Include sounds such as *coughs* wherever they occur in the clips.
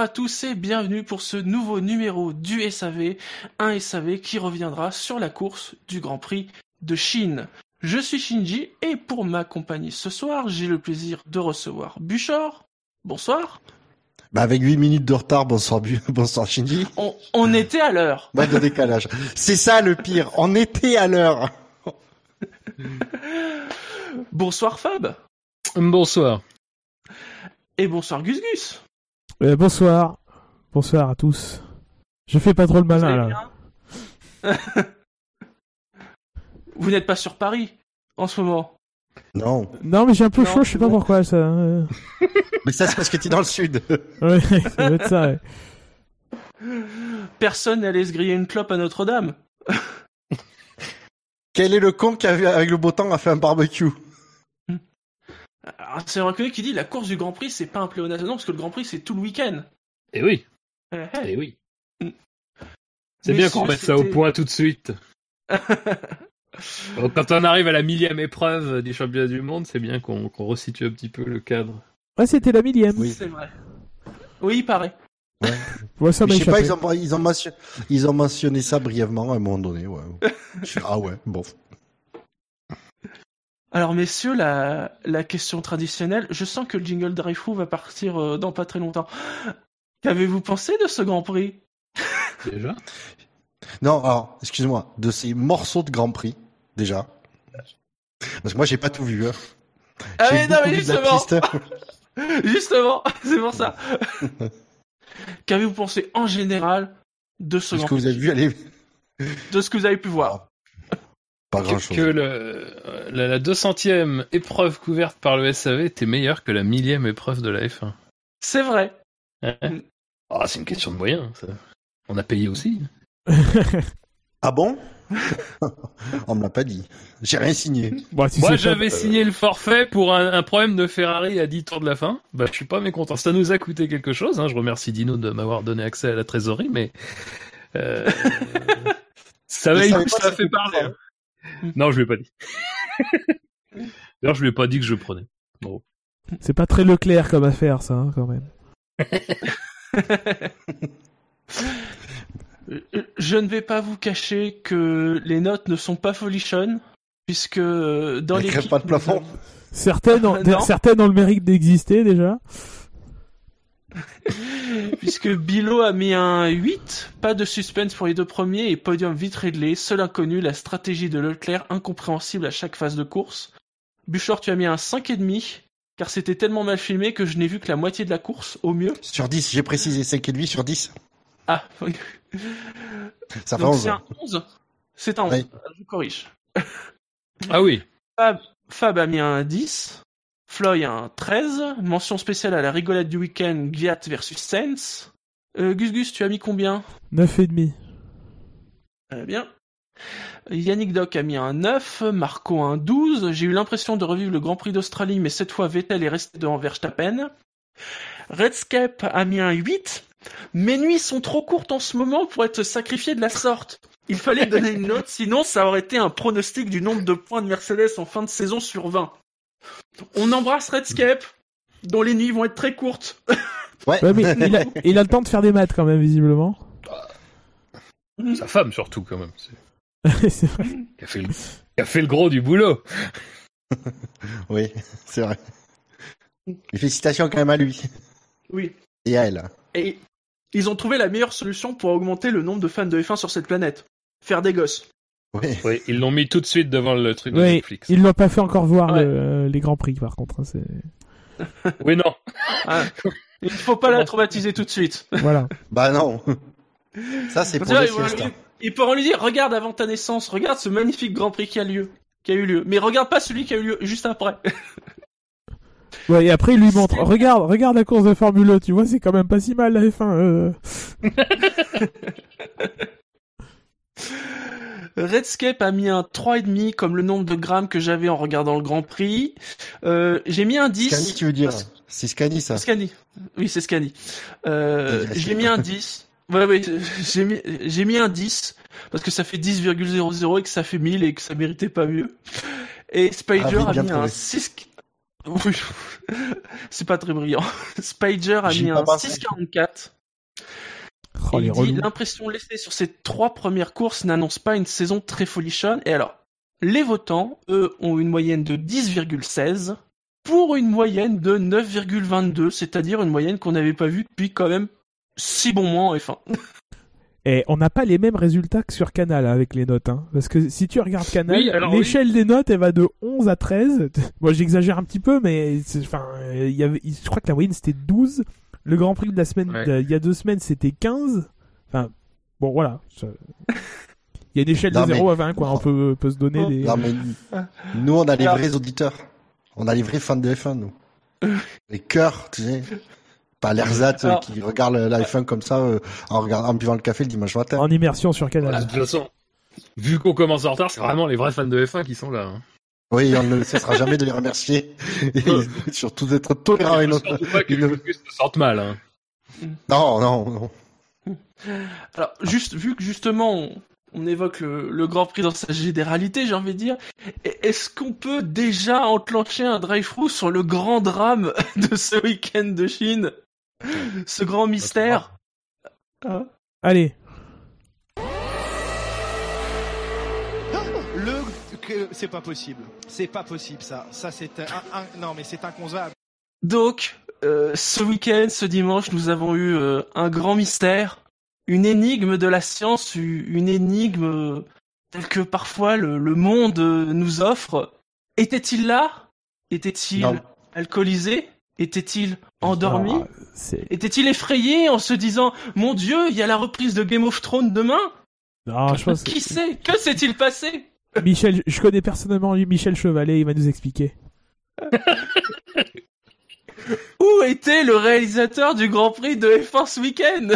Bonjour à tous et bienvenue pour ce nouveau numéro du SAV, un SAV qui reviendra sur la course du Grand Prix de Chine. Je suis Shinji et pour m'accompagner ce soir, j'ai le plaisir de recevoir Buchor. Bonsoir. Bah avec 8 minutes de retard, bonsoir, Bu- *laughs* bonsoir Shinji. On, on était à l'heure. Bah de décalage. C'est ça le pire, on était à l'heure. Bonsoir Fab. Bonsoir. Et bonsoir Gus Gus. Euh, bonsoir. Bonsoir à tous. Je fais pas trop le malin là. *laughs* Vous n'êtes pas sur Paris en ce moment. Non, Non mais j'ai un peu Non, chaud, je sais pas bon. pourquoi ça. euh. *laughs* mais ça c'est parce que t'es dans le sud. *laughs* Ouais, ça doit être ça. ouais. Personne n'allait se griller une clope à Notre-Dame. Quel est le con qui a vu avec le beau temps a fait un barbecue? Alors, C'est reconnu qui dit la course du Grand Prix, c'est pas un pléonasme. Non, parce que le Grand Prix, c'est tout le week-end. Eh oui, Eh, eh. eh oui. Mm. C'est bien qu'on mette ça au point tout de suite. *laughs* Quand on arrive à la millième épreuve des championnats du monde, c'est bien qu'on qu'on resitue un petit peu le cadre. Ouais, c'était la millième. Oui. C'est vrai. Oui, il paraît. Ouais, *laughs* ça Mais m'a Je sais pas, ils ont, ils, ont mention- ils ont mentionné ça brièvement à un moment donné. Ouais. *laughs* Ah ouais, bon. Alors, messieurs, la, la question traditionnelle. Je sens que le jingle Dreyfus va partir euh, dans pas très longtemps. Qu'avez-vous pensé de ce Grand Prix? Déjà? Non, alors, excuse-moi, de ces morceaux de Grand Prix, déjà. Parce que moi j'ai pas tout vu. Hein. Ah mais non, mais justement, *laughs* justement, *laughs* c'est pour ça. *laughs* Qu'avez-vous pensé en général de ce Grand que vous Prix? avez vu, allez, De ce que vous avez pu voir pas que, grand chose. que le, la, la 200e épreuve couverte par le SAV était meilleure que la millième épreuve de la F1. C'est vrai. Hein Mm. Ah, c'est une question de moyens, ça. On a payé aussi. *laughs* Ah bon? *laughs* On me l'a pas dit. J'ai rien signé. Bon, si Moi, j'avais pas- signé le forfait pour un, un problème de Ferrari à 10 tours de la fin. Bah, je suis pas mécontent. Ça nous a coûté quelque chose. Hein. Je remercie Dino de m'avoir donné accès à la trésorerie, mais euh, *laughs* ça, pas ça a fait parler. hein. Non, je lui ai pas dit. *laughs* D'ailleurs, je lui ai pas dit que je prenais. C'est pas très Leclerc comme affaire, ça, hein, quand même. *laughs* Je ne vais pas vous cacher que les notes ne sont pas folichonnes, puisque euh, dans crèvent pas le plafond. Certaines *laughs* ont, certaines ont le mérite d'exister déjà. *laughs* Puisque Bilo a mis un 8, pas de suspense pour les deux premiers et podium vite réglé, seul inconnu, la stratégie de Leclerc incompréhensible à chaque phase de course. Buchor, tu as mis un 5,5, car c'était tellement mal filmé que je n'ai vu que la moitié de la course, au mieux. Sur 10, j'ai précisé 5,5 sur 10. Ah, oui. Ça fait Donc 11. c'est un 11 C'est un 11, Oui. je corrige. Ah oui. Fab, Fab a mis un 10, Floy un 13, mention spéciale à la rigolade du week-end, Gviat versus Sens. Euh, Gus Gus, tu as mis combien? 9,5. Très bien. Yannick Doc a mis un 9, Marco un 12. J'ai eu l'impression de revivre le Grand Prix d'Australie, mais cette fois Vettel est resté devant Verstappen. Redscape a mis un 8. Mes nuits sont trop courtes en ce moment pour être sacrifié de la sorte. Il fallait donner une note, sinon ça aurait été un pronostic du nombre de points de Mercedes en fin de saison sur 20. On embrasse Redscape, dont les nuits vont être très courtes. *laughs* Ouais. Ouais, mais il a, il a le temps de faire des maths quand même, visiblement. Sa femme, surtout, quand même. C'est- *laughs* vrai. Qui a, fait le... qui a fait le gros du boulot. *laughs* oui, c'est vrai. Et félicitations quand même à lui. Oui. Et à elle. Et ils ont trouvé la meilleure solution pour augmenter le nombre de fans de F1 sur cette planète. Faire des gosses. Oui. Oui, ils l'ont mis tout de suite devant le truc de Oui, Netflix. ils l'ont pas fait encore voir Ouais. le- les grands prix, par contre. hein, c'est... *laughs* Oui, non. Ah, il ne faut pas la traumatiser tout de suite. Voilà. *laughs* Bah non. Ça c'est pour les ils, siestes. pourront lui dire, regarde avant ta naissance, regarde ce magnifique Grand Prix qui a lieu, qui a eu lieu. Mais regarde pas celui qui a eu lieu juste après. *laughs* Ouais, et après, il lui montre, regarde, regarde la course de Formule 1, tu vois, c'est quand même pas si mal la F1. euh. Redscape a mis un 3,5 comme le nombre de grammes que j'avais en regardant le Grand Prix. Euh, j'ai mis un 10. Scani tu veux dire parce- C'est Scani ça. Scani. Oui, c'est Scani. Euh, j'ai mis un 10. Ouais, ouais, j'ai mis, j'ai mis un 10 parce que ça fait 10,00 et que ça fait 1000 et que ça méritait pas mieux. Et Spider Ah a mis un trouvé. 6, Oui. *laughs* C'est pas très brillant. *laughs* Spider a mis un pensé. 6,44. Oh, il dit l'impression laissée sur ces trois premières courses n'annonce pas une saison très folichonne. Et alors, les votants, eux, ont une moyenne de 10,16 pour une moyenne de 9,22, c'est-à-dire une moyenne qu'on n'avait pas vue depuis quand même six bons mois en F1. Et on n'a pas les mêmes résultats que sur Canal hein, avec les notes. Hein. Parce que si tu regardes Canal, Oui, l'échelle des notes, elle va de 11 à 13. *laughs* Moi, j'exagère un petit peu, mais enfin, il y avait, je crois que la moyenne c'était 12. Le Grand Prix de la semaine, Ouais. il y a deux semaines, c'était 15. Enfin, bon, voilà. Ça- Il y a une échelle Non, de mais- 0 à 20, quoi. On peut, peut se donner des. Non, mais nous, on a les vrais auditeurs. On a les vrais fans de F1, nous. Les cœurs, tu sais. Pas l'ersatz euh, Alors- qui regarde la F1 comme ça euh, en, regardant, en buvant le café le dimanche matin. En immersion sur Voilà, Canal. de toute façon, vu qu'on commence en retard, c'est vraiment les vrais fans de F1 qui sont là. hein. Oui, on ne cessera jamais de les remercier. Et surtout d'être tolérant avec notre... Pas que Focus se sente mal. Hein. Non, non, non. Alors, juste, vu que justement, on, on évoque le, le Grand Prix dans sa généralité, j'ai envie de dire, e- est-ce qu'on peut déjà enclencher un drive-through sur le grand drame *laughs* de ce week-end de Chine? Ce grand mystère? Allez. C'est pas possible. C'est pas possible ça. Ça c'est un, un- non mais c'est inconcevable. Donc, euh, ce week-end, ce dimanche, nous avons eu euh, un grand mystère, une énigme de la science, une énigme euh, telle que parfois le, le monde nous offre. Était-il là? Était-il alcoolisé? Était-il endormi? Ah, Était-il effrayé en se disant Mon Dieu, il y a la reprise de Game of Thrones demain? Non, je pense. Qui sait? Que s'est-il passé? Michel, je connais personnellement lui, Michel Chevalet, il va nous expliquer. *laughs* Où était le réalisateur du Grand Prix de F1 ce week-end?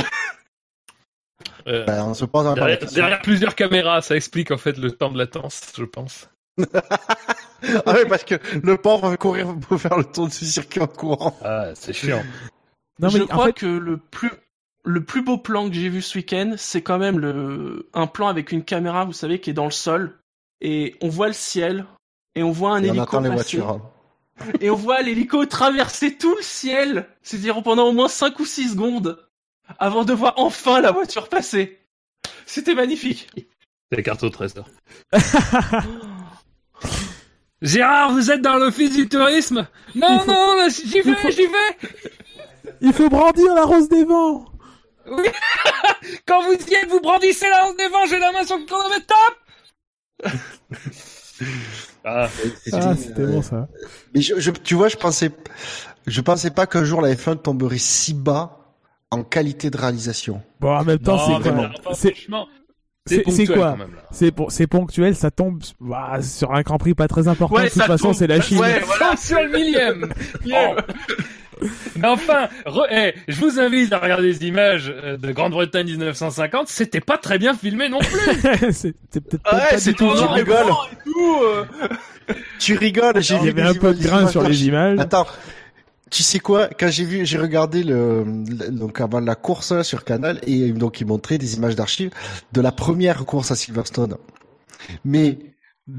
Euh, Ben, on se pose derrière, plusieurs caméras, ça explique en fait le temps de latence, je pense. *laughs* Ah oui, parce que le pauvre va courir pour faire le tour du circuit en courant. Ah, c'est chiant. Non, Je mais en crois fait, que le plus le plus beau plan que j'ai vu ce week-end, c'est quand même le un plan avec une caméra, vous savez, qui est dans le sol et on voit le ciel et on voit un Et on hélico attend les passer. voitures. hein. *laughs* et on voit l'hélico traverser tout le ciel, c'est-à-dire pendant au moins 5 ou 6 secondes avant de voir enfin la voiture passer. C'était magnifique. C'est la carte au trésor. *laughs* Gérard, vous êtes dans l'office du tourisme? Non, faut- non, là, j'y vais, faut- j'y vais il faut brandir la rose des vents. *laughs* Quand vous y êtes, vous brandissez la hanche des vents, j'ai la main sur le chronomètre, top Ah, Ah, c'était bon ça. Mais je, je- tu vois, je pensais, je pensais pas qu'un jour la F1 tomberait si bas en qualité de réalisation. Bon, en même temps, c'est mais quoi bon, enfin, C'est quoi c'est pour- c'est ponctuel, ça tombe bah, sur un Grand Prix pas très important. Ouais, de toute façon, c'est la Chine. Ouais, voilà. Ponctuel millième Oh. *laughs* Mais *laughs* enfin, re- eh, je vous invite à regarder les images euh, de Grande-Bretagne 1950. C'était pas très bien filmé non plus. *laughs* c'est peut-être Ah pas, ouais, pas c'est du tout. en noir et rigole. blanc et tout. euh. Tu rigoles, j'ai Il vu y avait des un peu de grain sur les images. Attends, tu sais quoi Quand j'ai vu, j'ai regardé le, le- donc avant la course sur Canal et donc ils montraient des images d'archives de la première course à Silverstone. Mais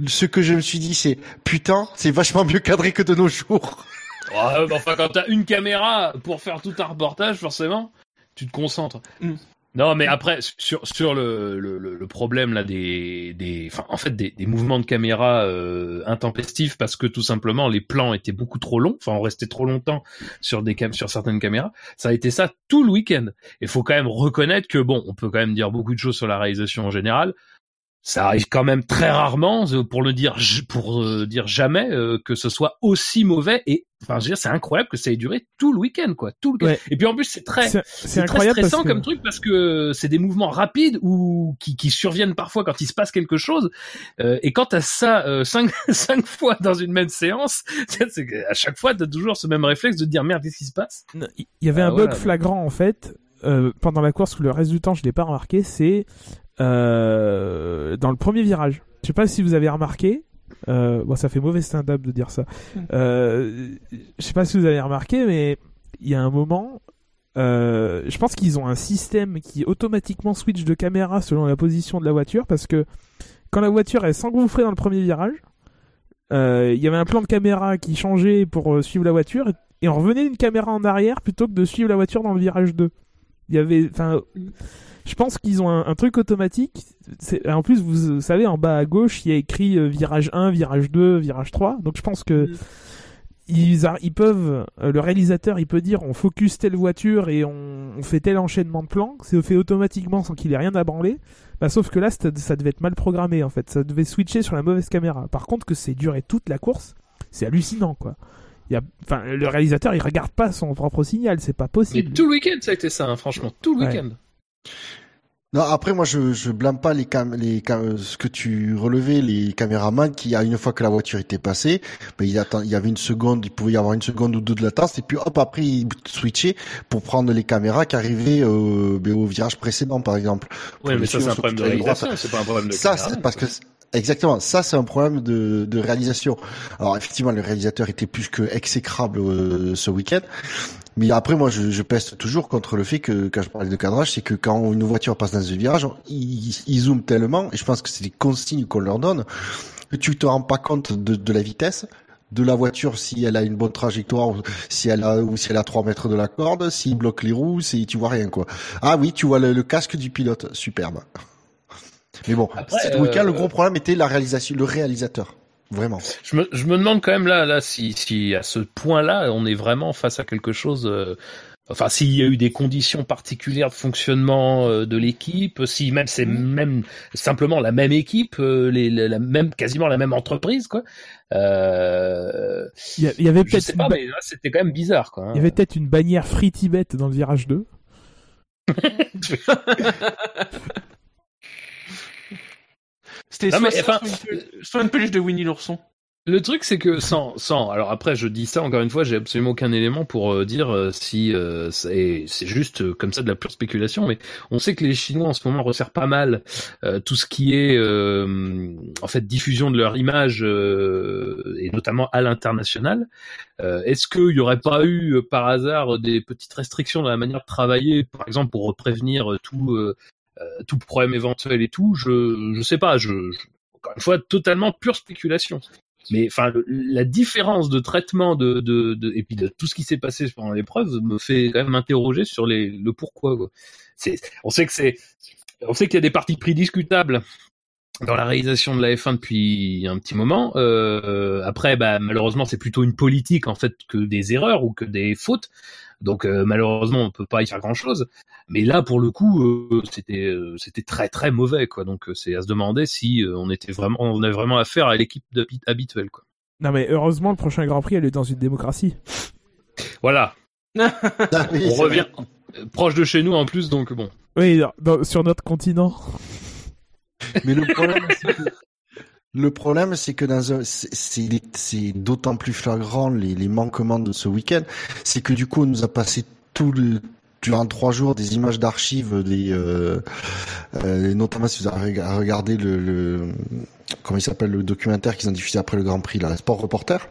ce que je me suis dit, c'est putain, c'est vachement mieux cadré que de nos jours. Ouais, mais enfin, quand t'as une caméra pour faire tout un reportage, forcément, tu te concentres. Mm. Non, mais après, sur sur le le, le- problème là des des, enfin, en fait des, des mouvements de caméra euh, intempestifs parce que tout simplement les plans étaient beaucoup trop longs. Enfin, on restait trop longtemps sur des cam sur certaines caméras. Ça a été ça tout le week-end. Il faut quand même reconnaître que bon, on peut quand même dire beaucoup de choses sur la réalisation en général. Ça arrive quand même très rarement, euh, pour le dire, pour euh, dire jamais, euh, que ce soit aussi mauvais. Et enfin, je veux dire, c'est incroyable que ça ait duré tout le week-end, quoi, tout le. Ouais. Et puis en plus, c'est très, C'est très stressant que comme truc parce que c'est des mouvements rapides ou qui, qui surviennent parfois quand il se passe quelque chose. Euh, et quand t'as ça euh, cinq, *laughs* cinq fois dans une même séance, *laughs* à chaque fois t'as toujours ce même réflexe de te dire merde qu'est-ce qui se passe? Il y avait Ah, un bug flagrant en fait euh, pendant la course où le reste du temps je l'ai pas remarqué, c'est dans le premier virage. Je sais pas si vous avez remarqué. Euh, bon, ça fait mauvais stand-up de dire ça. Euh, je sais pas si vous avez remarqué, mais il y a un moment. euh, je pense qu'ils ont un système qui automatiquement switch de caméra selon la position de la voiture parce que quand la voiture est s'engouffrait dans le premier virage, euh, il y avait un plan de caméra qui changeait pour suivre la voiture et on revenait d'une caméra en arrière plutôt que de suivre la voiture dans le virage 2. Il y avait, enfin, je pense qu'ils ont un, un truc automatique. C'est- En plus, vous savez, en bas à gauche, il y a écrit euh, virage 1, virage 2, virage 3. Donc je pense que Mm. ils, a- ils peuvent, euh, le réalisateur, il peut dire on focus telle voiture et on, on fait tel enchaînement de plans. C'est fait automatiquement sans qu'il ait rien à branler. Bah, sauf que là, ça, ça devait être mal programmé en fait. Ça devait switcher sur la mauvaise caméra. Par contre, que c'est duré toute la course, c'est hallucinant quoi. Il y a, enfin, le réalisateur, il regarde pas son propre signal, c'est pas Mais possible. tout le week-end, ça a été ça, hein, franchement, tout le Ouais. week-end. Non, après moi je je blâme pas les cam les cam- ce que tu relevais les caméramans qui à une fois que la voiture était passée, ben il attend il y avait une seconde, il pouvait y avoir une seconde ou deux de latence et puis hop après ils switchaient pour prendre les caméras qui arrivaient euh, ben, au virage précédent par exemple. Ouais, mais ça, c'est un problème de réalisation, c'est pas un problème de Ça, caméra, c'est parce que exactement, ça c'est un problème de, de réalisation. Alors effectivement, le réalisateur était plus que exécrable euh, ce week-end. Mais après, moi, je, je peste toujours contre le fait que, quand je parlais de cadrage, c'est que quand une voiture passe dans un virage, ils, ils zooment tellement, et je pense que c'est des consignes qu'on leur donne, que tu te rends pas compte de, de la vitesse de la voiture si elle a une bonne trajectoire ou si elle a ou si elle a 3 mètres de la corde s'il bloque les roues si tu vois rien quoi. Ah oui tu vois le, le casque du pilote. Superbe. Mais bon Après, ce week-end le euh, gros problème était la réalisation le réalisateur vraiment Je me, je me demande quand même là, là, si, si à ce point-là, on est vraiment face à quelque chose. euh, enfin, s'il y a eu des conditions particulières de fonctionnement euh, de l'équipe, si même c'est même simplement la même équipe, euh, les, la, la même, quasiment la même entreprise, quoi. Euh, Il y, avait je peut-être sais pas, ba- mais là, c'était quand même bizarre, quoi. hein. il y avait peut-être une bannière Free Tibet dans le virage 2. *laughs* *laughs* C'était soit, enfin, soit une peluche- de Winnie l'ourson. Le truc, c'est que sans, sans, alors après, je dis ça encore une fois, j'ai absolument aucun élément pour euh, dire euh, si euh, c'est juste comme ça de la pure spéculation, mais on sait que les Chinois en ce moment resserrent pas mal tout ce qui est en fait diffusion de leur image et notamment à l'international. Est-ce qu'il y aurait pas eu par hasard des petites restrictions dans la manière de travailler, par exemple pour prévenir tout tout problème éventuel et tout Je je sais pas, je, encore une fois totalement pure spéculation. Mais enfin, la différence de traitement de, de, de et puis de tout ce qui s'est passé pendant l'épreuve me fait quand m'interroger sur les, le pourquoi. Quoi. On sait que c'est, on sait qu'il y a des parties pris discutables dans la réalisation de la F1 depuis un petit moment. Euh, après, bah, malheureusement, c'est plutôt une politique en fait que des erreurs ou que des fautes. Donc euh, malheureusement, on peut pas y faire grand chose. Mais là, pour le coup, euh, c'était euh, c'était très très mauvais quoi. Donc euh, c'est à se demander si euh, on était vraiment on avait vraiment affaire à l'équipe habituelle quoi. Non mais heureusement le prochain Grand Prix elle est dans une démocratie. Voilà, *laughs* Ah oui, on revient vrai. proche de chez nous en plus, donc bon. Oui, dans- dans- sur notre continent. Mais le problème, c'est que, le problème, c'est que dans un, c'est, c'est, c'est d'autant plus flagrant les, les manquements de ce week-end, c'est que du coup, on nous a passé tout le, durant trois jours des images d'archives, des, euh, euh, notamment si vous avez rega- regardé le, le comment il s'appelle le documentaire qu'ils ont diffusé après le Grand Prix, là, Sport Reporter.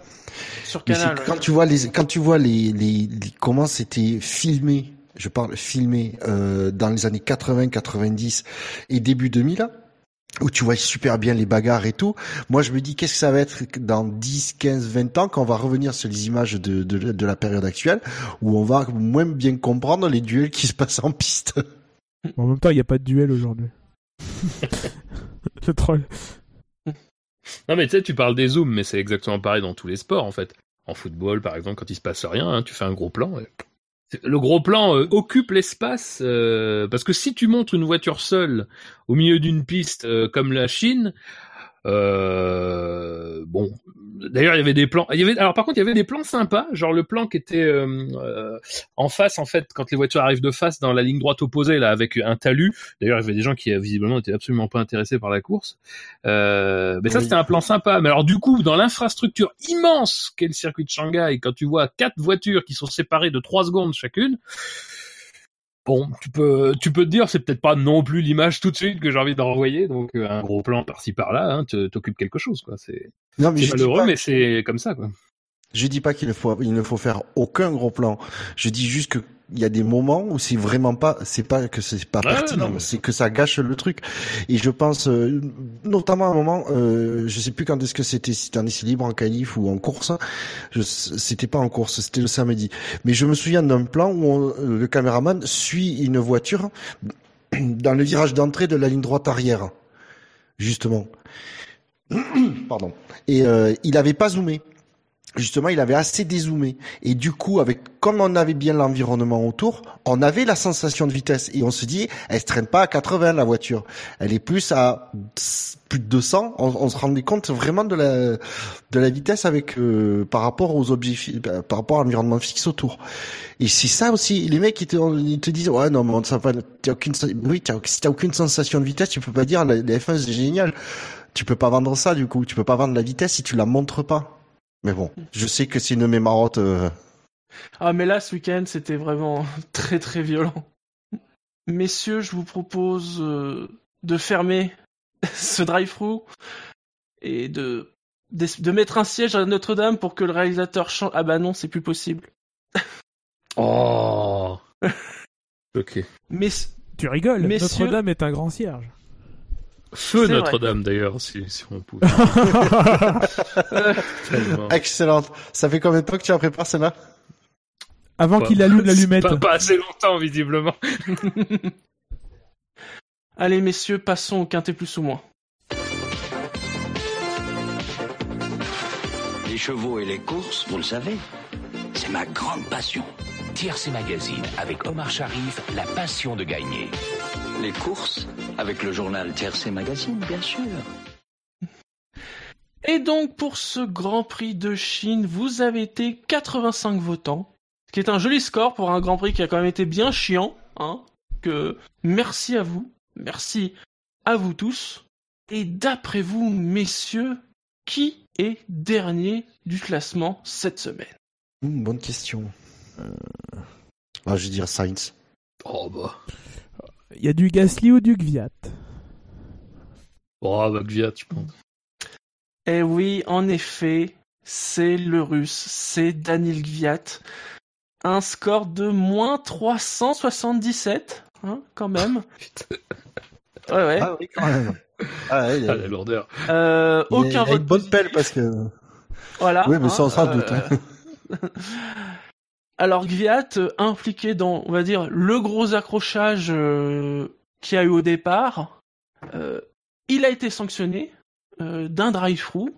Sur Canal. ouais. quand tu vois les, quand tu vois les, les, les- comment c'était filmé, je parle filmé euh, dans les années 80, 90 et début 2000, là, où tu vois super bien les bagarres et tout. Moi, je me dis, qu'est-ce que ça va être dans 10, 15, 20 ans quand on va revenir sur les images de, de, de la période actuelle, où on va moins bien comprendre les duels qui se passent en piste? En même temps il n'y a pas de duel aujourd'hui. *laughs* le troll. Non mais tu sais, tu parles des zooms, mais c'est exactement pareil dans tous les sports en fait. En football, par exemple, quand il se passe rien, hein, tu fais un gros plan. et- Le gros plan euh, occupe l'espace euh, parce que si tu montres une voiture seule au milieu d'une piste euh, comme la Chine, euh, bon. D'ailleurs, il y avait des plans. Il y avait alors par contre, il y avait des plans sympas, genre le plan qui était euh, euh, en face en fait quand les voitures arrivent de face dans la ligne droite opposée là avec un talus. D'ailleurs, il y avait des gens qui visiblement étaient absolument pas intéressés par la course. Euh, mais ça, Oui. c'était un plan sympa. Mais alors, du coup, dans l'infrastructure immense qu'est le circuit de Shanghai, quand tu vois quatre voitures qui sont séparées de trois secondes chacune, bon, tu peux, tu peux te dire, c'est peut-être pas non plus l'image tout de suite que j'ai envie de renvoyer. Donc, euh, un gros plan par-ci par-là, hein, t'occupes quelque chose, quoi. C'est malheureux, mais c'est comme ça, quoi. Je dis pas qu'il ne faut il ne faut faire aucun gros plan. Je dis juste que il y a des moments où c'est vraiment pas c'est pas que c'est pas pertinent, mais- c'est que ça gâche le truc. Et je pense euh, notamment à un moment euh, je sais plus quand est-ce que c'était si c'était en essai libre en qualif ou en course. Je c'était pas en course, c'était le samedi. Mais je me souviens d'un plan où on- le caméraman suit une voiture dans le virage d'entrée de la ligne droite arrière. Justement. *coughs* Pardon. Et euh, il avait pas zoomé. Justement, il avait assez dézoomé. Et du coup, avec comme on avait bien l'environnement autour, on avait la sensation de vitesse. Et on se dit, elle se traîne pas à 80 la voiture. Elle est plus à plus de 200. On, on se rendait compte vraiment de la de la vitesse avec euh, par rapport aux objets fi- par rapport à l'environnement fixe autour. Et c'est ça aussi. Les mecs ils te, disent ouais non mais ça va. T'as aucune oui si t'as aucune sensation de vitesse, tu peux pas dire la F1 c'est génial. Tu peux pas vendre ça du coup. Tu peux pas vendre la vitesse si tu la montres pas. Mais bon, je sais que c'est une mes marottes. euh, Ah, mais là, ce week-end, c'était vraiment *laughs* très très violent. Messieurs, je vous propose euh, de fermer *laughs* ce drive-thru et de, de, de mettre un siège à Notre-Dame pour que le réalisateur chante. Ah bah non, c'est plus possible. *laughs* Oh. ok. Mais Tu rigoles, Notre-Dame est un grand cierge. Feu Notre-Dame d'ailleurs, si, si on pouvait. *laughs* Excellente. Ça fait combien de temps que tu la prépares celle-là Avant Pas- qu'il allume l'allumette. Pas, pas assez longtemps visiblement. *laughs* allez, messieurs, passons au quintet plus ou moins. Les chevaux et les courses, vous le savez, c'est ma grande passion. Tiercé Magazine avec Omar Sharif, la passion de gagner. Les courses, avec le journal Tiercé Magazine, bien sûr. Et donc, pour ce Grand Prix de Chine, vous avez été 85 votants, ce qui est un joli score pour un Grand Prix qui a quand même été bien chiant. Hein, que merci à vous, merci à vous tous. Et d'après vous, messieurs, qui est dernier du classement cette semaine? Hum, Bonne question. Ah, je vais dire Sainz. Oh bah. Il y a du Gasly ou du Gviat? Oh bah Gviat, je pense. Eh oui, en effet, c'est le russe, c'est Daniel Gviat. Un score de moins 377, hein, quand même. *laughs* Ouais, ouais. Ah oui, quand même. Ah, ouais, il, Ah a, la lourdeur. Euh, il a- aucun il a vote une bonne pelle parce que. Voilà. Oui, mais ça, on s'en euh, doute, hein. *laughs* Alors Gviat, euh, impliqué dans, on va dire, le gros accrochage euh, qu'il y a eu au départ, euh, il a été sanctionné euh, d'un drive-thru.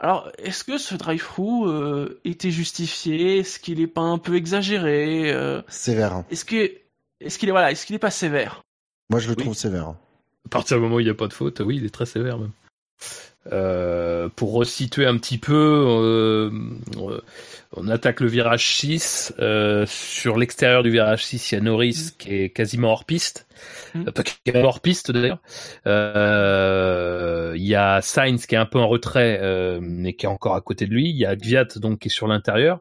Alors, est-ce que ce drive-thru euh, était justifié? Est-ce qu'il est pas un peu exagéré euh, Sévère. Est-ce que, est-ce qu'il est voilà, est-ce qu'il est pas sévère? Moi, je le Oui. trouve sévère. À partir du moment où il n'y a pas de faute, oui, il est très sévère même. Euh, pour resituer un petit peu, euh, euh, on attaque le virage 6. euh, sur l'extérieur du virage 6, il y a Norris qui est quasiment hors piste. Pas qui est hors piste d'ailleurs. Il y a Sainz qui est un peu en retrait, mais qui est encore à côté de lui. Il y a Gviat donc qui est sur l'intérieur.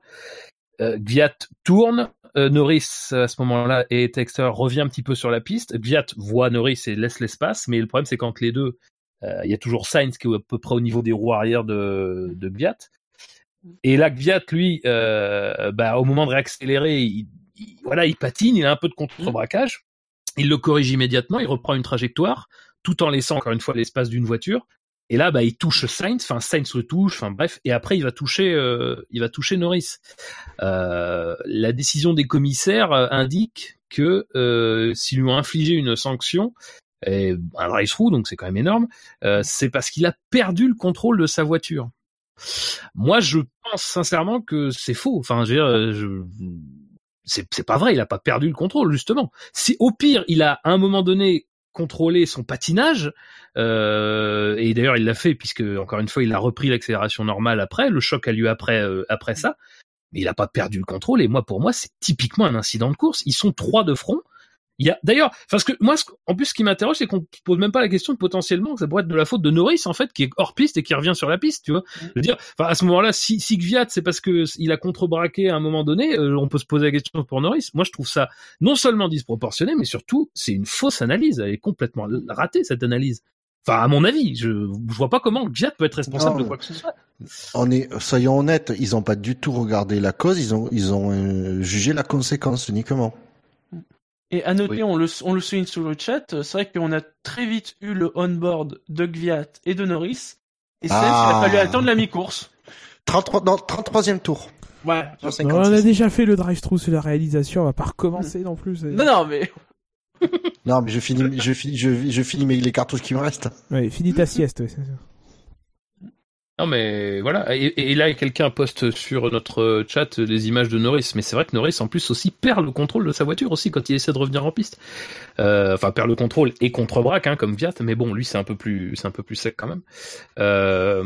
Gviat tourne. Euh, Norris à ce moment-là et Texter revient un petit peu sur la piste. Gviat voit Norris et laisse l'espace, mais le problème c'est quand les deux, il y a toujours Sainz qui est à peu près au niveau des roues arrière de, de Gviat. Et là, Gviat, lui, euh, bah, au moment de réaccélérer, il, il- voilà, il patine, il a un peu de contre-braquage. Il le corrige immédiatement, il reprend une trajectoire, tout en laissant encore une fois l'espace d'une voiture. Et là, bah, il touche Sainz, enfin Sainz le touche, enfin bref, et après il va toucher, euh, il va toucher Norris. Euh, la décision des commissaires euh, indique que euh, s'ils lui ont infligé une sanction, et un drive-through, donc c'est quand même énorme, euh, c'est parce qu'il a perdu le contrôle de sa voiture. Moi, je pense sincèrement que c'est faux. Enfin, je euh, je... c'est pas vrai. Il a pas perdu le contrôle, justement. Si au pire, il a à un moment donné contrôlé son patinage, euh, et d'ailleurs il l'a fait puisque encore une fois il a repris l'accélération normale après. Le choc a lieu après euh, après ça, mais il a pas perdu le contrôle. Et moi, pour moi, c'est typiquement un incident de course. Ils sont trois de front. Il y a d'ailleurs, parce que moi, ce- en plus, ce qui m'interroge, c'est qu'on se pose même pas la question de potentiellement que ça pourrait être de la faute de Norris en fait, qui est hors piste et qui revient sur la piste, tu vois. Je veux dire, enfin à ce moment-là, si, si Gviat, c'est parce que il a contrebraqué à un moment donné, euh, on peut se poser la question pour Norris. Moi, je trouve ça non seulement disproportionné, mais surtout c'est une fausse analyse. Elle est complètement ratée cette analyse. Enfin, à mon avis, je, je vois pas comment Gviat peut être responsable Non. de quoi que ce soit. On est, soyons honnêtes, ils ont pas du tout regardé la cause, ils ont, ils ont euh, jugé la conséquence uniquement. Et à noter, Oui. on, le, on le souligne sur le chat, euh, c'est vrai qu'on a très vite eu le on-board de Gviat et de Norris. Et c'est Ah. il a fallu attendre la mi-course. 33, non, 33e tour. Ouais. Sur on 56. a déjà fait le drive-thru sur la réalisation, on va pas recommencer non plus. Non, non, mais Non, mais je finis, je finis, je, je finis mes, les cartouches qui me restent. Ouais, finis ta sieste. ouais, c'est ça. Non mais voilà, et, là quelqu'un poste sur notre chat des images de Norris, mais c'est vrai que Norris en plus aussi perd le contrôle de sa voiture aussi quand il essaie de revenir en piste. Euh, Enfin perd le contrôle et contre-braque hein, comme Viat, mais bon lui c'est un peu plus un peu plus sec quand même. Euh,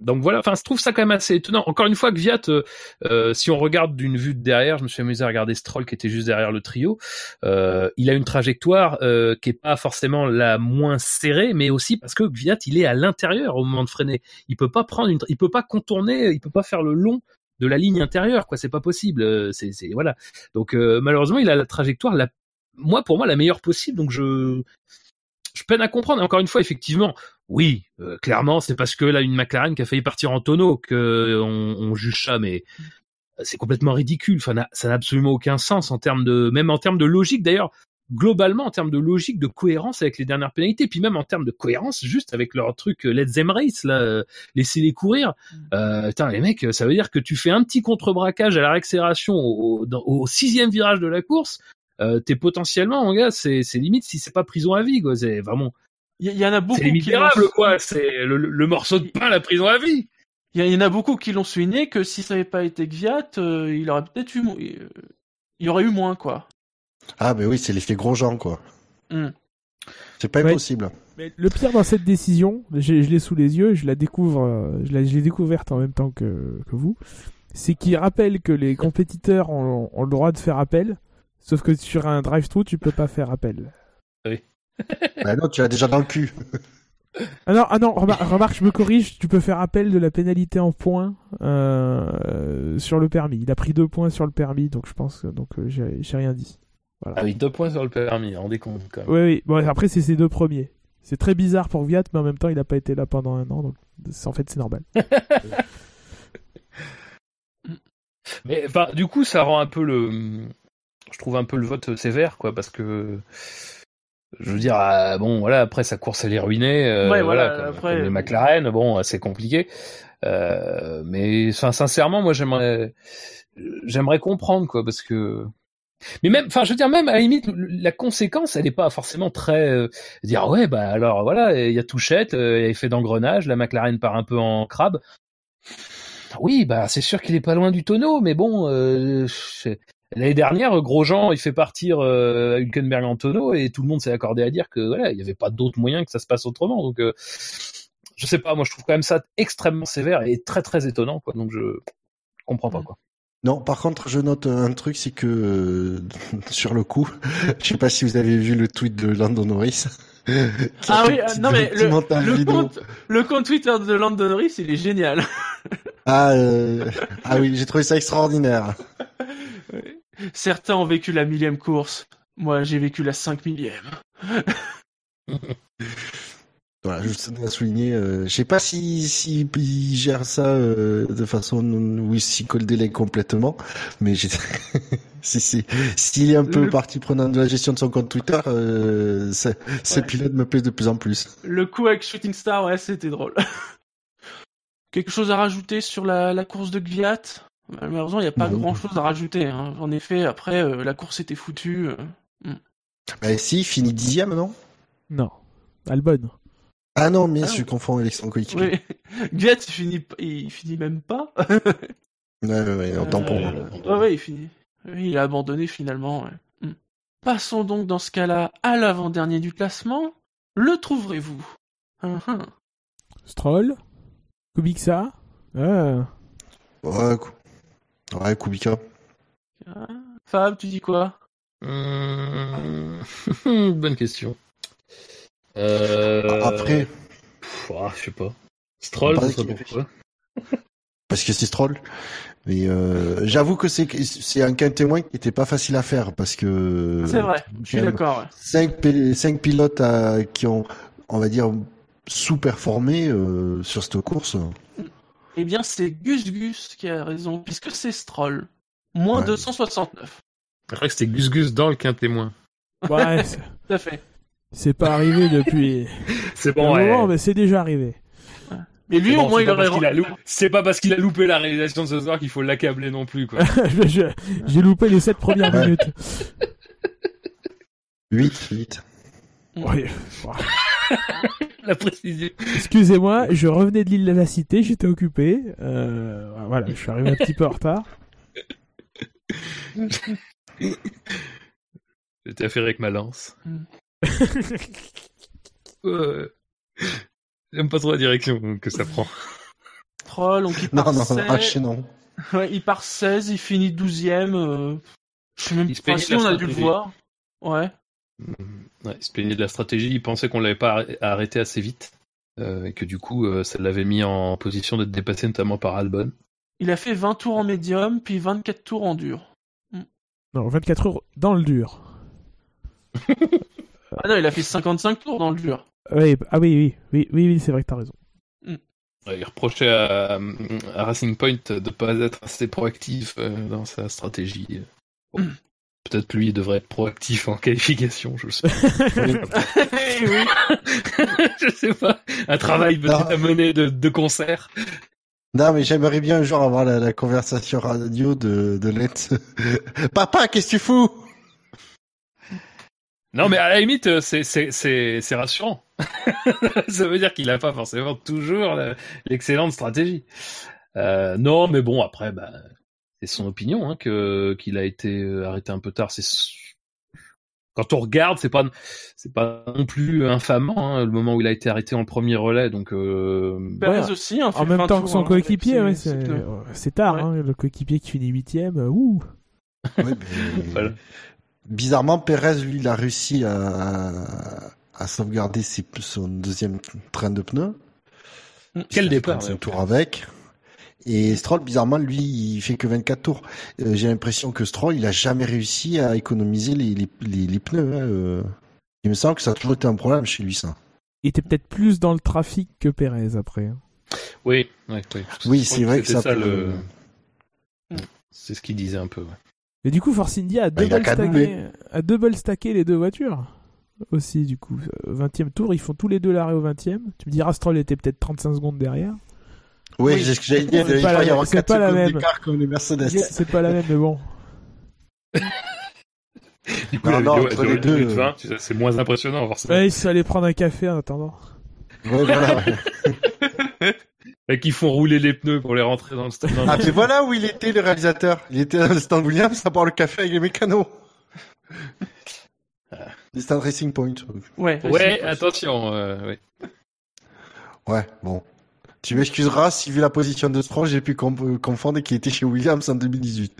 donc voilà, enfin je trouve ça quand même assez étonnant. Encore une fois que Viat, euh, euh, si on regarde d'une vue de derrière, je me suis amusé à regarder Stroll qui était juste derrière le trio. Euh, il a une trajectoire euh, qui est pas forcément la moins serrée, mais aussi parce que Viat il est à l'intérieur au moment de freiner il peut pas prendre une, il peut pas contourner, il peut pas faire le long de la ligne intérieure, quoi. C'est pas possible. Euh, C'est, c'est voilà. Donc euh, malheureusement, il a la trajectoire la, moi pour moi la meilleure possible. Donc je, je peine à comprendre. Et encore une fois, effectivement, oui, euh, clairement, c'est parce que là une McLaren qui a failli partir en tonneau que on, on juge ça, mais c'est complètement ridicule. Enfin, ça n'a absolument aucun sens en termes de, même en termes de logique d'ailleurs. Globalement, en termes de logique, de cohérence avec les dernières pénalités, puis même en termes de cohérence, juste avec leur truc euh, Let's Them Race, là, euh, laissez-les courir. Euh, putain, les mecs, ça veut dire que tu fais un petit contre-braquage à la réaccélération au, au, dans- au sixième virage de la course, euh, t'es potentiellement, mon gars, c'est, c'est limite si c'est pas prison à vie, quoi. C'est vraiment, il y, en a beaucoup c'est qui quoi. C'est le, morceau de pain, la prison à vie. Il y, en a beaucoup qui l'ont souligné que si ça n'avait pas été Gviat, euh, il aurait peut-être eu, euh, il y aurait eu moins quoi. Ah, mais oui, c'est l'effet Grosjean, quoi. Hmm. C'est pas Ouais. impossible. Mais le pire dans cette décision, j'ai- je l'ai sous les yeux, je la découvre, euh, je l'ai découverte en même temps que, que vous, c'est qu'il rappelle que les compétiteurs ont, ont le droit de faire appel, sauf que sur un drive-thru, tu peux pas faire appel. Bah non, tu l'as déjà dans le cul. Ah non, ah non remar- remarque, je me corrige, tu peux faire appel de la pénalité en points euh, sur le permis. Il a pris deux points sur le permis, donc je pense, que- donc euh, j'ai rien dit. Voilà. Ah oui, deux points sur le permis, rendez compte, quand même. Oui, oui. Bon, après, c'est ses deux premiers. C'est très bizarre pour Viat, mais en même temps, il a pas été là pendant un an, donc c'est- en fait, c'est normal. *laughs* Mais enfin, du coup, ça rend un peu le, je trouve un peu le vote sévère, quoi, parce que je veux dire, ah, bon, voilà, après sa course elle est ruinée, euh, Ouais, voilà, comme, après- comme les McLaren, bon, c'est compliqué. Euh, mais enfin, sincèrement, moi, j'aimerais, j'aimerais comprendre, quoi, parce que. Mais même, enfin, je veux dire, même à la limite, la conséquence, elle n'est pas forcément très euh, dire ouais, bah alors voilà, il y a Touchette, euh, il y a effet d'engrenage, la McLaren part un peu en crabe. Oui, bah c'est sûr qu'il est pas loin du tonneau, mais bon, euh, l'année dernière, Grosjean, il fait partir euh, Hülkenberg en tonneau et tout le monde s'est accordé à dire que voilà, il y avait pas d'autre moyen que ça se passe autrement. Donc, euh, je sais pas, moi je trouve quand même ça extrêmement sévère et très très étonnant, quoi. Donc je comprends pas quoi. Non, par contre, je note un truc, c'est que euh, *laughs* sur le coup, *laughs* je sais pas si vous avez vu le tweet de Lando Norris. *laughs* Ah a oui, euh, non mais le, compte, le compte Twitter de Landon Norris, il est génial. Ah, euh, ah oui, j'ai trouvé ça extraordinaire. Certains ont vécu la millième course. Moi, j'ai vécu la cinq millième. Voilà, juste à souligner. Euh, je sais pas si si il gère ça euh, de façon où il s'y colle délai complètement, mais j'ai *laughs* si si s'il est un peu Le- partie prenante de la gestion de son compte Twitter, euh, ces Ouais. pilotes me plaisent de plus en plus. Le coup avec Shooting Star, ouais, c'était drôle. *laughs* Quelque chose à rajouter sur la, la course de Gviat Malheureusement, il n'y a pas Non. grand chose à rajouter. Hein. En effet, après, euh, la course était foutue. euh. Bah si, il finit dixième, non? Non. Albon. Ah non, mais Ah je oui. confonds avec son coéquipier. Oui. *laughs* Gviat, il finit, il finit même pas. Ouais, ouais, ouais, en tampon. Euh, ouais, ouais, il finit. Il a abandonné finalement. ouais. Hmm. Passons donc dans ce cas-là à l'avant-dernier du classement. Le trouverez-vous? Hum, hum. Stroll. Kubica. Ah. Ouais, cou- ouais, Kubica. Ah, Fab, tu dis quoi? Hum, *laughs* Bonne question. Euh... Après, pff, ah, je sais pas. Stroll, ça serait pourquoi *laughs* parce que c'est Stroll. Mais euh, j'avoue que c'est c'est un quin témoin qui était pas facile à faire parce que C'est vrai, je suis d'accord. ouais. cinq, cinq pilotes à- qui ont on va dire, sous-performé euh, sur cette course. Eh bien, c'est Gus Gus qui a raison, puisque c'est Stroll? Moins Ouais. 269. Je crois que c'était Gus Gus dans le quintémoin. *laughs* Ouais, c'est- Tout à fait. C'est pas arrivé depuis *laughs* C'est bon, ouais. moment, mais c'est déjà arrivé. Mais lui, au moins, il pas aurait... parce qu'il a lou- C'est pas parce qu'il a loupé la réalisation de ce soir qu'il faut l'accabler non plus, quoi. *laughs* J'ai loupé les 7 premières minutes. *laughs* 8, 8. Ouais. la précision. Excusez-moi, je revenais de l'île de la Cité, j'étais occupé. Euh, voilà, je suis arrivé un petit peu en retard. J'étais affairé avec ma lance. Mm. J'aime pas trop la direction que ça prend. Stroll, donc il Non, part non, 16. ah, chez non. Ouais, il part 16, il finit 12ème. Euh... Je sais même Il se pas plaignait si de on la a dû le stratégie. voir. Ouais. Ouais, il se plaignait de la stratégie, il pensait qu'on l'avait pas arr- arrêté assez vite. euh, et que du coup, euh, ça l'avait mis en position d'être dépassé notamment par Albon. Il a fait 20 tours en médium, puis 24 tours en dur. Non, 24 heures dans le dur. *laughs* Ah non, il a fait 55 tours dans le dur. Oui, ah oui, oui, oui, oui, oui c'est vrai que t'as raison. Ouais, il reprochait à, à Racing Point de pas être assez proactif euh, dans sa stratégie. Bon, Peut-être lui il devrait être proactif en qualification, je sais pas. *laughs* Oui. *laughs* *laughs* je sais pas. Un travail peut-être à mener de, de concert. Non, mais j'aimerais bien un jour avoir la, la conversation radio de, de Let's. Papa, qu'est-ce que tu fous? Non, mais à la limite, euh, c'est c'est c'est c'est rassurant. *laughs* Ça veut dire qu'il a pas forcément toujours l'excellente stratégie. Euh, non, mais bon, après, bah, c'est son opinion hein, que qu'il a été euh, arrêté un peu tard. C'est quand on regarde, c'est pas c'est pas non plus infamant hein, le moment où il a été arrêté en premier relais. Donc euh, Perez Ouais. aussi. Hein, En même 20 temps que son hein, coéquipier, ouais, c'est tard, Ouais. hein, le coéquipier qui finit huitième. Ouh. Ouais, mais- *laughs* Voilà. Bizarrement, Perez, lui, il a réussi à, à sauvegarder ses- son deuxième train de pneus. Quel Il a fait départ, 35 ouais. tours avec. Et Stroll, bizarrement, lui, il fait que 24 tours. Euh, J'ai l'impression que Stroll, il a jamais réussi à économiser les, les, les, les pneus. hein, euh. Il me semble que ça a toujours été un problème chez lui, ça. Il était peut-être plus dans le trafic que Pérez après. oui, ouais, oui. C'est vrai que c'était ça peut- le. C'est ce qu'il disait un peu. ouais. Et du coup, Force India a Bah, il a double, stacké, a double stacké les deux voitures. Aussi, du coup. Euh, 20e tour, ils font tous les deux l'arrêt au 20e. Tu me diras, Stroll était peut-être 35 secondes derrière. Oui, Oui. c'est ce que j'allais dire. C'est Il pas va la- y avoir c'est 4 pas la secondes même. d'écart comme les Mercedes. C'est pas la même, mais bon. *laughs* Du coup, Non, la non, vidéo entre les deux, minute euh. 20, tu sais, c'est moins impressionnant forcément. Ouais, ils sont allés prendre un café en attendant. Ouais, voilà. *laughs* Et qui font rouler les pneus pour les rentrer dans le stand. Ah, *laughs* mais voilà où il était, le réalisateur? Il était dans le stand Williams à boire le café avec les mécanos. Les stand Racing Point. Ouais. Ouais, attention. euh, ouais. Ouais, bon. Tu m'excuseras si, vu la position de Stroll, j'ai pu com- confondre qu'il était chez Williams en 2018.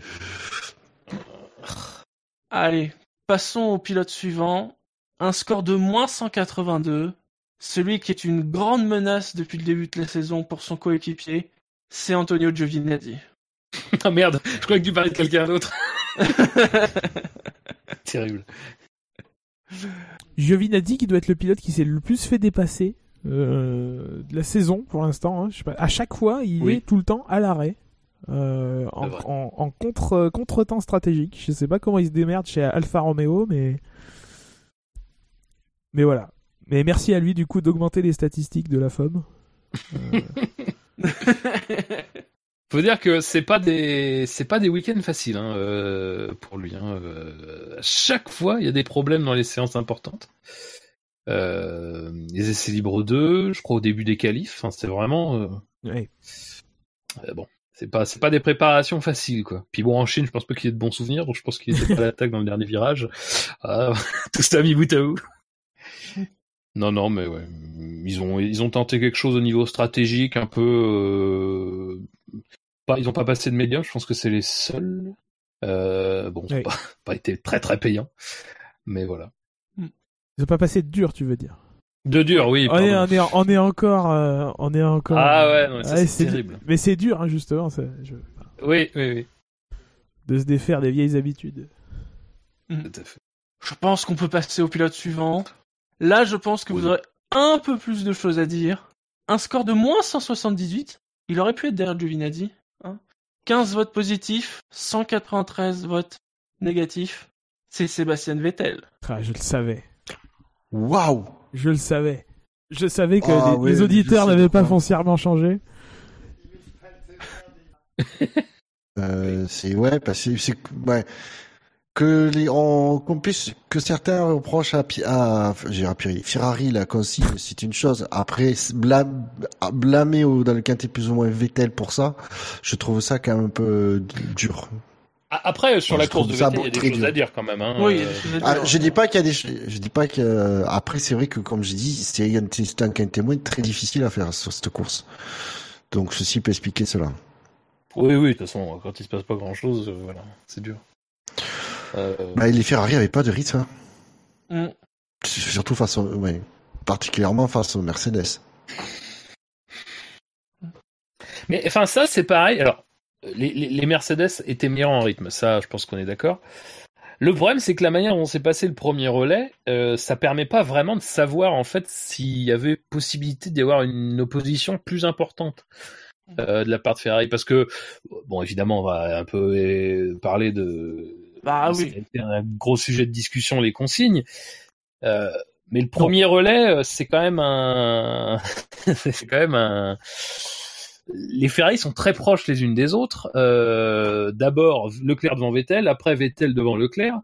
Allez, passons au pilote suivant. Un score de moins 182. Celui qui est une grande menace depuis le début de la saison pour son coéquipier, c'est Antonio Giovinazzi. *laughs* Ah merde, je croyais que tu parlais de quelqu'un d'autre. *laughs* Terrible. Giovinazzi qui doit être le pilote qui s'est le plus fait dépasser euh, de la saison pour l'instant. hein. Je sais pas. À chaque fois, il Oui. est tout le temps à l'arrêt. euh, en, contre contre-temps stratégique. Je sais pas comment il se démerde chez Alfa Romeo, mais mais voilà. Mais merci à lui du coup d'augmenter les statistiques de la FOM. Euh, *laughs* Faut dire que c'est pas des c'est pas des week-ends faciles hein, euh, pour lui. Hein. Euh, chaque fois, il y a des problèmes dans les séances importantes. Euh, les essais libres 2, je crois au début des qualifs. Enfin, c'est vraiment euh, ouais. euh, bon. C'est pas c'est pas des préparations faciles quoi. Puis bon en Chine, je pense pas qu'il ait de bons souvenirs, donc je pense qu'il était pas à l'attaque dans le dernier virage. Ah, *laughs* tout ça mis bout à bout. Non non mais ouais, ils ont ils ont tenté quelque chose au niveau stratégique un peu euh, pas ils ont pas passé de médium, je pense que c'est les seuls. Euh, bon, ça n'a Oui. pas, pas été très très payant, mais voilà. Ils ont pas passé de dur, tu veux dire? De dur, oui. On est, on est, on est encore, euh, on est encore. Ah ouais, non, mais c'est terrible. Mais c'est dur, hein, justement, ça, je- Oui, oui, oui. de se défaire des vieilles habitudes. Tout à fait. Je pense qu'on peut passer au pilote suivant. Là, je pense que Oui. vous aurez un peu plus de choses à dire. Un score de moins 178, il aurait pu être derrière Giovinazzi. Hein 15 votes positifs, 193 votes négatifs. C'est Sébastien Vettel. Ah, je le savais. Waouh Je le savais. Je savais que Ah les, ouais, les je auditeurs n'avaient pas foncièrement changé. Euh, c'est ouais, parce que c'est ouais que les on qu'on puisse que certains reprochent à à Ferrari la consigne c'est une chose. Après blâme, blâmer au, dans le quintet plus ou moins Vettel pour ça, je trouve ça quand même un peu dur. Après, sur la je course de Vettel, il y a des choses dur. à dire quand même. Hein. Oui, il y a Euh, des choses à Ah, dire. je dis pas qu'il y a des je dis pas que euh, après c'est vrai que comme j'ai dit c'est un c'est un quintet moins très difficile à faire sur cette course. Donc ceci peut expliquer cela. Oui, oui, de toute façon, quand il se passe pas grand chose, voilà, c'est dur. Euh, Bah, les Ferrari avaient pas de rythme. hein. Mm. Surtout face au, ouais, particulièrement face aux Mercedes. Mais enfin, ça, c'est pareil. Alors, les, les, les Mercedes étaient meilleurs en rythme, ça, je pense qu'on est d'accord. Le problème, c'est que la manière dont s'est passé le premier relais, euh, ça permet pas vraiment de savoir en fait s'il y avait possibilité d'y avoir une opposition plus importante euh, de la part de Ferrari, parce que bon, évidemment, on va un peu euh, parler de. Bah ça oui. été un gros sujet de discussion les consignes. Euh, mais le premier relais, euh, c'est quand même un, *laughs* c'est quand même un. Les Ferrari sont très proches les unes des autres. Euh, D'abord Leclerc devant Vettel, après Vettel devant Leclerc.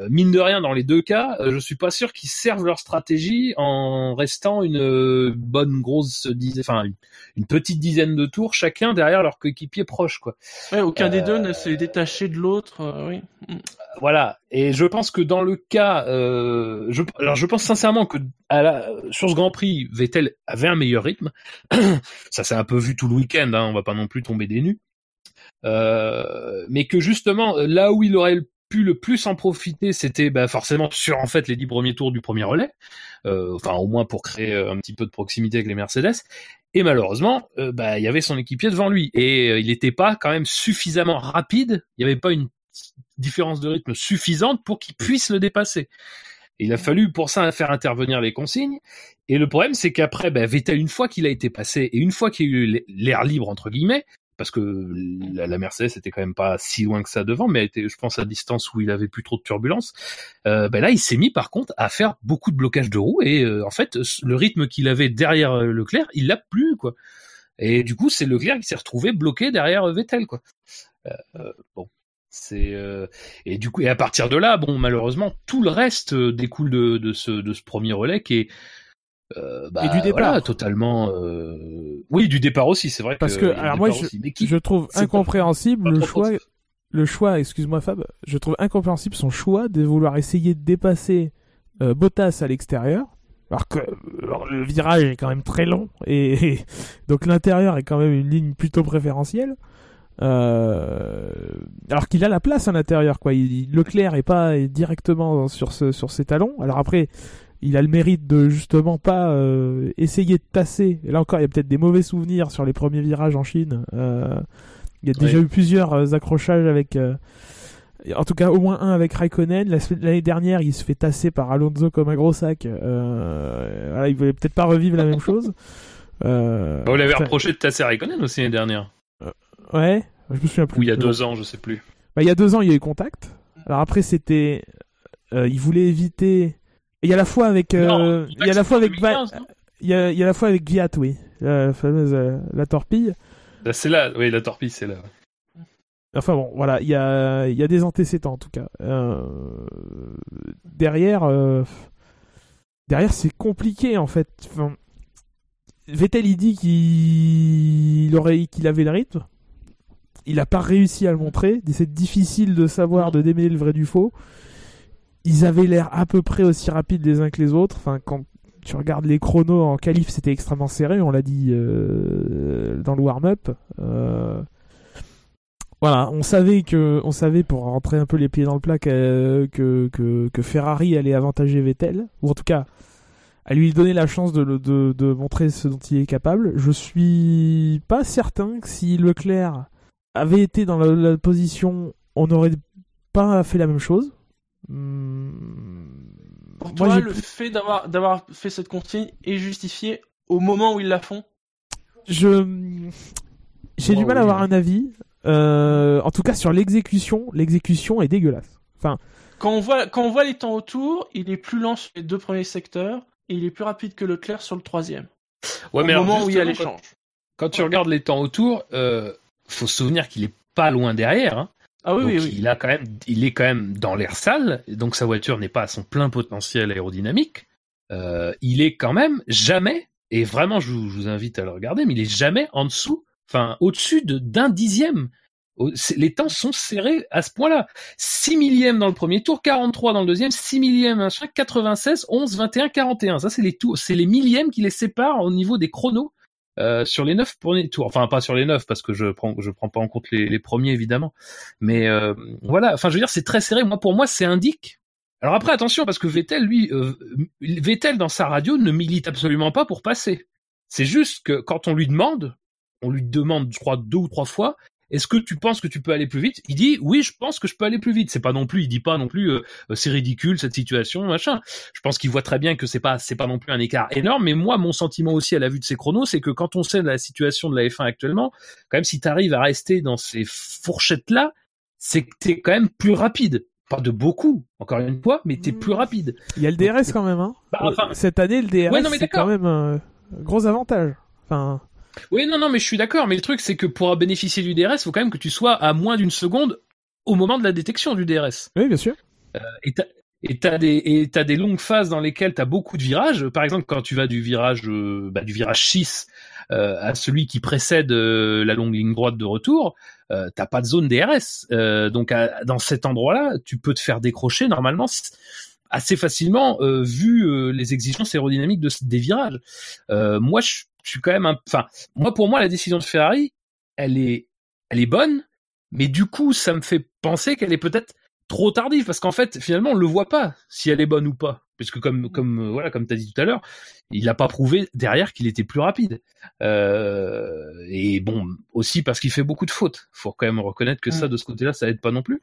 Euh, mine de rien, dans les deux cas, euh, je suis pas sûr qu'ils servent leur stratégie en restant une euh, bonne grosse dizaine, enfin une, une petite dizaine de tours chacun derrière leur coéquipier proche, quoi. Ouais, aucun des deux ne s'est détaché de l'autre. euh, oui. Voilà. Et je pense que dans le cas, euh, je, alors je pense sincèrement que à la, sur ce Grand Prix, Vettel avait un meilleur rythme. *coughs* Ça s'est un peu vu tout le week-end. Hein, on va pas non plus tomber des nues. Euh, mais que justement, là où il aurait pu le plus en profiter, c'était bah, forcément sur en fait les dix premiers tours du premier relais. Euh, enfin, au moins pour créer euh, un petit peu de proximité avec les Mercedes. Et malheureusement, euh, bah, il y avait son équipier devant lui et euh, il n'était pas quand même suffisamment rapide. Il n'y avait pas une différence de rythme suffisante pour qu'il puisse le dépasser. Et il a fallu pour ça faire intervenir les consignes. Et le problème, c'est qu'après, ben, Vettel, une fois qu'il a été passé et une fois qu'il y a eu l'air libre entre guillemets, parce que la, la Mercedes était quand même pas si loin que ça devant, mais elle était, je pense, à distance où il avait plus trop de turbulence. Euh, ben là, il s'est mis par contre à faire beaucoup de blocage de roues et euh, en fait, le rythme qu'il avait derrière euh, Leclerc, il l'a plus quoi. Et du coup, c'est Leclerc qui s'est retrouvé bloqué derrière Vettel quoi. Euh, bon, c'est euh, et du coup et à partir de là, bon, malheureusement, tout le reste découle de, de ce de ce premier relais qui est euh, bah, Et du départ. voilà, totalement. euh, Oui, du départ aussi, c'est vrai. Parce que, alors moi, départ je, aussi. Mais qui- je trouve pas- incompréhensible pas le choix, le choix, excuse-moi Fab, je trouve incompréhensible son choix de vouloir essayer de dépasser euh, Bottas à l'extérieur, alors que alors, le virage est quand même très long et, et *laughs* donc l'intérieur est quand même une ligne plutôt préférentielle. Euh, alors qu'il a la place à l'intérieur, quoi. Il, il- Leclerc est pas directement sur ce, sur ses talons. Alors après, il a le mérite de justement pas euh, essayer de passer. Et là encore, il y a peut-être des mauvais souvenirs sur les premiers virages en Chine. Euh, il y a déjà Oui. eu plusieurs euh, accrochages avec. euh, en tout cas, au moins un avec Raikkonen. L'année dernière, il se fait tasser par Alonso comme un gros sac. Voilà, il voulait peut-être pas revivre la même chose. Euh, Bah, on l'avait reproché de tasser Raikkonen aussi l'année dernière. Ouais, je me souviens plus. Ou il y a deux ans, je sais plus. Bah, il y a deux ans, il y a eu contact. Alors après, c'était, il voulait éviter. Il y a la fois avec, euh, il y a la fois avec, Va- 2015, non il y a, il y a la fois avec Viat, oui, la fameuse euh, la torpille. Là, C'est là, oui, la torpille, c'est là. Enfin bon, voilà, il y a, il y a des antécédents en tout cas. Euh, derrière, euh, derrière, c'est compliqué en fait. Enfin, Vettel, il dit qu'il aurait, qu'il avait le rythme. Il n'a pas réussi à le montrer. C'est difficile de savoir, de démêler le vrai du faux. Ils avaient l'air à peu près aussi rapides les uns que les autres. Enfin, quand tu regardes les chronos en qualif, c'était extrêmement serré. On l'a dit euh, dans le warm-up. Euh, voilà, on savait que, on savait pour rentrer un peu les pieds dans le plat que, Ferrari allait avantager Vettel, ou en tout cas à lui donner la chance de, de, de montrer ce dont il est capable. Je suis pas certain que si Leclerc avait été dans la position, on n'aurait pas fait la même chose. Hmm, Pour toi, j'ai le fait d'avoir d'avoir fait cette consigne est justifié au moment où ils la font? Je j'ai du mal à oui, avoir un avis. Euh, en tout cas, sur l'exécution, l'exécution est dégueulasse. Enfin, Quand on voit quand on voit les temps autour, il est plus lent sur les deux premiers secteurs et il est plus rapide que Leclerc sur le troisième. Ouais, au mais moment où il y a l'échange. Quand, quand tu regardes les temps autour, euh, faut se souvenir qu'il est pas loin derrière. Hein. Ah oui, donc oui, oui. il a quand même, il est quand même dans l'air sale, donc sa voiture n'est pas à son plein potentiel aérodynamique. Euh, il est quand même jamais, et vraiment je vous, je vous invite à le regarder, mais il est jamais en dessous, enfin au-dessus de d'un dixième. Au- Les temps sont serrés à ce point-là. 6 millièmes dans le premier tour, 43 dans le deuxième, 6 millièmes, machin, 96, 11, 21, 41. Ça, c'est les tours, c'est les millièmes qui les séparent au niveau des chronos euh, sur les neuf premiers tours. Enfin, pas sur les neuf parce que je prends, je prends pas en compte les, les premiers évidemment. Mais euh, voilà. Enfin, je veux dire, c'est très serré. Moi, pour moi, c'est indique. Alors après, attention parce que Vettel, lui, euh, Vettel dans sa radio ne milite absolument pas pour passer. C'est juste que quand on lui demande, on lui demande, je crois, deux ou trois fois, est-ce que tu penses que tu peux aller plus vite? Il dit oui, je pense que je peux aller plus vite. C'est pas non plus, il dit pas non plus, euh, euh, c'est ridicule cette situation, machin. Je pense qu'il voit très bien que c'est pas, c'est pas non plus un écart énorme. Mais moi, mon sentiment aussi à la vue de ces chronos, c'est que quand on sait la situation de la F1 actuellement, quand même, si tu arrives à rester dans ces fourchettes là, c'est que t'es quand même plus rapide. Pas de beaucoup, encore une fois, mais t'es Mm. plus rapide. il y a le DRS quand même. Hein. Bah, enfin- Cette année, le DRS, Ouais, c'est quand même un gros avantage. Enfin, Oui, non, non, mais je suis d'accord. Mais le truc, c'est que pour bénéficier du DRS, il faut quand même que tu sois à moins d'une seconde au moment de la détection du DRS. oui, bien sûr. Et t'as et t'as des et t'as des longues phases dans lesquelles t'as beaucoup de virages. Par exemple, quand tu vas du virage euh, bah, du virage 6 euh, à celui qui précède euh, la longue ligne droite de retour, euh, t'as pas de zone DRS. Euh, donc à- dans cet endroit-là, tu peux te faire décrocher normalement assez facilement euh, vu euh, les exigences aérodynamiques de, des virages. Euh, moi, je je suis quand même un, enfin, moi pour moi la décision de Ferrari, elle est elle est bonne, mais du coup ça me fait penser qu'elle est peut-être trop tardive parce qu'en fait finalement on le voit pas si elle est bonne ou pas. Puisque comme comme euh, voilà comme t'as dit tout à l'heure il a pas prouvé derrière qu'il était plus rapide. Euh, et bon aussi parce qu'il fait beaucoup de fautes. Faut quand même reconnaître que ça de ce côté-là ça aide pas non plus.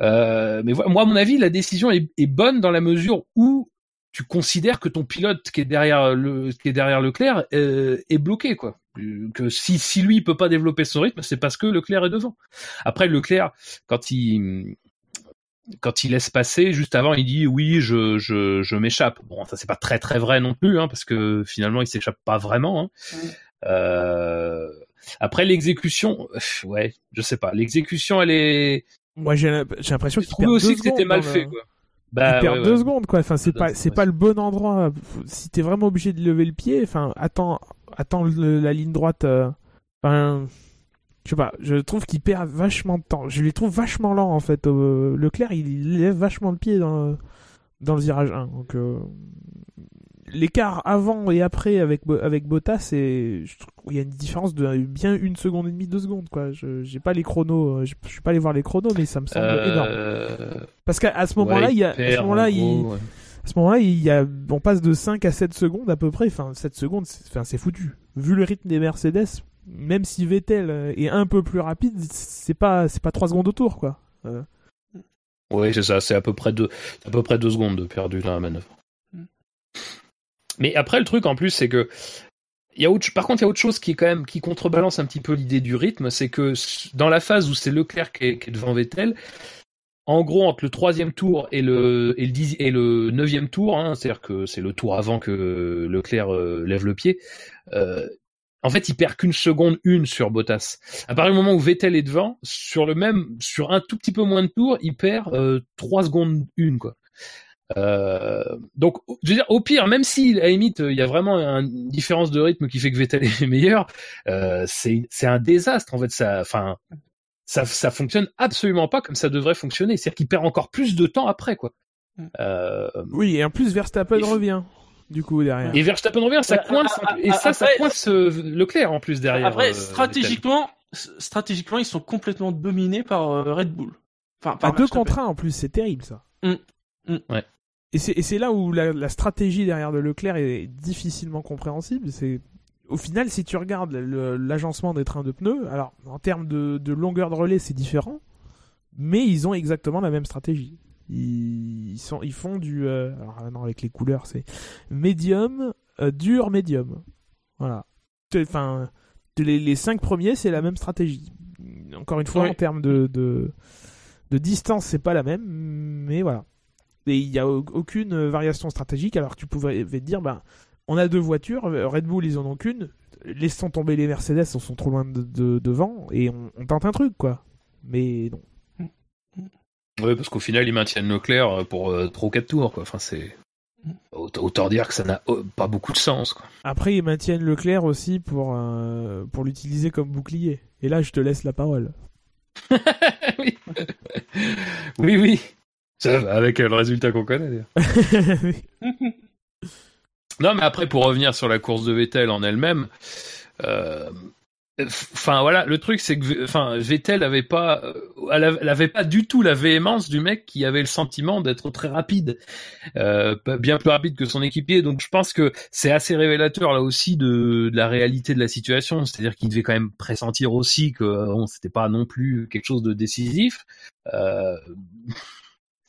Euh, mais voilà, moi à mon avis la décision est, est bonne dans la mesure où tu considères que ton pilote qui est derrière le qui est derrière Leclerc euh, est bloqué quoi que si si lui il peut pas développer son rythme c'est parce que Leclerc est devant après Leclerc quand il quand il laisse passer, juste avant, il dit oui, je, je, je m'échappe. Bon, ça c'est pas très très vrai non plus, hein, parce que finalement il s'échappe pas vraiment. Hein. Euh... Après l'exécution, euh, ouais, je sais pas. L'exécution, elle est. Moi, j'ai j'ai l'impression qu'il trouvé perd aussi que c'était mal le- fait, quoi. Bah, il perd ouais, deux ouais. secondes quoi. Enfin, c'est pas, c'est le bon endroit. Si t'es vraiment obligé de lever le pied, enfin, attends, attends le- la ligne droite. euh, Enfin, je sais pas. Je trouve qu'il perd vachement de temps. Je les trouve vachement lent en fait. Euh, Leclerc, il lève vachement le pied dans dans le virage 1. Donc euh, l'écart avant et après avec avec Bottas, c'est qu'il y a une différence de bien une seconde et demie, deux secondes quoi. Je j'ai pas les chronos. euh, Je je suis pas allé voir les chronos, mais ça me semble énorme. Euh... Parce qu'à ce moment-là, ouais, il y a, à ce moment-là, il, ouais. à ce moment-là, il y a, on passe de 5 à 7 secondes à peu près. Enfin, 7 secondes, c'est, enfin, c'est foutu. Vu le rythme des Mercedes, même si Vettel euh, est un peu plus rapide, c'est pas, c'est pas 3 secondes au tour, quoi. Euh, Oui, c'est ça, c'est à peu près deux, à peu près deux secondes de perdu dans la manœuvre. Mais après, le truc en plus, c'est que y a autre, par contre, il y a autre chose qui est quand même qui contrebalance un petit peu l'idée du rythme, c'est que dans la phase où c'est Leclerc qui est, devant Vettel, en gros entre le troisième tour et le et le dix- et le neuvième tour, hein, c'est-à-dire que c'est le tour avant que Leclerc euh, lève le pied. euh, en fait, il perd qu'une seconde une sur Bottas. À partir du moment où Vettel est devant, sur le même, sur un tout petit peu moins de tours, il perd euh, trois secondes une quoi. Euh, donc, je veux dire, au pire, même si à la limite il y a vraiment une différence de rythme qui fait que Vettel est *laughs* meilleur, euh, c'est c'est un désastre en fait. Ça, enfin, ça ça fonctionne absolument pas comme ça devrait fonctionner. C'est-à-dire qu'il perd encore plus de temps après quoi. Mm. Euh, Oui, et en plus Verstappen Et- revient. Du coup, derrière. et Verstappen revient, ça Ouais, coince et ça, ça coince euh, Leclerc en plus derrière. Après, euh, stratégiquement, stratégiquement, ils sont complètement dominés par euh, Red Bull. Enfin, À par deux Verstappen. contre un en plus, c'est terrible ça. Mm. Mm. Ouais. Et c'est et c'est là où la, la stratégie derrière de Leclerc est difficilement compréhensible. C'est au final, si tu regardes le- l'agencement des trains de pneus, alors en termes de, de longueur de relais, c'est différent, mais ils ont exactement la même stratégie. Ils, sont, ils font du. euh, alors ah non, avec les couleurs, c'est médium, euh, dur, médium. Voilà. Enfin, les, les cinq premiers, c'est la même stratégie. Encore une fois, Oui. en termes de, de, de distance, c'est pas la même, mais voilà. Et il n'y a au- aucune variation stratégique, alors que tu pouvais te dire, ben, on a deux voitures, euh, Red Bull, ils en ont qu'une, laissons tomber les Mercedes, ils sont trop loin de, de- devant, et on, on tente un truc, quoi. Mais non. Ouais, parce qu'au final, ils maintiennent Leclerc euh, pour euh, 3 ou 4 tours, quoi. Enfin, c'est. Autant dire que ça n'a pas beaucoup de sens, quoi. Après, ils maintiennent Leclerc aussi pour, euh, pour l'utiliser comme bouclier. Et là, je te laisse la parole. *laughs* oui. oui, oui. Avec euh, le résultat qu'on connaît, d'ailleurs. *laughs* Non, mais après, pour revenir sur la course de Vettel en elle-même, euh, enfin voilà, le truc c'est que, enfin, Vettel avait pas, euh, elle avait- pas du tout la véhémence du mec qui avait le sentiment d'être très rapide, euh, bien plus rapide que son équipier. Donc, je pense que c'est assez révélateur là aussi de, de la réalité de la situation. C'est-à-dire qu'il devait quand même pressentir aussi que bon, c'était pas non plus quelque chose de décisif. Euh,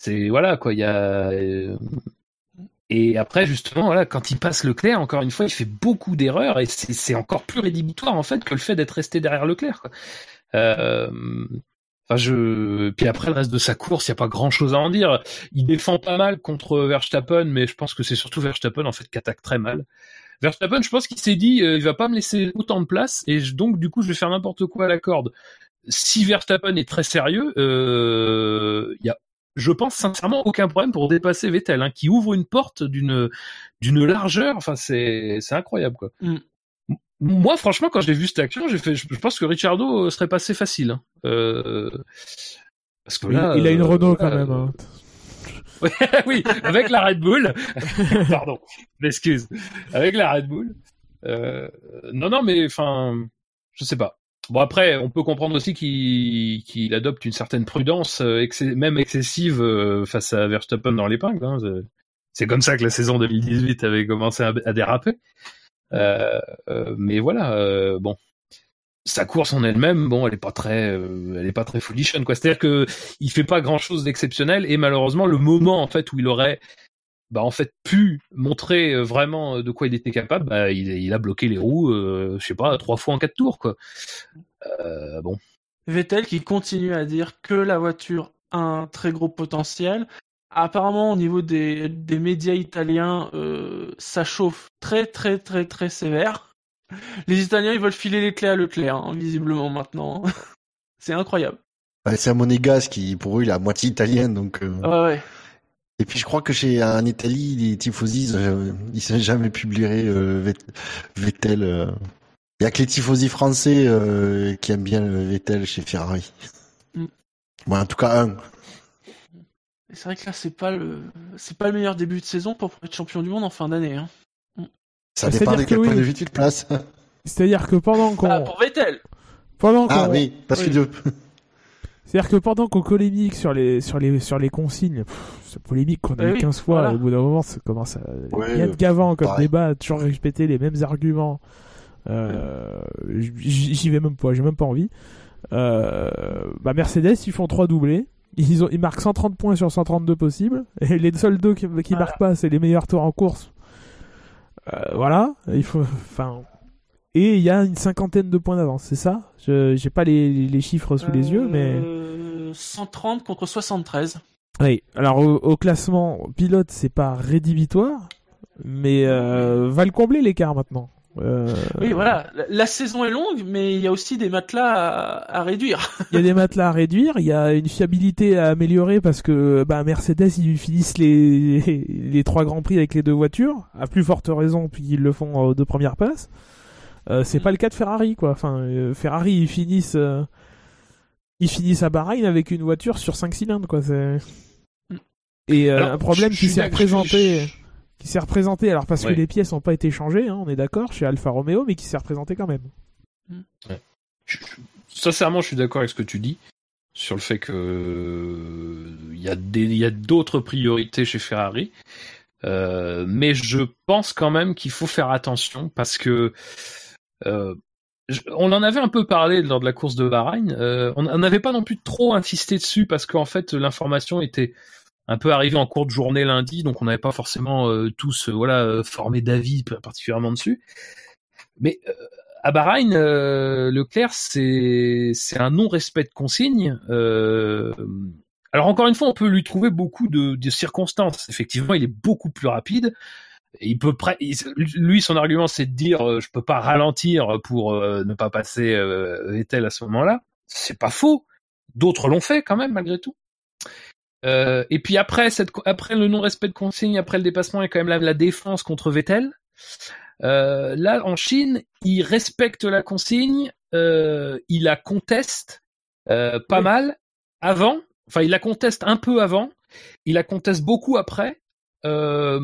c'est voilà quoi, il y a. euh, et après, justement, voilà, quand il passe Leclerc, encore une fois, il fait beaucoup d'erreurs et c'est encore plus rédhibitoire en fait que le fait d'être resté derrière Leclerc. Quoi. Euh, enfin, je. Puis après, le reste de sa course, il y a pas grand-chose à en dire. Il défend pas mal contre Verstappen, mais je pense que c'est surtout Verstappen en fait qui attaque très mal. Verstappen, je pense qu'il s'est dit, euh, il va pas me laisser autant de place et donc du coup, je vais faire n'importe quoi à la corde. Si Verstappen est très sérieux, euh, il y a je pense sincèrement aucun problème pour dépasser Vettel, hein, qui ouvre une porte d'une d'une largeur. Enfin, c'est c'est incroyable quoi. Mm. Moi, franchement, quand j'ai vu cette action, j'ai fait, je je pense que Ricciardo euh, serait passé facile. hein. Euh, parce que il, là, il a une euh, Renault quand même. hein. *laughs* oui, avec la Red Bull. *laughs* Pardon, m'excuse. Avec la Red Bull. Euh, non, non, mais enfin, je sais pas. Bon après, on peut comprendre aussi qu'il adopte une certaine prudence, euh, même excessive euh, face à Verstappen dans l'épingle. Hein. C'est- comme ça que la saison 2018 avait commencé à, déraper. Euh, mais voilà, bon, sa course en elle-même, bon, elle est pas très, euh, elle est pas très folichonne quoi. C'est-à-dire que il fait pas grand-chose d'exceptionnel et malheureusement le moment en fait où il aurait bah en fait pu montrer euh, vraiment de quoi il était capable, bah il, il a bloqué les roues, euh, je sais pas, trois fois en quatre tours quoi. Euh, bon, Vettel qui continue à dire que la voiture a un très gros potentiel. Apparemment, au niveau des, des médias italiens, euh, ça chauffe très très très très sévère. Les Italiens, ils veulent filer les clés à Leclerc, hein, visiblement maintenant. *laughs* C'est incroyable. Ouais, c'est un monégasque qui, pour eux, il est à moitié italien, donc. euh, Ouais, ouais. Et puis je crois que chez en Italie, les tifosi, euh, ils ne jamais publié euh, Vet- Vettel. euh. Il y a que les tifosi français euh, qui aiment bien le Vettel chez Ferrari. Mm. Bon, en tout cas un. C'est vrai que là, c'est pas le, c'est pas le meilleur début de saison pour être champion du monde en fin d'année. Hein. Ça Bah, dépend de c'est-à-dire quel que point oui. de vue tu te places. C'est-à-dire que pendant qu'on Ah, pour Vettel. pendant qu'on Ah oui, parce Oui. C'est-à-dire que pendant qu'on polémique sur les sur les sur les consignes, pff, c'est polémique qu'on a Eh eu oui, 15 fois, voilà. au bout d'un moment ça commence à Ouais, rien de gavant comme pareil. débat, toujours répéter les mêmes arguments. Euh, J'y vais même pas, j'ai même pas envie. Euh, bah Mercedes, ils font trois doublés. Ils, ont, ils marquent 130 points sur 132 possibles. Et les seuls deux qui, qui Voilà. marquent pas, c'est les meilleurs tours en course. Euh, voilà. Il faut, enfin. Et il y a une cinquantaine de points d'avance, c'est ça? Je J'ai pas les, les chiffres sous les yeux, mais. Euh, 130 contre 73. Oui, alors au, au classement pilote, c'est pas rédhibitoire, mais euh, va le combler l'écart maintenant. Euh, Oui, voilà. La, la saison est longue, mais il y a aussi des matelas à, à réduire. *laughs* Il y a des matelas à réduire, il y a une fiabilité à améliorer parce que bah, Mercedes ils finissent les, *laughs* les trois grands prix avec les deux voitures, à plus forte raison puisqu'ils le font aux deux premières places. Euh, c'est pas le cas de Ferrari quoi. Enfin, euh, Ferrari ils finissent euh, ils finissent à Bahreïn avec une voiture sur 5 cylindres quoi. C'est et Alors, un problème qui s'est je représenté qui s'est représenté alors parce Ouais. que les pièces n'ont pas été changées, hein, on est d'accord chez Alfa Romeo, mais qui s'est représenté quand même. je- je- sincèrement, je suis d'accord avec ce que tu dis sur le fait que il y a des, il y a d'autres priorités chez Ferrari. Mais je pense quand même qu'il faut faire attention parce que je- on en avait un peu parlé lors de la course de Bahreïn. Euh, on n'avait pas non plus trop insisté dessus parce qu'en fait l'information était un peu arrivé en cours de journée lundi, donc on n'avait pas forcément euh, tous euh, voilà euh, formé d'avis particulièrement dessus. Mais euh, à Bahreïn, euh, Leclerc, c'est un non-respect de consigne. Euh, alors encore une fois, on peut lui trouver beaucoup de circonstances. Effectivement, il est beaucoup plus rapide. Il peut lui son argument c'est de dire euh, je peux pas ralentir pour euh, ne pas passer euh, Vettel à ce moment-là. C'est pas faux. D'autres l'ont fait quand même malgré tout. Euh, et puis après cette après le non-respect de consigne, après le dépassement, il y a quand même la, la défense contre Vettel. Euh, là en Chine, il respecte la consigne, euh, il la conteste euh, pas Oui. mal avant. Enfin, il la conteste un peu avant, il la conteste beaucoup après. Euh,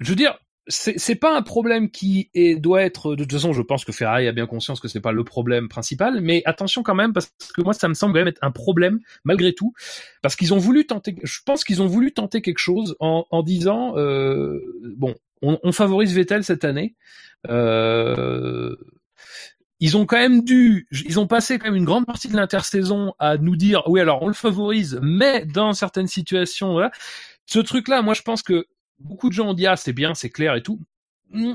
je veux dire, c'est pas un problème qui est, doit être. De toute façon, je pense que Ferrari a bien conscience que c'est pas le problème principal, mais attention quand même parce que moi, ça me semble quand même être un problème malgré tout, parce qu'ils ont voulu tenter. Je pense qu'ils ont voulu tenter quelque chose en, en disant euh, bon, on, on favorise Vettel cette année. Euh, ils ont quand même dû, ils ont passé quand même une grande partie de l'intersaison à nous dire, oui, alors on le favorise, mais dans certaines situations, voilà. Ce truc-là, moi, je pense que beaucoup de gens ont dit, ah, c'est bien, c'est clair et tout. Mm.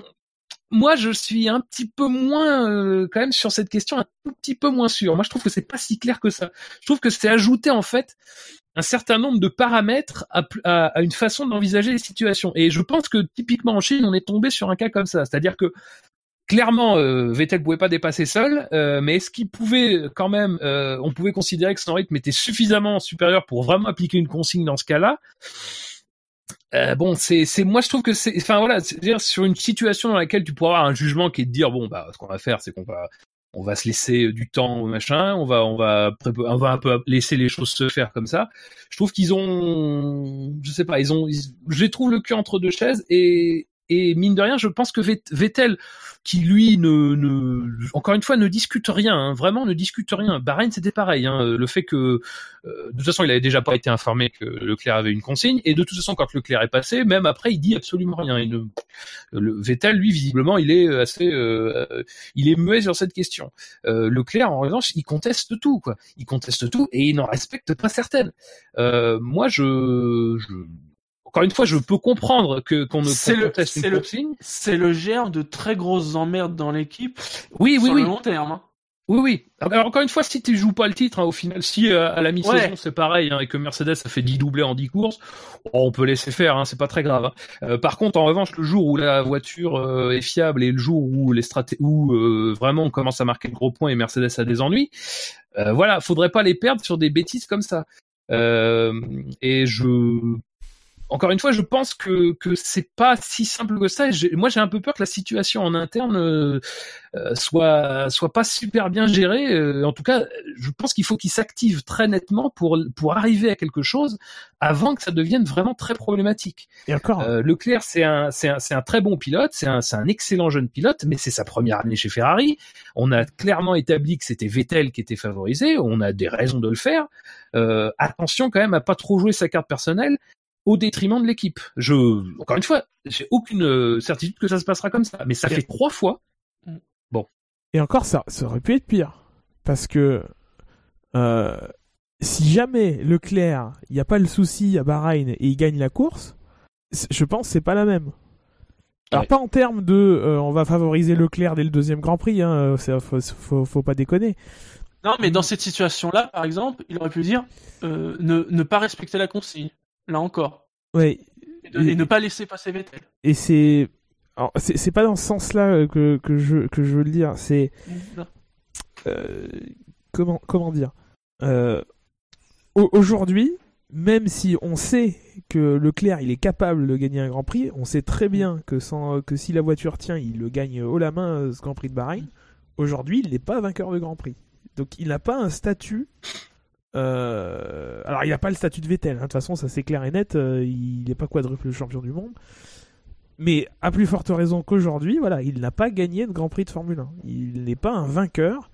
Moi, je suis un petit peu moins, euh, quand même, sur cette question, un tout petit peu moins sûr. Moi, je trouve que c'est pas si clair que ça. Je trouve que c'est ajouter, en fait, un certain nombre de paramètres à, à- à une façon d'envisager les situations. Et je pense que, typiquement, en Chine, on est tombé sur un cas comme ça. C'est-à-dire que, clairement, euh, Vettel pouvait pas dépasser seul, euh, mais est-ce qu'il pouvait quand même, euh, on pouvait considérer que son rythme était suffisamment supérieur pour vraiment appliquer une consigne dans ce cas-là? Euh, bon, c'est, c'est, moi je trouve que c'est, enfin voilà, c'est-à-dire sur une situation dans laquelle tu pourras avoir un jugement qui est de dire bon bah ce qu'on va faire c'est qu'on va, on va se laisser du temps machin, on va, on va, on va un peu laisser les choses se faire comme ça. Je trouve qu'ils ont, je sais pas, ils ont, je les trouve le cul entre deux chaises et et mine de rien, je pense que Vett- Vettel, qui lui ne, ne encore une fois ne discute rien, hein, vraiment ne discute rien. Bahreïn c'était pareil, hein, le fait que euh, de toute façon il avait déjà pas été informé que Leclerc avait une consigne et de toute façon quand Leclerc est passé, même après il dit absolument rien. Il ne- le Vettel lui visiblement il est assez, euh, euh, il est muet sur cette question. Euh, Leclerc en revanche il conteste tout quoi, il conteste tout et il n'en respecte pas certaines. Euh, moi je, je encore une fois, je peux comprendre que qu'on ne C'est le- c'est le-. C'est le germe de très grosses emmerdes dans l'équipe Oui, oui, sur oui. le long terme. hein. Oui, oui. Alors encore une fois, si tu joues pas le titre, hein, au final, si euh, à la mi-saison Ouais. c'est pareil hein, et que Mercedes a fait 10 doublés en 10 courses, oh, on peut laisser faire, hein, c'est pas très grave. Euh, par contre, en revanche, le jour où la voiture euh, est fiable et le jour où les straté où vraiment on commence à marquer de gros points et Mercedes a des ennuis, voilà, faudrait pas les perdre sur des bêtises comme ça. Et je encore une fois, je pense que que c'est pas si simple que ça. Moi, j'ai un peu peur que la situation en interne euh, euh, soit soit pas super bien gérée. Euh, en tout cas, je pense qu'il faut qu'il s'active très nettement pour pour arriver à quelque chose avant que ça devienne vraiment très problématique. Et encore, Euh, Leclerc, c'est un, c'est un, c'est un très bon pilote, c'est un, c'est un excellent jeune pilote, mais c'est sa première année chez Ferrari. On a clairement établi que c'était Vettel qui était favorisé. On a des raisons de le faire. Euh, attention quand même à pas trop jouer sa carte personnelle au détriment de l'équipe. Je, encore une fois, j'ai aucune euh, certitude que ça se passera comme ça, mais ça Et- fait trois fois. Et encore, ça, ça aurait pu être pire. Parce que euh, si jamais Leclerc, il n'y a pas le souci à Bahreïn et il gagne la course, je pense que c'est pas la même. Alors Ouais. pas en termes de euh, on va favoriser Leclerc dès le deuxième Grand Prix, hein, faut, faut, faut pas déconner. Non, mais dans cette situation-là, par exemple, il aurait pu dire euh, ne, ne pas respecter la consigne. Là encore. Ouais. Et, de- et ne pas laisser passer Vettel. Et c'est c'est pas dans ce sens-là euh, que, que je que je veux le dire. C'est euh, comment comment dire Euh, au- aujourd'hui même si on sait que Leclerc il est capable de gagner un Grand Prix on sait très bien que sans que si la voiture tient il le gagne haut la main ce Grand Prix de Bahreïn aujourd'hui il n'est pas vainqueur de Grand Prix donc il n'a pas un statut euh, alors il n'a pas le statut de Vettel hein. de toute façon ça c'est clair et net euh, il n'est pas quadruple champion du monde mais à plus forte raison qu'aujourd'hui, voilà, il n'a pas gagné de Grand Prix de Formule 1. Il n'est pas un vainqueur.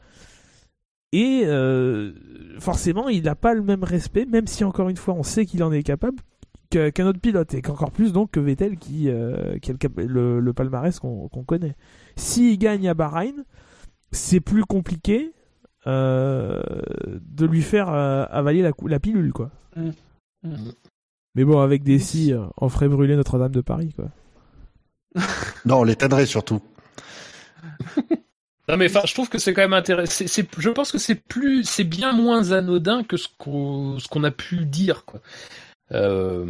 Et euh, forcément, il n'a pas le même respect, même si encore une fois, on sait qu'il en est capable, qu'un autre pilote. Et qu'encore plus donc que Vettel qui, a le, palmarès qu'on qu'on connaît. S'il gagne à Bahreïn, c'est plus compliqué de lui faire euh, avaler la, pilule, quoi. Mais bon, avec des scies, euh, on ferait brûler Notre-Dame de Paris, quoi. *laughs* Non, on l'éteindrait surtout. Non mais enfin, je trouve que c'est quand même intéressant. C'est, je pense que c'est plus, c'est bien moins anodin que ce qu'on, ce qu'on a pu dire, quoi. Euh,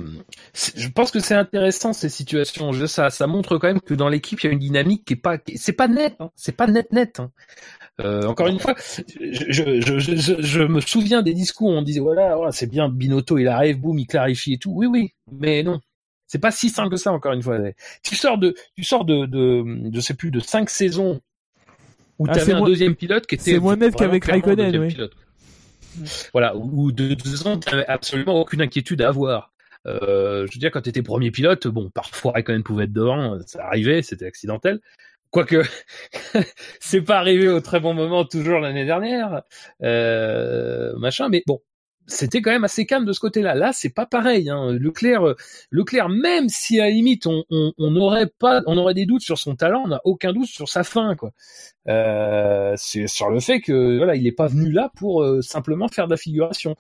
je pense que c'est intéressant ces situations. Je- ça, ça montre quand même que dans l'équipe il y a une dynamique qui est pas, qui- c'est pas net, hein. c'est pas net net. hein. Euh, encore une fois, je, je, je, je, je me souviens des discours où on disait voilà, voilà, c'est bien Binotto, il arrive, boum, il clarifie et tout. Oui, oui, mais non. C'est pas si simple que ça, encore une fois. Tu sors de, tu sors de, de, je sais plus, de cinq saisons où Ah, tu avais un deuxième pilote qui était c'est moins net vraiment qu'avec Raikkonen, oui. pilote. Voilà, ou de deux ans, t'avais absolument aucune inquiétude à avoir. Euh, je veux dire, quand t'étais premier pilote, bon, parfois Raikkonen pouvait être devant, ça arrivait, c'était accidentel. Quoique, *laughs* c'est pas arrivé au très bon moment toujours l'année dernière, euh, machin, mais bon, c'était quand même assez calme de ce côté-là. Là, c'est pas pareil. Hein. Leclerc, euh, Leclerc, même si à la limite on, on, on aurait pas, on aurait des doutes sur son talent, on n'a aucun doute sur sa fin, quoi. Euh, c'est sur le fait que voilà, il est pas venu là pour euh, simplement faire de la figuration.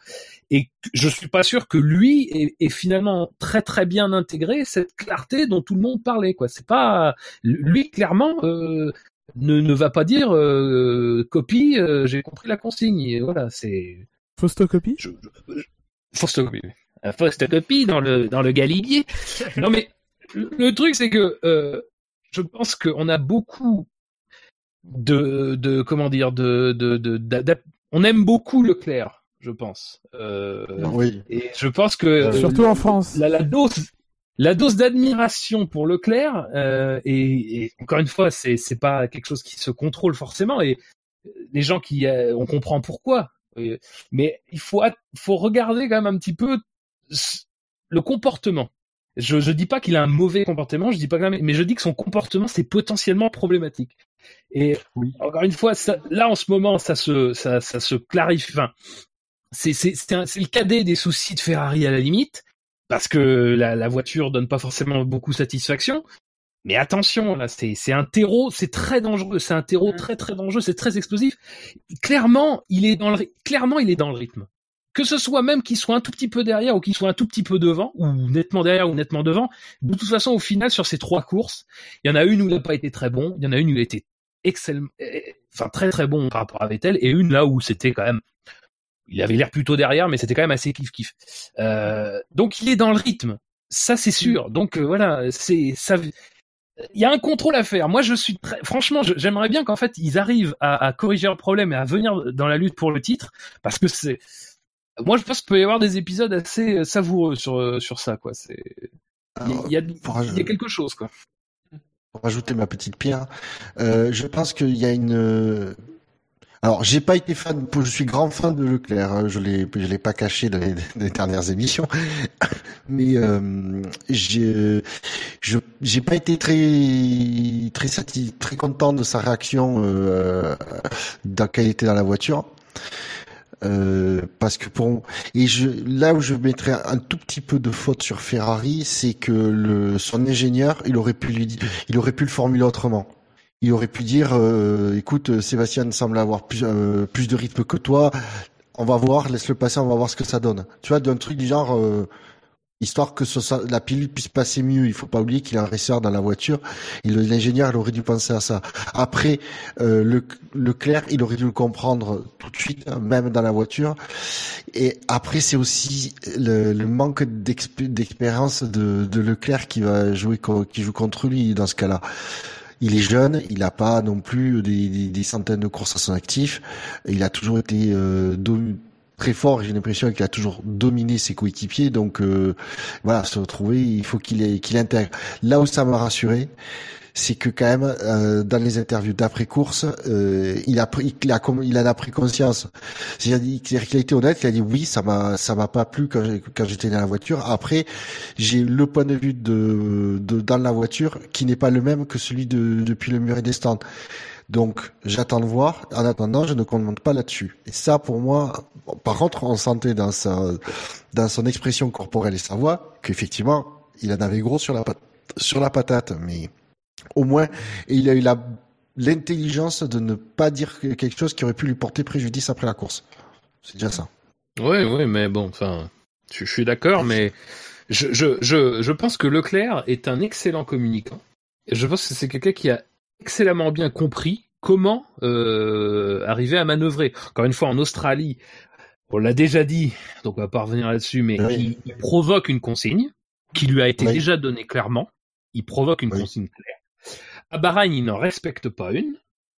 Et je suis pas sûr que lui ait finalement très très bien intégré cette clarté dont tout le monde parlait, quoi. C'est pas lui clairement. Euh, ne, ne va pas dire euh, copie, j'ai compris la consigne. Et voilà, c'est Faustocopie je, je, je- phostocopie. Euh, phostocopie dans le dans le galibier. *laughs* Non mais le, le truc c'est que euh, je pense qu'on a beaucoup de de comment dire de de on aime beaucoup Leclerc, je pense. Euh, Oui. et je pense que euh, Surtout en France. la, la dose la dose d'admiration pour Leclerc euh, et, et encore une fois c'est c'est pas quelque chose qui se contrôle forcément et les gens qui euh, on comprend pourquoi mais il faut regarder quand même un petit peu le comportement je je dis pas qu'il a un mauvais comportement je dis pas que mais je dis que son comportement c'est potentiellement problématique et Oui. encore une fois ça, là en ce moment ça se ça ça se clarifie enfin c'est c'est c'est un- c'est le cadet des soucis de Ferrari à la limite parce que la, la voiture donne pas forcément beaucoup satisfaction. Mais attention, là, c'est c'est un terreau, c'est très dangereux, c'est un terreau très très dangereux, c'est très explosif. Clairement, il est dans le clairement il est dans le rythme. Que ce soit même qu'il soit un tout petit peu derrière ou qu'il soit un tout petit peu devant ou nettement derrière ou nettement devant, de toute façon au final sur ces trois courses, il y en a une où il n'a pas été très bon, il y en a une où il a été excellent, eh, enfin très très bon par rapport à Vettel et une là où c'était quand même il avait l'air plutôt derrière, mais c'était quand même assez kiff kiff. Euh, donc il est dans le rythme, ça c'est sûr. Donc euh, voilà, c'est ça. Il y a un contrôle à faire. Moi, je suis très, franchement, j'aimerais bien qu'en fait ils arrivent à, à corriger le problème et à venir dans la lutte pour le titre, parce que c'est. Moi, je pense qu'il peut y avoir des épisodes assez savoureux sur sur ça, quoi. C'est. Y a- il y a quelque chose, quoi. pour rajouter ma petite pierre, euh, je pense qu'il y a une. Euh, Alors, j'ai pas été fan. Je suis grand fan de Leclerc. hein, Je l'ai, je l'ai pas caché dans les, dernières émissions, *laughs* mais euh, j'ai, je, j'ai pas été très, très sati- très content de sa réaction euh, dans qu'elle était dans la voiture. Euh, parce que pour et je là où je mettrais un tout petit peu de faute sur Ferrari, c'est que le son ingénieur, il aurait pu lui il aurait pu le formuler autrement. Il aurait pu dire, euh, écoute, Sébastien semble avoir plus euh, plus de rythme que toi. On va voir, laisse-le passer, on va voir ce que ça donne. Tu vois, d'un truc du genre, euh, histoire que la pilule puisse passer mieux. Il faut pas oublier qu'il a un racer dans la voiture. Le- l'ingénieur, aurait dû penser à ça. Après, euh, le, Leclerc, il aurait dû le comprendre tout de suite, hein, même dans la voiture. Et après, c'est aussi le, le manque d'expé- d'expérience de, de Leclerc qui va jouer, qui joue contre lui dans ce cas-là. Il est jeune, il n'a pas non plus des, centaines de courses à son actif. Il a toujours été euh, très fort. J'ai l'impression qu'il a toujours dominé ses coéquipiers. Donc euh, voilà, se retrouver, il faut qu'il qu'il intègre. Là où ça m'a rassuré, c'est que quand même euh, dans les interviews d'après course, euh, il a pris, il a, il en a pris conscience. C'est-à-dire qu'il a été honnête, il a dit oui, ça m'a, ça m'a pas plu quand, j'étais dans la voiture. Après, j'ai le point de vue de, de dans la voiture qui n'est pas le même que celui de depuis le muret des stands. Donc, j'attends de voir. En attendant, je ne commente pas là-dessus. Et ça, pour moi, par contre, on sentait dans sa, dans son expression corporelle et sa voix qu'effectivement, il en avait gros sur la, sur la patate. Mais au moins, et il a eu la, l'intelligence de ne pas dire que- quelque chose qui aurait pu lui porter préjudice après la course. C'est déjà ça. Oui, oui, mais bon, enfin, je, je suis d'accord, mais Je, je, je, je pense que Leclerc est un excellent communicant. Et je pense que c'est quelqu'un qui a excellemment bien compris comment euh, arriver à manœuvrer. Encore une fois, en Australie, on l'a déjà dit, donc on va pas revenir là-dessus, mais Oui. il, il provoque une consigne qui lui a été Oui. déjà donnée clairement. Il provoque une Oui. consigne claire. À Bahreïn, il n'en respecte pas une.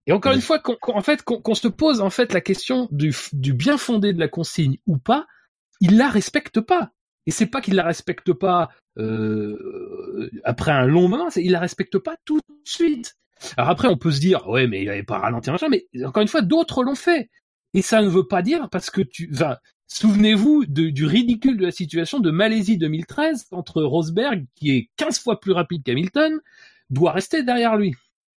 Et encore Oui. une fois, qu'on, qu'on- en fait, qu'on, qu'on se pose en fait la question du, bien fondé de la consigne ou pas, il la respecte pas. Et c'est pas qu'il la respecte pas euh, après un long moment, c'est il la respecte pas tout de suite. Alors après, on peut se dire, ouais, mais il avait pas ralenti machin, mais encore une fois, d'autres l'ont fait. Et ça ne veut pas dire parce que tu, enfin, souvenez-vous de- du ridicule de la situation de Malaisie 2013 entre Rosberg, qui est 15 fois plus rapide qu'Hamilton, doit rester derrière lui.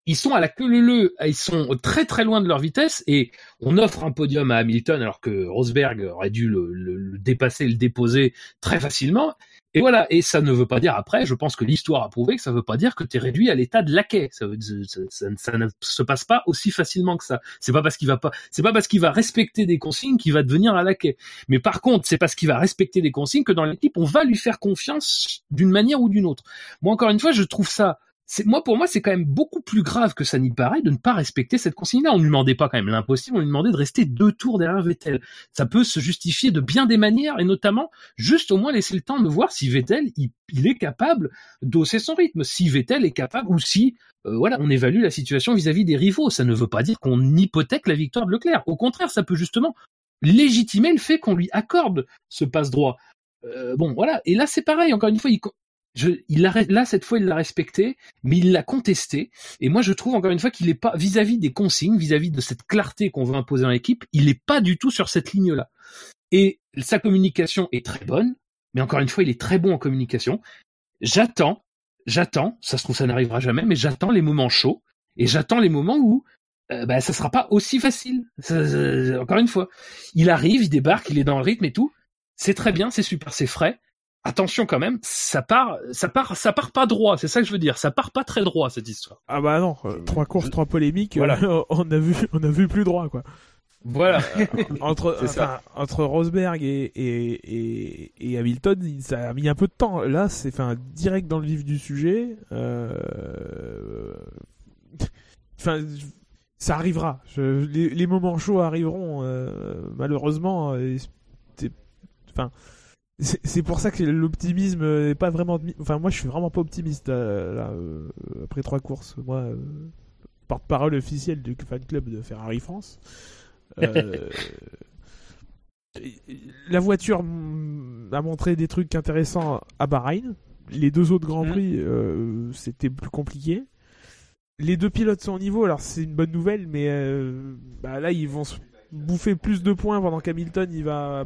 Ils sont à la queue leu ils sont très très loin de leur vitesse et on offre un podium à Hamilton alors que Rosberg aurait dû le, dépasser, le déposer très facilement. Et voilà, et ça ne veut pas dire après, je pense que l'histoire a prouvé que ça ne veut pas dire que tu es réduit à l'état de laquais. Ça ne se passe pas aussi facilement que ça. C'est pas parce qu'il va pas, c'est pas parce qu'il va respecter des consignes qu'il va devenir un laquais. Mais par contre, c'est parce qu'il va respecter des consignes que dans l'équipe, on va lui faire confiance d'une manière ou d'une autre. Moi, encore une fois, je trouve ça c'est moi pour moi c'est quand même beaucoup plus grave que ça n'y paraît de ne pas respecter cette consigne-là. On lui demandait pas quand même l'impossible, on lui demandait de rester deux tours derrière Vettel. Ça peut se justifier de bien des manières et notamment juste au moins laisser le temps de voir si Vettel il, il est capable d'hausser son rythme, si Vettel est capable ou si euh, voilà on évalue la situation vis-à-vis des rivaux. Ça ne veut pas dire qu'on hypothèque la victoire de Leclerc. Au contraire, ça peut justement légitimer le fait qu'on lui accorde ce passe droit. Euh, bon voilà et là c'est pareil encore une fois il je, il l'a, là, cette fois, il l'a respecté, mais il l'a contesté. Et moi, je trouve encore une fois qu'il est pas vis-à-vis des consignes, vis-à-vis de cette clarté qu'on veut imposer dans l'équipe, il est pas du tout sur cette ligne-là. Et sa communication est très bonne, mais encore une fois, il est très bon en communication. J'attends, j'attends, ça se trouve, ça n'arrivera jamais, mais j'attends les moments chauds et j'attends les moments où euh, bah, ça sera pas aussi facile. Ça- encore une fois, il arrive, il débarque, il est dans le rythme et tout. C'est très bien, c'est super, c'est frais attention quand même, ça part, ça part, ça part pas droit. C'est ça que je veux dire. Ça part pas très droit cette histoire. Ah bah non, euh, trois courses, trois polémiques, Voilà. euh, *laughs* on a vu, on a vu plus droit quoi. Voilà. entre enfin, entre Rosberg et, et, et, et Hamilton, il- ça a mis un peu de temps. Là, c'est enfin direct dans le vif du sujet. Euh... Enfin, ça arrivera. Je- les, les moments chauds arriveront. euh, malheureusement, euh, enfin. C'est pour ça que l'optimisme est pas vraiment. Enfin, moi, je suis vraiment pas optimiste euh, là, euh, après trois courses. Moi, euh, porte-parole officielle du fan club de Ferrari France. Euh, *laughs* la voiture mm, a montré des trucs intéressants à Bahreïn. Les deux autres grands Mhm. prix, c'était plus compliqué. Les deux pilotes sont au niveau, alors c'est une bonne nouvelle, mais bah là ils vont se bouffer plus de points pendant qu'Hamilton il va,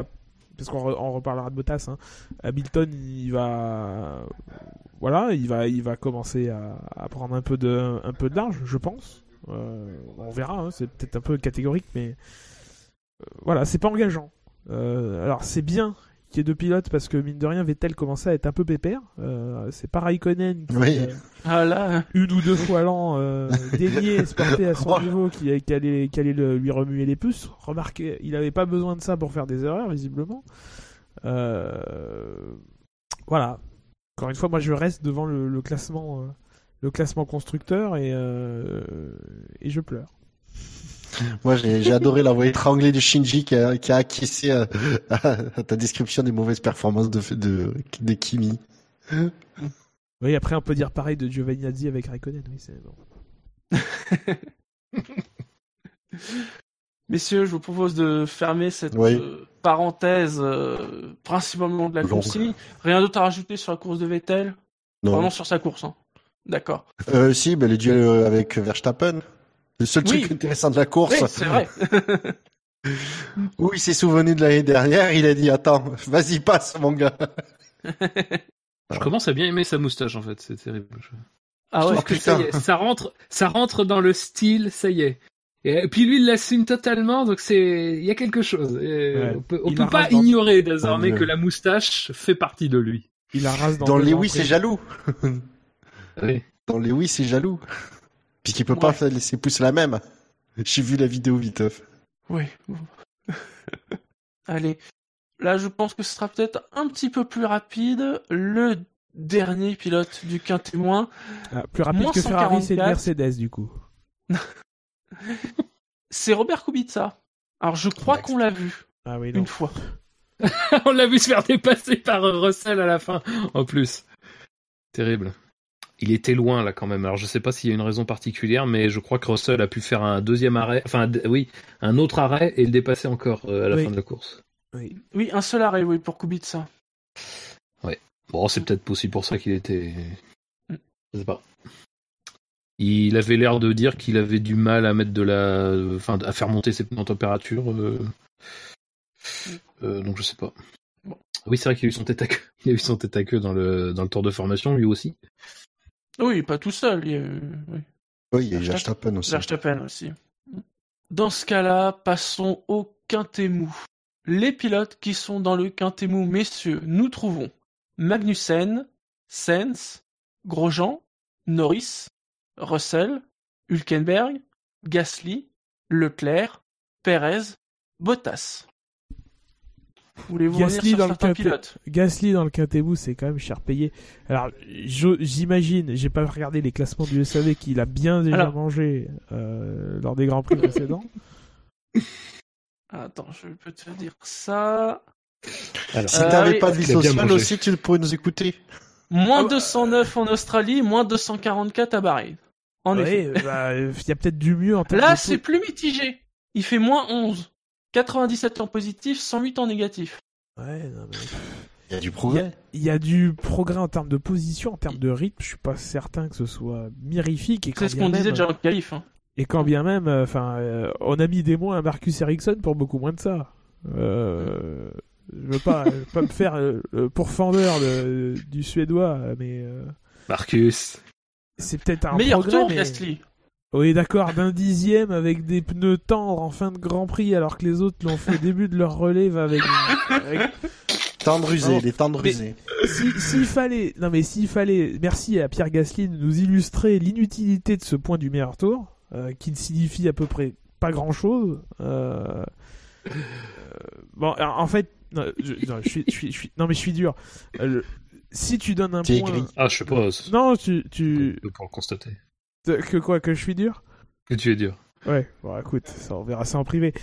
parce qu'on re- on reparlera de Bottas. Hein. Hamilton il va, commencer à, prendre un peu de, un peu de large, je pense. Euh, on verra, hein, c'est peut-être un peu catégorique, mais euh, voilà, c'est pas engageant. Euh, alors c'est bien qu'il y ait deux pilotes parce que mine de rien Vettel commençait à être un peu pépère. Euh, c'est pas Raikkonen qui Oui. euh, Ah là, une ou deux fois l'an euh, dénié se porter à son Oh. *laughs* niveau qui, qui allait, qui allait le- lui remuer les puces. Remarquez, il avait pas besoin de ça pour faire des erreurs visiblement. Euh, voilà. Encore une fois, moi je reste devant le, le classement, euh, le classement constructeur et euh, et je pleure. Moi, j'ai adoré la voix étranglée de Shinji qui a, qui a acquiescé à, à- à ta description des mauvaises performances de, de, de Kimi. Oui, après on peut dire pareil de Giovinazzi avec Raikkonen. Oui, c'est bon. *laughs* messieurs, je vous propose de fermer cette Oui. euh, parenthèse euh, principalement de la consigne. Rien d'autre à rajouter sur la course de Vettel? Non. Vraiment sur sa course. Hein. D'accord. Euh, si, ben, le duel euh, avec Verstappen. Le seul Oui. truc intéressant de la course. Oui, c'est vrai. *laughs* Où il s'est souvenu de l'année dernière, il a dit attends, vas-y passe mon gars. *laughs* Je commence à bien aimer sa moustache en fait. C'est terrible. Je- ah ouais. trouve que ça y est, ça rentre, ça rentre dans le style. Ça y est. Et puis lui, il l'assume totalement, donc c'est, il y a quelque chose. Ouais. On peut, on peut pas dans- ignorer désormais que la moustache fait partie de lui. Il a race dans, Dans oui, c'est jaloux. Oui. Dans les oui, c'est jaloux. Puisqu'il peut Ouais. pas laisser pousser la même. J'ai vu la vidéo viteuf. Oui. *laughs* Allez. là je pense que ce sera peut-être un petit peu plus rapide. Le dernier pilote du quintémoin, Ah, plus rapide Moins que Ferrari, c'est une 144. Mercedes du coup. *laughs* c'est Robert Kubica. Alors je crois qu'on l'a vu Ah oui, non. une fois. *laughs* On l'a vu se faire dépasser par Russell à la fin, en plus. Terrible. Il était loin là quand même. Alors je sais pas s'il y a une raison particulière, mais je crois que Russell a pu faire un deuxième arrêt, enfin oui, un autre arrêt et le dépasser encore euh, à la Oui. fin de la course. Oui. Oui, un seul arrêt, oui, pour Kubica. Bon, c'est peut-être aussi pour ça qu'il était. Je sais pas. Il avait l'air de dire qu'il avait du mal à mettre de la, enfin, à faire monter ses pneus en température. euh, euh, donc je sais pas. Oui, c'est vrai qu'il a eu son tête à queue. *laughs* Il a eu son tête à queue dans le dans le tour de formation lui aussi. Oui, pas tout seul. Il y a eu- oui. Oui, il y a Verstappen aussi. Verstappen aussi. Dans ce cas-là, passons au quintet mou. Les pilotes qui sont dans le quintet mou, messieurs, nous trouvons Magnussen, Sens, Grosjean, Norris, Russell, Hülkenberg, Gasly, Leclerc, Perez, Bottas. Voulez-vous Gasly dans le pilotes Gasly dans le Quintet c'est quand même cher payé. Alors, je- j'imagine, j'ai pas regardé les classements du SAV qu'il a bien déjà Alors- mangé euh, lors des grands prix précédents. *laughs* Attends, je peux te dire ça. Alors, Si Euh, t'avais pas de vie sociale aussi, tu pourrais nous écouter. Moins Ah bah- 209 en Australie, moins 244 à Bahreïn. En effet. Bah, il y a peut-être du mieux en termes Là, de c'est plus mitigé. Il fait moins 11. 97 en positif, 108 en négatif. Ouais, non, mais- Il y a du progrès. Il y a du progrès en termes de position, en termes de rythme. Je suis pas certain que ce soit mirifique. Et quand C'est ce bien qu'on disait même- déjà en qualif. hein. Et quand bien même, euh, enfin, euh, on a mis des mois à Marcus Ericsson pour beaucoup moins de ça. Euh, je veux pas, *laughs* je veux pas me faire euh, le pourfendeur de- du suédois, mais euh, Marcus. c'est peut-être un Meilleur progrès. tour, mais- Gasly. Oui, d'accord, d'un dixième avec des pneus tendres en fin de Grand Prix, alors que les autres l'ont fait au début de leur relève avec. avec- Temps de rusé, Non, les temps de mais- rusé. Si- S'il fallait, non mais s'il fallait, merci à Pierre Gasly de nous illustrer l'inutilité de ce point du meilleur tour, euh, qui ne signifie à peu près pas grand chose. Euh, euh, bon, alors, en fait, non, je, non, je suis, je suis, je suis- non mais je suis dur. Euh, le- si tu donnes un point, aigri. Ah, je sais pas. non, tu, tu, Pour le constater. Que quoi, que je suis dur? Que tu es dur. Ouais, bon écoute, ça, on verra ça en privé.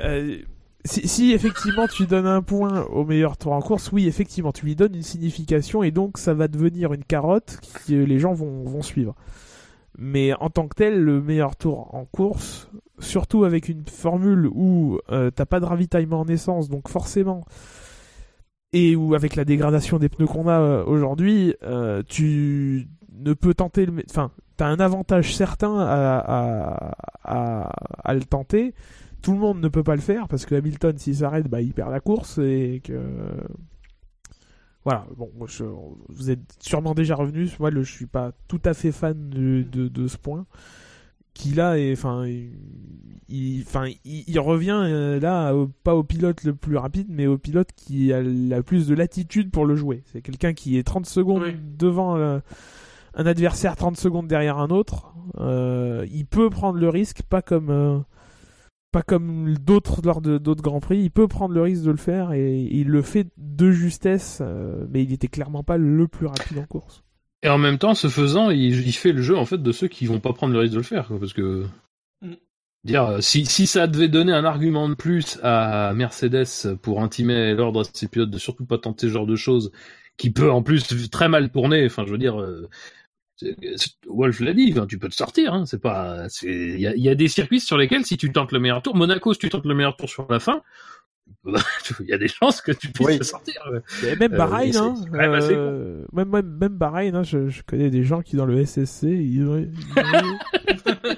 Euh, si, si effectivement tu donnes un point au meilleur tour en course, oui effectivement tu lui donnes une signification et donc ça va devenir une carotte que les gens vont, vont suivre. Mais en tant que tel, le meilleur tour en course, surtout avec une formule où euh, t'as pas de ravitaillement en essence, donc forcément, et où avec la dégradation des pneus qu'on a euh, aujourd'hui, euh, tu ne peux tenter le, enfin, t'as un avantage certain à, à, à, à le tenter. Tout le monde ne peut pas le faire parce que Hamilton, s'il s'arrête, bah, il perd la course et que. Voilà, bon, je- vous êtes sûrement déjà revenu. Moi, le, je suis pas tout à fait fan de, de, de ce point. Qui là, est, enfin, il, il- enfin, il, il revient euh, là, pas au pilote le plus rapide, mais au pilote qui a la plus de latitude pour le jouer. C'est quelqu'un qui est 30 secondes Oui. devant euh, un adversaire, 30 secondes derrière un autre. Euh, il peut prendre le risque, pas comme euh, pas comme d'autres lors de d'autres grands prix. Il peut prendre le risque de le faire et il le fait de justesse, euh, mais il était clairement pas le plus rapide en course. Et en même temps, ce faisant, il, il fait le jeu en fait de ceux qui vont pas prendre le risque de le faire, quoi, parce que Mm. dire si si ça devait donner un argument de plus à Mercedes pour intimer l'ordre à ses pilotes de surtout pas tenter ce genre de choses, qui peut en plus très mal tourner. Enfin, je veux dire. euh, Wolf l'a dit, tu peux te sortir. Hein, c'est pas, c'est- il y y a des circuits sur lesquels si tu tentes le meilleur tour, Monaco, si tu tentes le meilleur tour sur la fin, *laughs* il y a des chances que tu puisses Oui. te sortir. Et même Euh, Bahreïn, hein, même assez euh, même, même, Bahreïn, hein, je, je connais des gens qui dans le SSC, ils ils *laughs*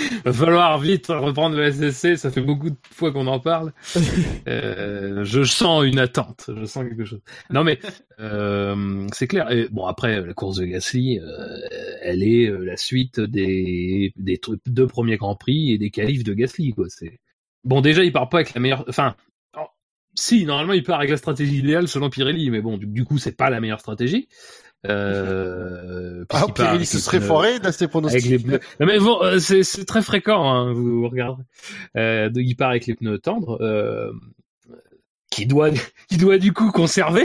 *laughs* Va falloir vite reprendre le SSC, ça fait beaucoup de fois qu'on en parle. *laughs* Euh, je sens une attente, je sens quelque chose. Non mais euh, c'est clair. Et bon après la course de Gasly, euh, elle est la suite des des trucs deux premiers grands prix et des qualifs de Gasly quoi. C'est bon déjà il part pas avec la meilleure. Enfin si normalement il part avec la stratégie idéale selon Pirelli, mais bon du, du coup c'est pas la meilleure stratégie. Euh, Ah, Pirelli avec se serait pneus- foiré dans ses avec pronostics. les pneus. Non, mais bon, euh, c'est c'est très fréquent, hein, vous, vous regardez. Euh, donc, il part avec les pneus tendres. Euh, qui doit, qui doit du coup conserver,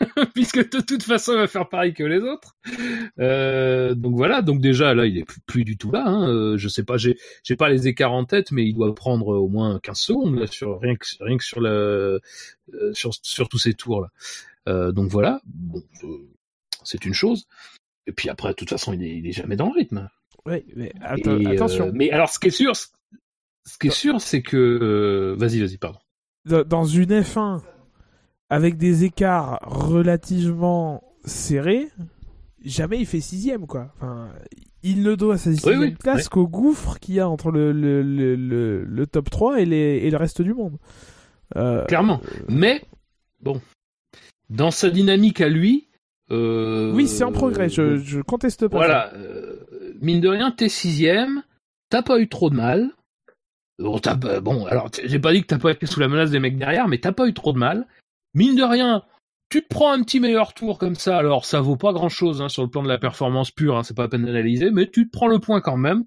*laughs* puisque de toute façon il va faire pareil que les autres. Euh, donc voilà, donc déjà là il est plus, plus du tout là. Hein. Euh, je sais pas, j'ai, j'ai pas les écarts en tête, mais il doit prendre au moins 15 secondes là, sur rien que rien que sur le euh, sur sur tous ces tours là. Euh, donc voilà, bon, euh, c'est une chose. Et puis après, de toute façon, il est, il est jamais dans le rythme. Ouais, mais Et, euh, attention. mais alors, ce qui est sûr, ce qui est sûr, c'est que euh, vas-y, vas-y, pardon. Dans- une F1 avec des écarts relativement serrés, jamais il fait sixième quoi. Enfin, il ne doit sa sixième oui, place oui. qu'au gouffre qu'il y a entre le, le, le, le, le top 3 et, les, et le reste du monde. Euh, Clairement. Mais bon, dans sa dynamique à lui. Euh, oui, c'est en progrès, je, je conteste pas. Voilà, euh, mine de rien, t'es sixième, t'as pas eu trop de mal. Bon, bon, alors j'ai pas dit que t'as pas été sous la menace des mecs derrière, mais t'as pas eu trop de mal. Mine de rien, tu te prends un petit meilleur tour comme ça, alors ça vaut pas grand chose hein, sur le plan de la performance pure, hein, c'est pas la peine d'analyser, mais tu te prends le point quand même.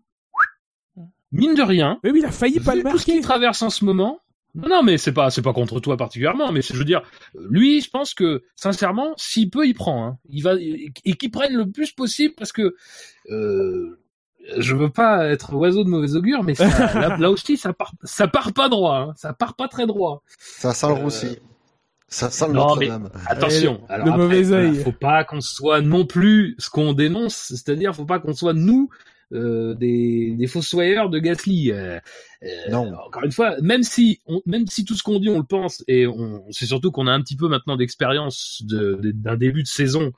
Mine de rien, Mais oui, il a failli pas le tout ce qu'il marquer. traverse en ce moment. Non, non, mais c'est pas, c'est pas contre toi particulièrement, mais c'est- je veux dire, lui, je pense que sincèrement, s'il peut, il prend. Hein. Il va et qu'il prenne le plus possible parce que euh, je veux pas être oiseau de mauvais augure, mais ça, *laughs* là, là aussi, ça part, ça part pas droit. Hein. Ça part pas très droit. Ça sent le Euh, roussi. Ça sent le non. Attention, le alors après, mauvais voilà, œil. faut pas qu'on soit non plus ce qu'on dénonce, c'est-à-dire faut pas qu'on soit nous euh, des, des fossoyeurs de Gasly. Euh, euh, Non. Encore une fois, même si on, même si tout ce qu'on dit on le pense et on c'est surtout qu'on a un petit peu maintenant d'expérience de- de- d'un début de saison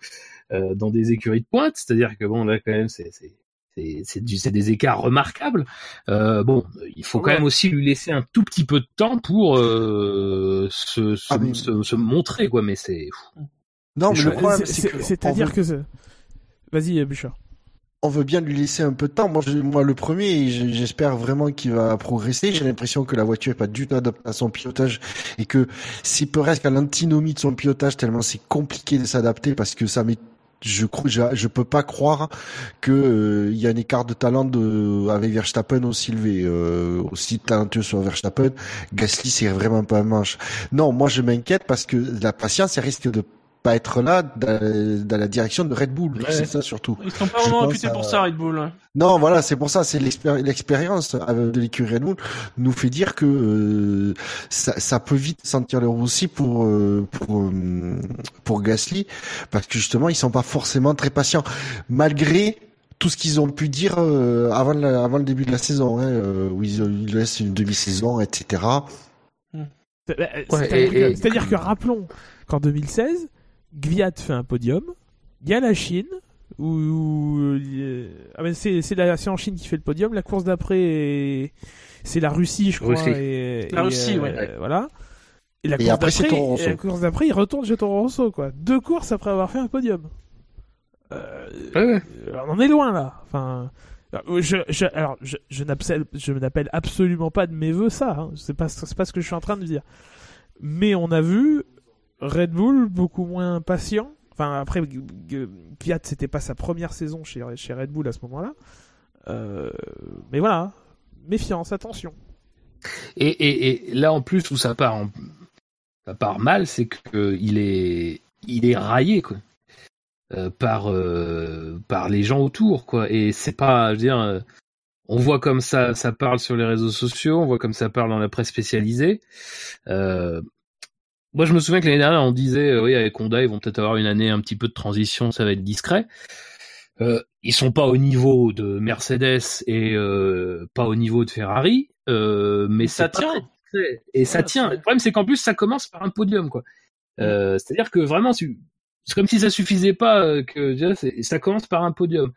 euh, dans des écuries de pointe, c'est-à-dire que bon là quand même c'est c'est c'est c'est du- c'est des écarts remarquables. Euh, bon, il faut quand Ouais. même aussi lui laisser un tout petit peu de temps pour euh, se, se, Ah, mais- se, se montrer quoi. Mais c'est Non, mais le problème, C'est- c'est c'est- que C'est-à-dire que... c'est- Vas-y, Bouchard. On veut bien lui laisser un peu de temps. Moi, je- moi le premier, je- j'espère vraiment qu'il va progresser. J'ai l'impression que la voiture est pas du tout adaptée à son pilotage et que c'est presque à l'antinomie de son pilotage tellement c'est compliqué de s'adapter parce que ça met je je, je peux pas croire que euh, il y a un écart de talent de, avec Verstappen aussi élevé, euh, aussi talentueux sur Verstappen. Gasly, c'est vraiment pas un manche. Non, moi je m'inquiète parce que la patience, elle risque de pas être là dans, la direction de Red Bull. Ouais. C'est ça surtout. Ils sont pas vraiment réputés à- pour ça, Red Bull. Non, voilà, c'est pour ça, c'est l'expéri- l'expérience de l'écurie Red Bull nous fait dire que euh, ça, ça peut vite sentir le roussi pour euh, pour euh, pour Gasly parce que justement ils sont pas forcément très patients malgré tout ce qu'ils ont pu dire euh, avant la- avant le début de la saison, hein, où ils, ils laissent une demi-saison, etc. C'est- bah, Ouais, C'est-à-dire et- que, et- c'est-à-dire que rappelons qu'en 2016, Gviat fait un podium, il y a la Chine, où, où, euh, ah ben c'est, c'est, la, c'est en Chine qui fait le podium, la course d'après, est- c'est la Russie, je crois. Russie. Et, La et, Russie, euh, ouais. Voilà. Et, la Et course après, d'après, Toro Rosso. et la course d'après, il retourne chez Toro Rosso, quoi. Deux courses après avoir fait un podium. Euh, ouais. on en est loin là. Enfin, euh, je, je, alors, je, je n'appelle, je n'appelle absolument pas de mes voeux ça. Hein. C'est pas, c'est pas ce que je suis en train de dire. Mais on a vu Red Bull beaucoup moins patient. Enfin, après, Fiat, c'était pas sa première saison chez, chez Red Bull à ce moment-là. Euh, mais voilà, méfiance, attention. Et, et, là en plus où ça part ça part mal, c'est que il est il est raillé quoi. Euh, par euh, par les gens autour quoi et c'est pas je veux dire on voit comme ça ça parle sur les réseaux sociaux on voit comme ça parle dans la presse spécialisée moi je me souviens que l'année dernière on disait euh, oui avec Honda ils vont peut-être avoir une année un petit peu de transition ça va être discret euh, ils sont pas au niveau de Mercedes et euh, pas au niveau de Ferrari euh, mais ça tient. très et ça tient le problème c'est qu'en plus ça commence par un podium quoi c'est-à-dire que vraiment c'est comme si ça suffisait pas que déjà, ça commence par un podium.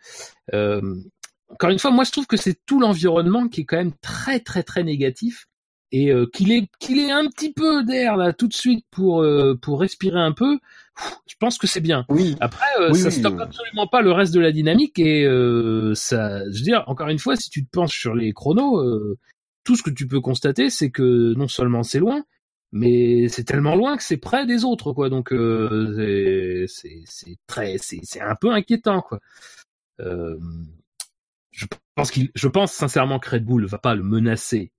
Encore une fois, moi je trouve que c'est tout l'environnement qui est quand même très très très négatif et euh, qu'il est qu'il ait un petit peu d'air là tout de suite pour euh, pour respirer un peu. pff, Je pense que c'est bien. Oui, Après, euh, Oui, ça oui, stoppe euh. absolument pas le reste de la dynamique et euh, ça, je veux dire, encore une fois, si tu te penches sur les chronos, euh, tout ce que tu peux constater, c'est que non seulement c'est loin, mais c'est tellement loin que c'est près des autres, quoi. Donc euh, c'est- c'est c'est très, c'est c'est un peu inquiétant, quoi. Euh, je pense qu'il, je pense sincèrement que Red Bull va pas le menacer.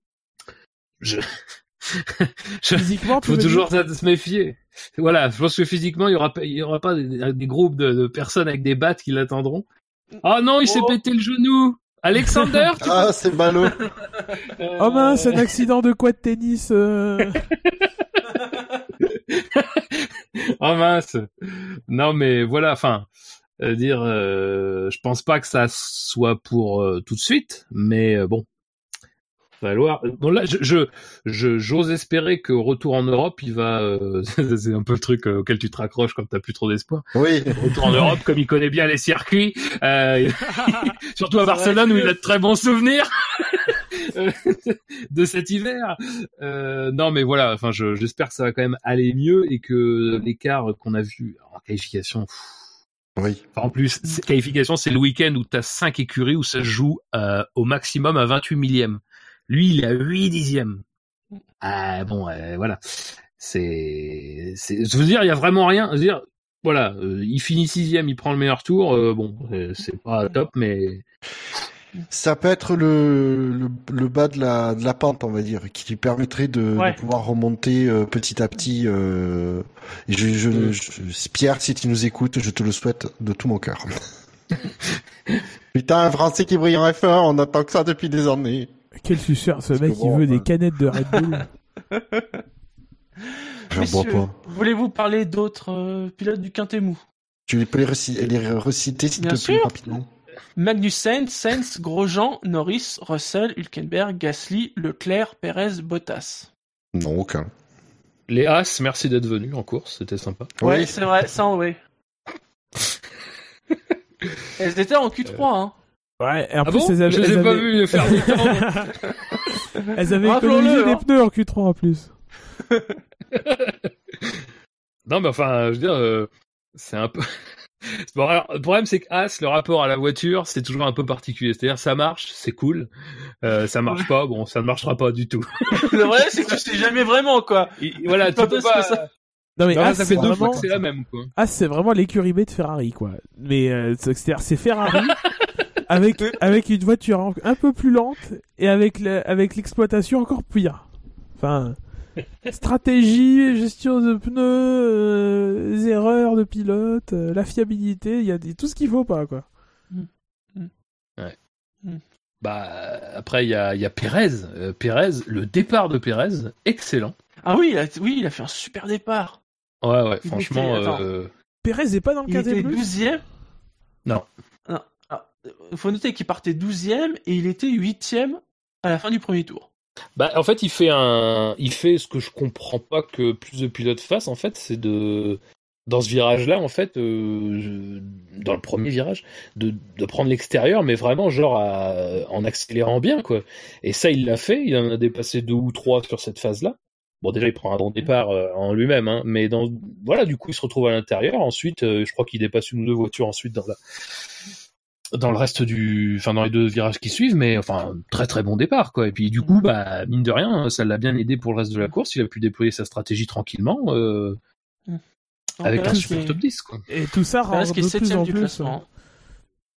Je *laughs* Je- Physiquement, tu faut toujours dire se méfier. Voilà, je pense que physiquement, il y aura, pas- il y aura pas des, des groupes de, de personnes avec des battes qui l'attendront. Oh non, il s'est Oh. pété le genou. Alexander, *laughs* tu Ah, c'est ballot. peux- *laughs* Oh mince, un accident de quoi de tennis euh... oh mince. Non, mais voilà, enfin, euh, dire, euh, je pense pas que ça soit pour euh, tout de suite, mais euh, bon, falloir. Bon là, je, je, je- j'ose espérer qu'au retour en Europe, il va. euh, *laughs* c'est un peu le truc euh, auquel tu te raccroches quand t'as plus trop d'espoir. Oui. Retour en Europe, comme il connaît bien les circuits, euh, *laughs* surtout à Barcelone où il a de très bons souvenirs *laughs* de cet hiver. Euh, non, mais voilà, enfin, je- j'espère que ça va quand même aller mieux et que l'écart qu'on a vu en qualification. pff, Oui. En plus, c'est- qualification, c'est le week-end où t'as 5 écuries où ça se joue euh, au maximum à 28 millièmes. Lui, il est à 8 dixièmes. Ah bon, euh, voilà. C'est, c'est, je veux dire, il y a vraiment rien. Je veux dire, voilà, euh, il finit sixième, il prend le meilleur tour. euh, bon, euh, c'est pas top, mais Ça peut être le, le, le bas de la, de la pente, on va dire, qui lui permettrait de, de pouvoir remonter euh, petit à petit. Euh, et je, je, Mm. je- Pierre, si tu nous écoutes, je te le souhaite de tout mon cœur. *laughs* Putain, un Français qui brille en F1, on attend que ça depuis des années. Quel suceur, ce mec, il bon, veut des canettes de Red Bull. *laughs* J'en bois Messieurs, pas. Voulez-vous parler d'autres euh, pilotes du Quintet Mou Tu peux les, reci- les reciter, s'il Bien te plaît, sûr. rapidement? Magnussen, Sainz, Grosjean, Norris, Russell, Hülkenberg, Gasly, Leclerc, Perez, Bottas. Non, aucun. les As, merci d'être venu en course, c'était sympa. Ouais, Oui. c'est vrai, ça en ouais. *laughs* Elles étaient en Q3, hein. Ouais, et en Ah plus, bon elles avaient, Je les ai elles pas avaient- vus faire temps. *laughs* elles avaient économisé hein. des pneus en Q3 en plus. *laughs* Non, mais enfin, je veux dire, euh, c'est un peu. *laughs* Bon, alors, le problème, c'est que As, le rapport à la voiture, c'est toujours un peu particulier. C'est-à-dire, ça marche, c'est cool. Euh, ça marche pas, bon, ça ne marchera pas du tout. Le vrai, c'est que tu sais jamais vraiment, quoi. Et, voilà, tu peux pas. ça- Non mais Non, As, ça c'est fait deux fois vraiment, que c'est la même, quoi. As, c'est vraiment l'écurie B de Ferrari, quoi. Mais euh, c'est- c'est-à-dire, c'est Ferrari avec avec une voiture un peu plus lente et avec le- avec l'exploitation encore pire. Enfin, stratégie, gestion de pneus, euh, les erreurs de pilote, euh, la fiabilité, il y a des- tout ce qu'il faut pas, quoi. Bah, après, il y a, il y a Pérez. Euh, Pérez, le départ de Pérez, excellent. Ah oui, il a, oui, il a fait un super départ. Ouais, ouais, Il franchement. était- euh, Pérez est pas dans le Il quintet était plus 12e. Non. Non. Il faut noter qu'il partait 12e et il était 8e à la fin du premier tour. Bah, en fait, il fait un, il fait ce que je comprends pas que plus de pilotes fassent. En fait, c'est de, dans ce virage-là, en fait, euh, dans le premier virage, de, prendre l'extérieur, mais vraiment genre en accélérant bien, quoi. Et ça, il l'a fait. Il en a dépassé deux ou trois sur cette phase-là. Bon, déjà, il prend un bon départ euh, en lui-même, hein, mais voilà, du coup, il se retrouve à l'intérieur. Ensuite, euh, je crois qu'il dépasse une ou deux voitures ensuite dans la, dans le reste du, enfin, dans les deux virages qui suivent, mais enfin, très très bon départ, quoi. Et puis, du coup, bah, mine de rien, ça l'a bien aidé pour le reste de la course. Il a pu déployer sa stratégie tranquillement, euh, avec Perez un super top 10, quoi. Et tout ça rend Perez de plus 7e en plus. classement.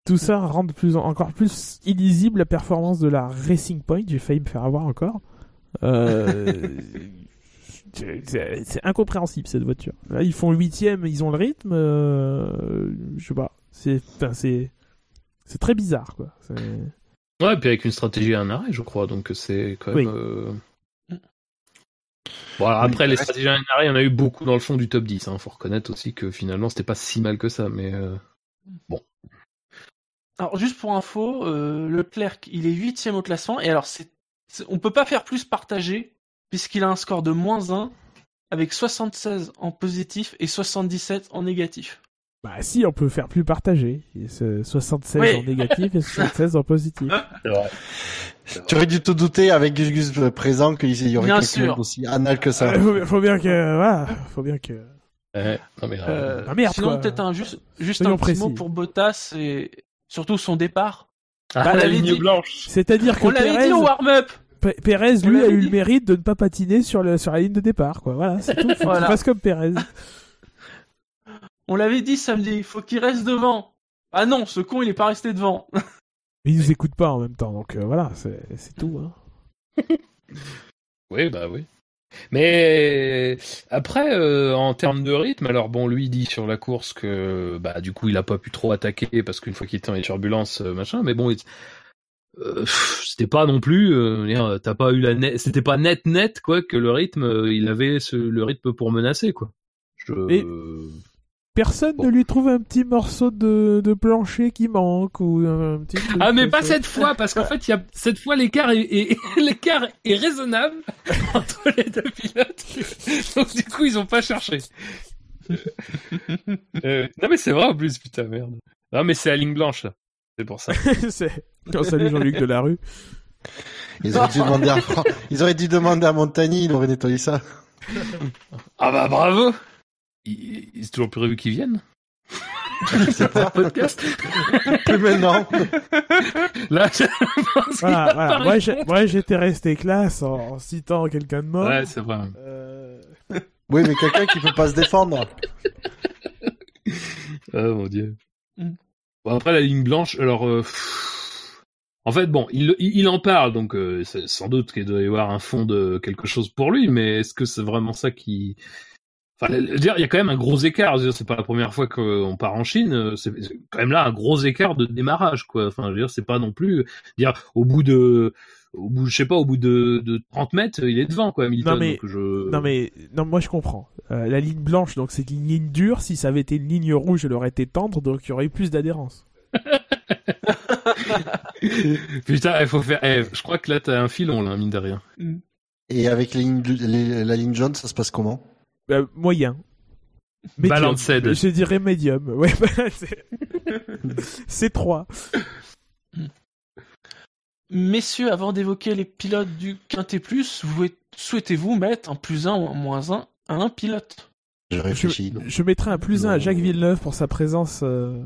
Tout ça rend de plus en- encore plus illisible la performance de la Racing Point. J'ai failli me faire avoir encore. Euh, *laughs* c'est c'est incompréhensible cette voiture. Là, ils font huitième, ils ont le rythme. euh, je sais pas. C'est enfin, c'est c'est très bizarre quoi. Ouais, et puis avec une stratégie à un arrêt, je crois, donc c'est quand même. Oui. euh, Bon, alors après, Oui, les reste- stratégies à un arrêt, il y en a eu beaucoup dans le fond du top 10. Hein. Faut reconnaître aussi que finalement, c'était pas si mal que ça, mais. euh, Alors juste pour info, euh, Leclerc, il est huitième au classement et alors c'est, c'est- on peut pas faire plus partagé puisqu'il a un score de moins 1 avec 76 en positif et 77 en négatif. Bah si, on peut faire plus partagé. Et c'est 76 Oui. en négatif et 76 en positif. *laughs* C'est vrai. Tu aurais dû te douter avec Gus Gus présent qu'il y aurait quelqu'un aussi anal que ça. Euh, faut, faut bien que voilà, faut bien que. Ouais, non, mais, euh, Euh, Ah, merde, sinon peut-être un juste, juste Soyons un petit mot précis. pour Bottas et surtout son départ. Ah, Bah, la ligne dit. blanche. C'est-à-dire que On l'avait Perez, dit au warm-up. P- Perez, On lui, a eu dit. le mérite de ne pas patiner sur, le, sur la ligne de départ, quoi. Voilà, c'est tout. Faut Voilà. qu'il fasse comme Perez. On l'avait dit samedi, il faut qu'il reste devant. Ah non, ce con il est pas resté devant. Mais *laughs* il nous écoute pas en même temps, donc euh, voilà, c'est tout. Hein. *laughs* Oui, bah oui. Mais après, euh, en termes de rythme, alors bon, lui dit sur la course que bah du coup il a pas pu trop attaquer parce qu'une fois qu'il était dans les turbulences, euh, machin. Mais bon, euh, c'était pas non plus, euh, t'as pas eu la net, c'était pas net net quoi que le rythme, euh, il avait ce- le rythme pour menacer quoi. Je... Et- Personne Bon. ne lui trouve un petit morceau de, de plancher qui manque ou un petit truc Ah mais pas ça. cette fois parce qu'en fait il y a cette fois l'écart est, est- *laughs* l'écart est raisonnable *laughs* entre les deux pilotes donc du coup ils ont pas cherché. Euh, non mais c'est vrai en plus putain merde. Non mais c'est la ligne blanche là. C'est pour ça. *laughs* C'est- Oh, salut Jean-Luc Delarue. Ils auraient dû demander à, ils auraient dû demander à Montagny, il aurait nettoyé ça. Ah bah bravo. Il, il est toujours prévu qu'ils viennent. *laughs* C'est pas Podcast. plus maintenant. Là je pense Voilà, voilà. Moi, j'ai- répondre. moi, j'étais resté classe en, en citant quelqu'un de mort. Ouais c'est vrai. Euh, Oui, mais quelqu'un qui peut pas se défendre. Oh mon dieu. Mm. Bon, après la ligne blanche, alors euh, en fait bon, il en parle donc euh, c'est sans doute qu'il doit y avoir un fond de quelque chose pour lui, mais est-ce que c'est vraiment ça qui Enfin, dire, il y a quand même un gros écart. C'est pas la première fois qu'on part en Chine. euh, C'est quand même là un gros écart de démarrage, quoi. Enfin, je veux dire, c'est pas non plus dire au bout de, au bout, je sais pas, au bout de, de 30 mètres, il est devant, quoi, Hamilton. Non, mais- donc je... Non mais non moi je comprends. Euh, la ligne blanche donc c'est une ligne dure. Si ça avait été une ligne rouge, elle aurait été tendre donc il y aurait eu plus d'adhérence. *laughs* Putain, il faut faire. eh, je crois que là, t'as un filon, là, mine de rien. Et avec les- la ligne jaune, ça se passe comment? Euh, moyen. Balanced. Je dirais médium. Ouais, *laughs* bah, c'est... 3. Messieurs, avant d'évoquer les pilotes du Quintet Plus, vous- souhaitez-vous mettre un plus 1 ou un moins 1 à un pilote? Je réfléchis. Je mettrais un plus 1 à Jacques Villeneuve pour sa présence, euh,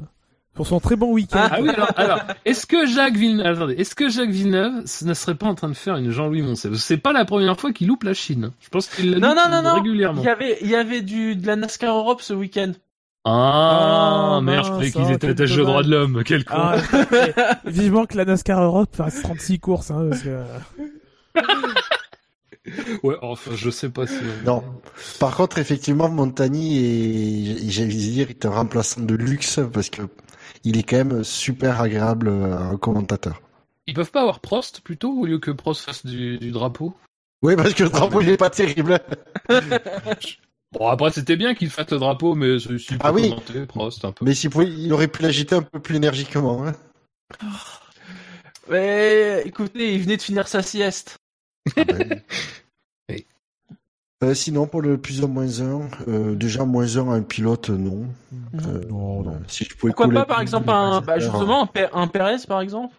pour son très bon week-end. Ah oui, alors, alors est-ce que Jacques Villeneuve, attendez, est-ce que Jacques Villeneuve ce ne serait pas en train de faire une Jean-Louis Moncel? C'est pas la première fois qu'il loupe la Chine. Je pense qu'il l'a Non, loupe non, non, non. régulièrement. Il y avait, il y avait du, de la NASCAR Europe ce week-end. Ah, Ah, merde, je croyais qu'ils étaient quel attachés aux droits de l'homme. Quel con. Ah, vivement que la NASCAR Europe fasse 36 courses, hein, parce que... *laughs* Ouais, enfin, je sais pas si. Non. Par contre, effectivement, Montagny est, j'allais dire, est un remplaçant de luxe parce que il est quand même super agréable euh, en commentateur. Ils peuvent pas avoir Prost plutôt au lieu que Prost fasse du, du drapeau? Oui, parce que le drapeau, il est pas terrible. *laughs* Bon, après, c'était bien qu'il fasse le drapeau, mais s'il Ah oui. commenter, Prost un peu. Mais s'il pouvait, il aurait pu l'agiter un peu plus énergiquement. hein. Mais écoutez, il venait de finir sa sieste. Ah ben. *laughs* Euh, sinon, pour le plus ou moins un, euh, déjà moins un à un pilote, non. Euh, Non, non. Si je pouvais Pourquoi pas, par exemple, un, bah, justement, un, Pe- un Perez, par exemple?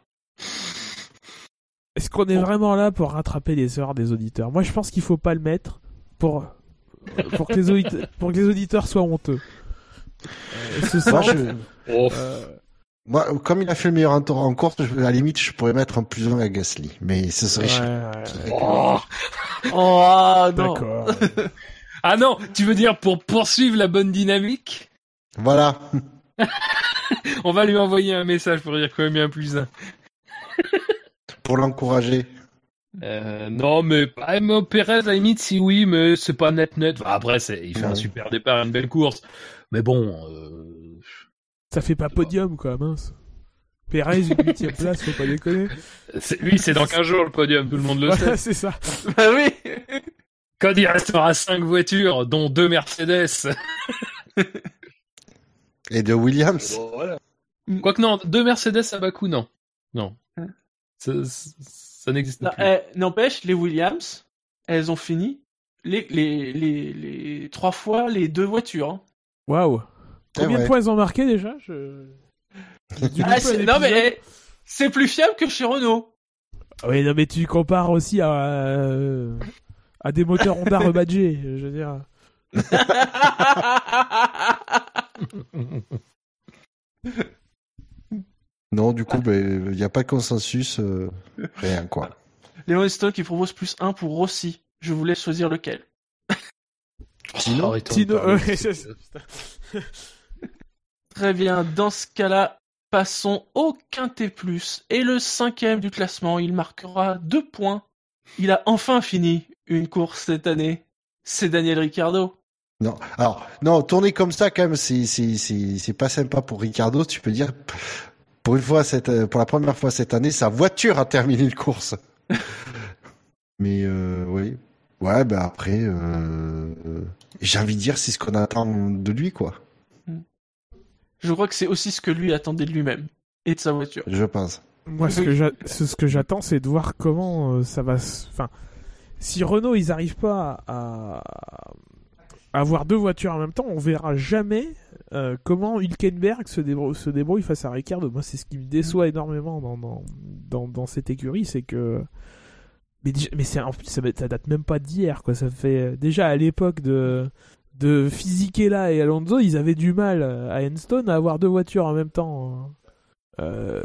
Est-ce qu'on est vraiment là pour rattraper les erreurs des auditeurs? Moi, je pense qu'il faut pas le mettre pour pour que les auditeurs, pour que les auditeurs soient honteux. Euh, ce je- Oh, euh, moi, comme il a fait le meilleur tour- en course, à la limite, je pourrais mettre un plus un à Gasly. Mais ce serait ouais, cher. ouais, Oh. *laughs* Oh, ah, non. D'accord. *laughs* Ah non, tu veux dire pour poursuivre la bonne dynamique? Voilà. *laughs* On va lui envoyer un message pour dire quand même il y a un plus un. Pour l'encourager. Euh, non, mais ah, mais Perez, à la limite, si oui, mais c'est pas net net. Enfin, après, c'est, il fait un super départ, une belle course. Mais bon, euh, Ça fait pas podium, quoi, mince. Perez, une huitième place, faut pas déconner. lui, c'est dans 15 jours le podium, tout le monde le Voilà, sait. c'est ça. *laughs* Bah oui. Quand il restera 5 voitures, dont deux Mercedes. *laughs* Et de Williams. Bon, voilà. Quoique non, deux Mercedes à Bakou, non. Non. Hein Ça, ça, ça n'existe Non, plus. eh, N'empêche, les Williams, elles ont fini les, les, les, les trois fois les deux voitures. hein. Waouh. Eh Combien ouais. de points ils ont marqué déjà? Je... Ah, un non mais eh, c'est plus fiable que chez Renault. Oui, non, mais tu compares aussi à, euh, à des moteurs Honda *laughs* rebadgés, je veux dire. *laughs* Non, du coup, ben, il n'y a pas de consensus. euh, rien, quoi. Léon Stone qui propose plus 1 pour Rossi. Je vous laisse choisir lequel. Sinon, Oh, Tino- parler *laughs* de ouais, ça. c'est- Très bien, dans ce cas-là, passons au Quintet Plus. Et le cinquième du classement, il marquera deux points. Il a enfin fini une course cette année, c'est Daniel Ricciardo. Non, alors non, tourner comme ça quand même, c'est pas sympa pour Ricardo. Tu peux dire pour une fois cette pour la première fois cette année, sa voiture a terminé une course. *laughs* Mais euh, oui, ouais, bah après, euh, j'ai envie de dire c'est ce qu'on attend de lui quoi. Je crois que c'est aussi ce que lui attendait de lui-même et de sa voiture. Je pense. Moi, ce que j'attends, c'est de voir comment euh, ça va. se- Enfin, si Renault ils arrivent pas à, à avoir deux voitures en même temps, on verra jamais euh, comment Hülkenberg se débrouille, se débrouille face à Ricardo. Moi, c'est ce qui me déçoit énormément dans dans dans, dans cette écurie, c'est que mais déjà- mais c'est en plus ça, ça date même pas d'hier quoi. Ça fait déjà à l'époque de de Fisichella et Alonso, ils avaient du mal euh, à Enstone à avoir deux voitures en même temps. Euh,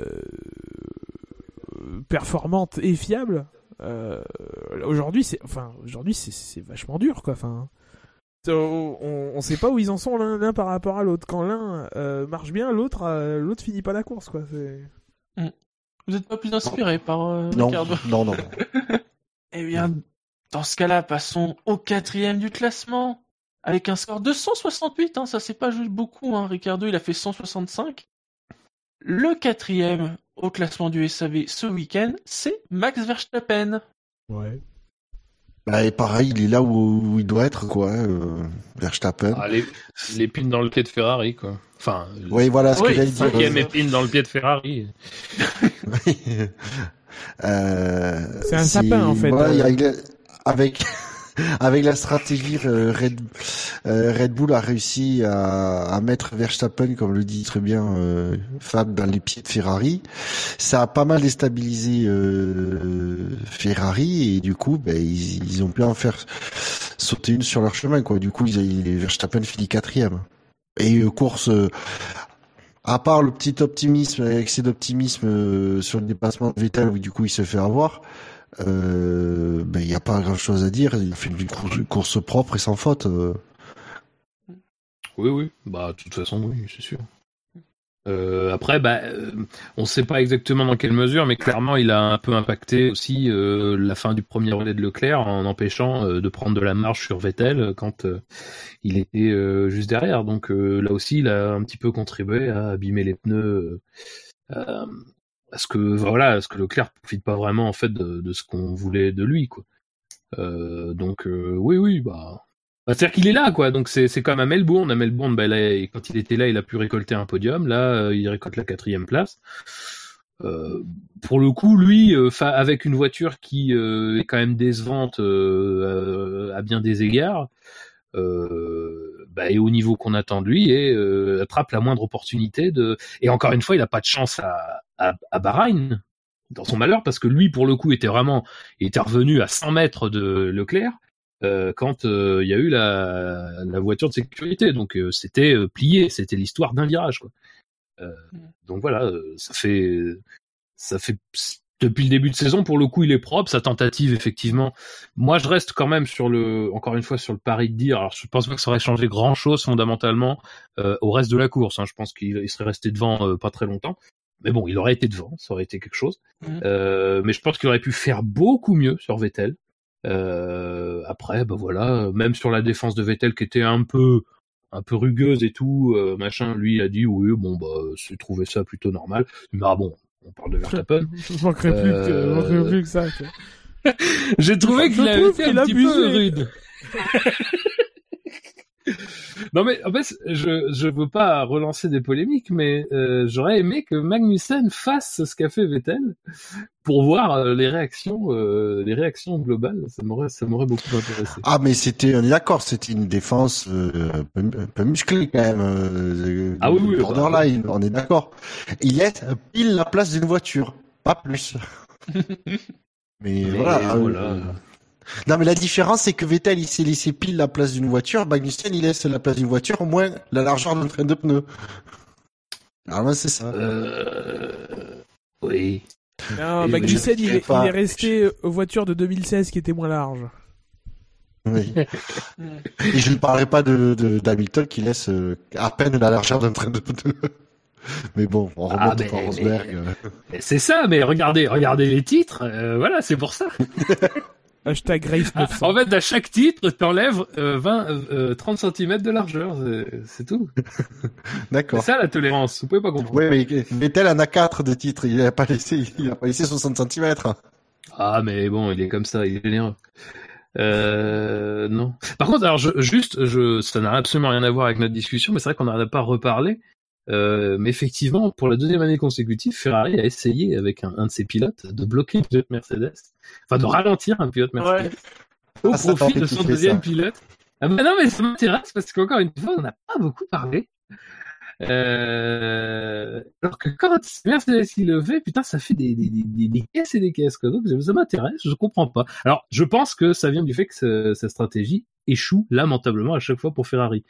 performante et fiable. Euh, aujourd'hui, c'est enfin aujourd'hui c'est c'est vachement dur quoi. Enfin, on, on sait pas où ils en sont l'un par rapport à l'autre. Quand l'un euh, marche bien, l'autre euh, l'autre finit pas la course quoi. C'est Vous n'êtes pas plus inspiré par euh, Non, Ricardo *laughs* non, non. Eh bien, dans ce cas-là, passons au quatrième du classement. Avec un score de 168, hein, ça c'est pas juste beaucoup, hein. Ricardo il a fait 165. Le quatrième au classement du SAV ce week-end, c'est Max Verstappen. ouais. Bah, et pareil, il est là où, où il doit être quoi, euh, Verstappen. Ah, l'épine dans le pied de Ferrari, quoi. Enfin, Oui, voilà ce Oui, que j'allais dire. cinquième épine dans le pied de Ferrari. *laughs* Euh, C'est un sapin, en fait. voilà, il a- il a- avec avec la stratégie euh, Red, euh, Red Bull a réussi à, à mettre Verstappen, comme le dit très bien euh, Fab, dans les pieds de Ferrari. Ça a pas mal déstabilisé Ferrari et du coup, ben, ils, ils ont pu en faire sauter une sur leur chemin. Quoi. Du coup, ils, Verstappen finit quatrième. Et course. à part le petit optimisme, excès d'optimisme sur le dépassement de Vettel, où du coup il se fait avoir, euh, ben il n'y a pas grand chose à dire. Il fait une course, propre et sans faute. euh. Oui, oui. Bah, de toute façon, oui, c'est sûr. Euh, après, bah, on ne sait pas exactement dans quelle mesure, mais clairement, il a un peu impacté aussi la fin du premier relais de Leclerc en empêchant de prendre de la marge sur Vettel quand il était juste derrière. Donc là aussi, il a un petit peu contribué à abîmer les pneus, euh, à ce que voilà, à ce que Leclerc profite pas vraiment en fait de, ce qu'on voulait de lui, quoi. Euh, donc euh, oui, oui, bah. Bah, C'est-à-dire qu'il est là, quoi. Donc c'est c'est comme à Melbourne. À Melbourne, bah, là, quand il était là, il a pu récolter un podium. Là, euh, il récolte la quatrième place. Euh, pour le coup, lui, euh, avec une voiture qui euh, est quand même décevante à, à bien des égards, euh, bah, et au niveau qu'on attend de lui, et euh, attrape la moindre opportunité de. Et encore une fois, il n'a pas de chance à, à, à Bahreïn dans son malheur parce que lui, pour le coup, était vraiment était revenu à 100 mètres de Leclerc euh, quand euh, il y a eu la, la voiture de sécurité. Donc euh, c'était euh, plié, c'était l'histoire d'un virage. Quoi. Euh, donc voilà, ça fait ça fait depuis le début de saison pour le coup il est propre sa tentative effectivement. Moi je reste quand même sur le encore une fois sur le pari de dire. Alors je pense pas que ça aurait changé grand chose fondamentalement euh, au reste de la course. Hein. Je pense qu'il il serait resté devant euh, pas très longtemps. Mais bon, il aurait été devant, ça aurait été quelque chose. Euh, mais je pense qu'il aurait pu faire beaucoup mieux sur Vettel. Euh, après, bah voilà, même sur la défense de Vettel qui était un peu, un peu rugueuse et tout, euh, machin, lui il a dit oui, bon bah, j'ai trouvé ça plutôt normal. Mais ah bon, on parle de Verstappen. *laughs* Je manquerais plus, que, Euh, je manquerais plus que ça. *laughs* j'ai trouvé Je qu'il avait trouve été qu'il un a petit peu rude. *laughs* non mais en fait, je je veux pas relancer des polémiques, mais euh, j'aurais aimé que Magnussen fasse ce qu'a fait Vettel pour voir euh, les réactions, euh, les réactions globales. Ça m'aurait ça m'aurait beaucoup intéressé. Ah, mais c'était, on est d'accord, c'était une défense euh, un, peu, un peu musclée quand même. euh, Ah oui, oui, Borderline, on est d'accord. Il laisse pile la place d'une voiture, pas plus. *laughs* mais, Mais voilà. euh, voilà. Non, mais la différence, c'est que Vettel, il s'est laissé pile la place d'une voiture. Magnussen, il laisse la place d'une voiture, au moins la largeur d'un train de pneus. Alors là, c'est ça. Euh... Oui. Non, Magnussen, il, est- pas. il est resté aux voitures de 2016 qui étaient moins larges. Oui. Et je ne parlerai pas de, de- d'Hamilton qui laisse euh, à peine la largeur d'un train de pneus. Mais bon, on remonte Ah, mais- à Rosberg. euh. C'est ça, mais regardez, regardez les titres. euh, voilà, c'est pour ça. *laughs* Hashtag Grace Ah, 900. en fait, à chaque titre, t'enlèves euh, 20, euh, euh, 30 cm de largeur. c'est- C'est tout. *laughs* C'est D'accord. ça la tolérance. Vous pouvez pas comprendre. Ouais, mais Vettel en a 4 de titres. Il a pas laissé, il a pas laissé 60 cm. Ah, mais bon, il est comme ça, il est généreux. Euh, non. Par contre, alors je, juste, je, ça n'a absolument rien à voir avec notre discussion, mais c'est vrai qu'on n'en a pas reparlé. Euh, mais effectivement, pour la deuxième année consécutive, Ferrari a essayé avec un, un de ses pilotes de bloquer pilote Mercedes, enfin de ralentir un pilote Mercedes au Ah, profit de son deuxième ça. pilote. Ah bah non, mais ça m'intéresse parce qu'encore une fois, on n'a pas beaucoup parlé. Euh... Alors que quand c'est Mercedes qui le fait, putain, ça fait des, des, des, des- des caisses et des caisses. Quoi. Donc ça m'intéresse, je comprends pas. Alors, je pense que ça vient du fait que ce- sa stratégie échoue lamentablement à chaque fois pour Ferrari.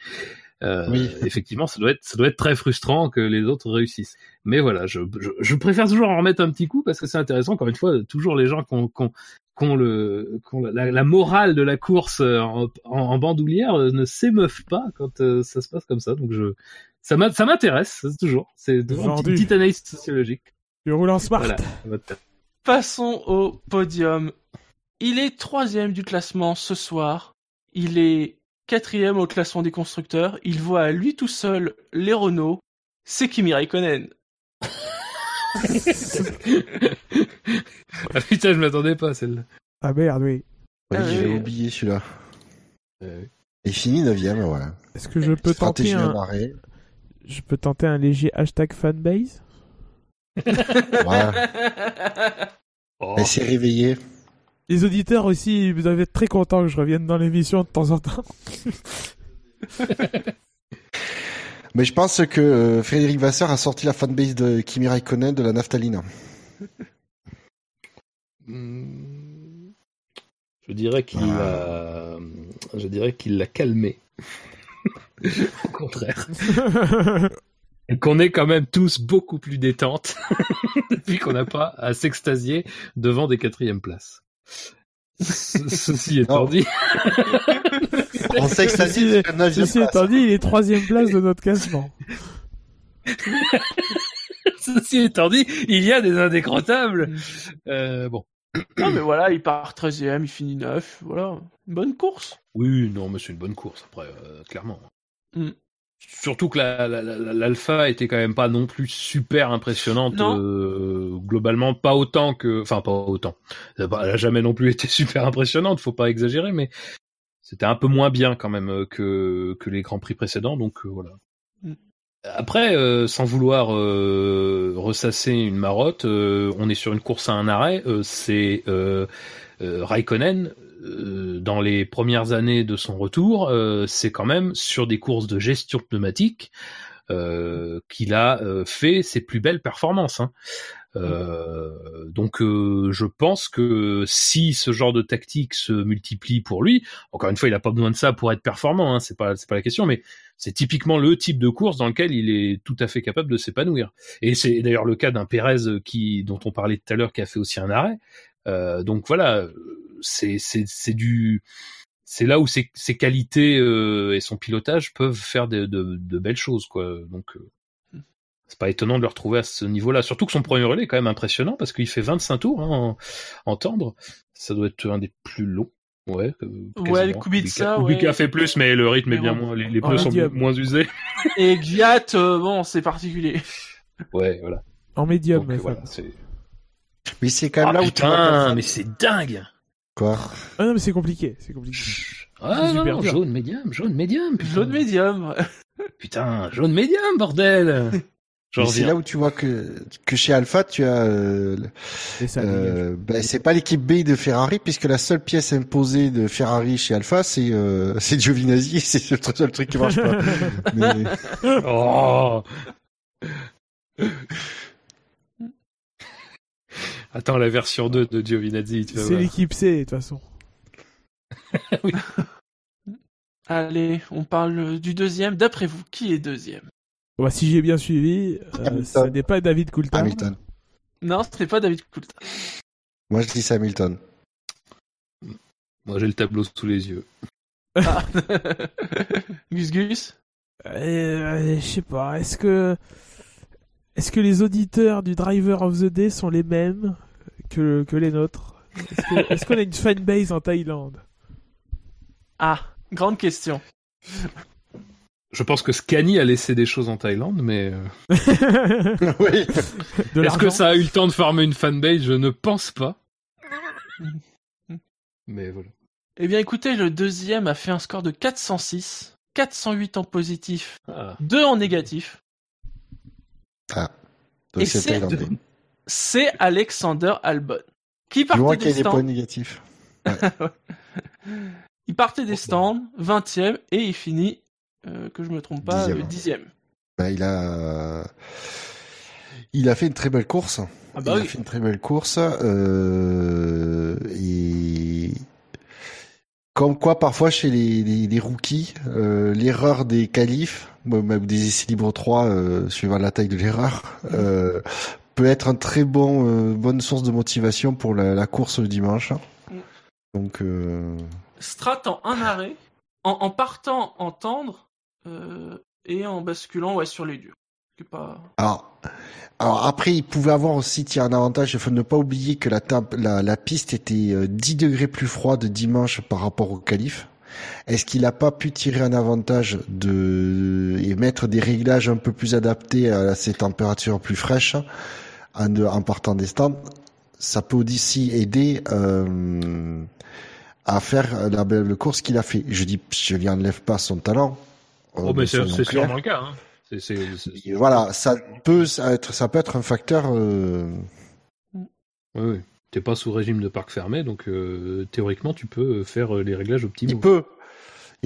Euh, Oui. Effectivement, ça doit être ça doit être très frustrant que les autres réussissent. Mais voilà, je, je, je préfère toujours en remettre un petit coup parce que c'est intéressant. Encore une fois, toujours les gens qui ont, qui ont- qui ont le, qui ont la, la morale de la course euh, en, en, en bandoulière euh, ne s'émeuvent pas quand euh, ça se passe comme ça. Donc je, ça m'a- ça m'intéresse c'est toujours. C'est toujours une petite, analyse sociologique. Tu roules en smart. Voilà. Passons au podium. Il est troisième du classement ce soir. Il est quatrième au classement des constructeurs. Il voit à lui tout seul les Renault. C'est Kimi Raikkonen. *laughs* ah putain, je m'attendais pas à celle-là. Ah merde, oui. Ouais, Ah j'avais oui. oublié celui-là. Euh, Il finit 9ème, voilà. Est-ce que je peux tenter un, je peux tenter un léger hashtag fanbase? Voilà. oh. *laughs* Elle s'est réveillée. Les auditeurs aussi, vous devez être très contents que je revienne dans l'émission de temps en temps. *laughs* Mais je pense que euh, Frédéric Vasseur a sorti la fanbase de Kimi Raikkonen de la Naftalina. Hmm. Je dirais qu'il Voilà. l'a, je dirais qu'il l'a calmé. *laughs* Au contraire. Et qu'on est quand même tous beaucoup plus détente *laughs* depuis qu'on n'a pas à s'extasier devant des quatrièmes places. Ce- ceci étant Non. dit, On sait que ça dit 9 Ceci étant dit, il est troisième place de notre classement. *laughs* ceci étant dit, il y a des indécrottables. Euh, bon. non mais voilà, il part 13ème, il finit 9. Voilà, une bonne course. Oui, non, mais c'est une bonne course après, euh, clairement. Mm. Surtout que la- la- la- l'alpha était quand même pas non plus super impressionnante euh, globalement, pas autant que, enfin pas autant. Elle a jamais non plus *laughs* été super impressionnante, faut pas exagérer, mais c'était un peu moins bien quand même euh, que que les grands prix précédents, donc euh, voilà. Mm. Après, euh, sans vouloir euh, ressasser une marotte, euh, on est sur une course à un arrêt. euh, c'est Raikkonen euh, dans les premières années de son retour, euh, c'est quand même sur des courses de gestion pneumatique euh, qu'il a fait ses plus belles performances. hein. Donc je pense que si ce genre de tactique se multiplie pour lui, encore une fois, il a pas besoin de ça pour être performant, hein, c'est pas la question, mais c'est typiquement le type de course dans lequel il est tout à fait capable de s'épanouir. Et c'est d'ailleurs le cas d'un Pérez dont on parlait tout à l'heure qui a fait aussi un arrêt. Euh, donc voilà, c'est c'est c'est du c'est là où ses, ses qualités euh, et son pilotage peuvent faire de, de, de belles choses quoi. Donc euh, c'est pas étonnant de le retrouver à ce niveau-là. Surtout que son premier relais est quand même impressionnant parce qu'il fait 25 tours hein, en, en tendre. Ça doit être un des plus longs. Ouais, euh, Ouais, Kubica, Kubica ouais. fait plus, mais le rythme est bien bon. moins. Les, les pneus sont médium. moins usés. Et Gviat, euh, bon, c'est particulier. Ouais, voilà. En médium, Donc, mais voilà, c'est. Mais c'est quand même Ah, là où tu vois putain, mais c'est dingue. Quoi Ah non, mais c'est compliqué, c'est compliqué. Ah, C'est non, super non, jaune médium, jaune médium. putain. Jaune médium. *laughs* Putain, jaune médium, bordel. *laughs* C'est là où tu vois que, que chez Alpha, tu as, euh, Et ça euh, ben, c'est pas l'équipe B de Ferrari, puisque la seule pièce imposée de Ferrari chez Alpha, c'est, euh, c'est Giovinazzi, *laughs* c'est le seul truc qui marche pas. Mais, Oh. Attends la version 2 de Giovinazzi, tu C'est l'équipe C, de toute façon. *laughs* Allez, on parle du deuxième. D'après vous, qui est deuxième? Bon, bah, si j'ai bien suivi, euh, ce n'est pas David Coulthard. Hamilton. Non, ce n'est pas David Coulthard. Moi, je dis c'est Hamilton. Moi j'ai le tableau sous les yeux. Ah. *laughs* Gus Gus? Euh, je sais pas, est-ce que est-ce que les auditeurs du Driver of the Day sont les mêmes? Que, que les nôtres Est-ce qu'on a une fanbase en Thaïlande? Ah, grande question. Je pense que Scani a laissé des choses en Thaïlande, mais euh, *laughs* oui. Est-ce que ça a eu le temps de farmer une fanbase? Je ne pense pas. Mais voilà. Eh bien, écoutez, le deuxième a fait un score de 406, 408 en positif, Ah. 2 en négatif. Donc Et c'est c'est- thaïlandais. C'est Alexander Albon. Qui Du moins partait qu'il y des ait des points stands. négatifs. *laughs* Il partait des stands, 20e, et il finit, euh, que je me trompe pas, Dixième. euh, 10e. Bah, il a, il a fait une très belle course. Ah bah il a oui. fait une très belle course. Euh, et comme quoi, parfois chez les, les, les rookies, euh, l'erreur des qualifs, ou même des essais libres 3, euh, suivant la taille de l'erreur, euh, peut être un très bon, euh, bonne source de motivation pour la, la course le dimanche. Donc, euh, Strat en un arrêt, en, en partant en tendre, euh, et en basculant ouais, sur les durs. Pas... Alors, alors après, il pouvait avoir aussi tiens, un avantage. Il faut ne pas oublier que la, tab- la, la piste était euh, 10 degrés plus froide dimanche par rapport au qualif. Est-ce qu'il n'a pas pu tirer un avantage de et mettre des réglages un peu plus adaptés à ces températures plus fraîches? En, en partant des stands Ça peut aussi aider euh, à faire la belle course qu'il a fait. Je dis, je lui enlève pas son talent. Euh, Oh, mais c'est sûrement le cas. Hein. Voilà, ça peut ça être, ça peut être un facteur. euh, Oui, oui. T'es pas sous régime de parc fermé, donc euh, théoriquement tu peux faire les réglages optimaux. il peut.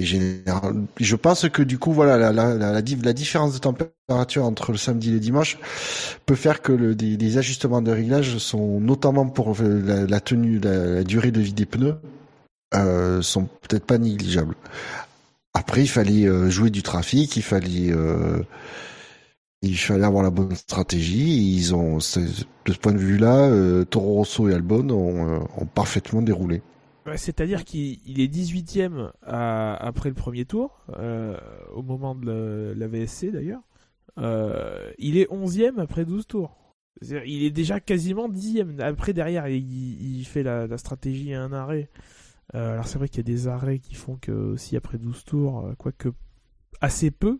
Je pense que du coup, voilà, la, la, la, la dif- la différence de température entre le samedi et le dimanche peut faire que des, des ajustements de réglage sont notamment pour la, tenue, la, durée de vie des pneus, euh, sont peut-être pas négligeables. Après, il fallait euh, jouer du trafic, il fallait, euh, il fallait avoir la bonne stratégie. Ils ont, de ce point de vue-là, euh, Toro Rosso et Albon ont parfaitement déroulé. Ouais, C'est-à-dire qu'il il est 18ème à- après le premier tour, euh, au moment de la, VSC d'ailleurs. Euh, il est 11ème après 12 tours. Il est déjà quasiment 10ème. Après, derrière, il, il fait la, stratégie à un arrêt. Euh, alors, c'est vrai qu'il y a des arrêts qui font que, aussi après 12 tours, quoique assez peu,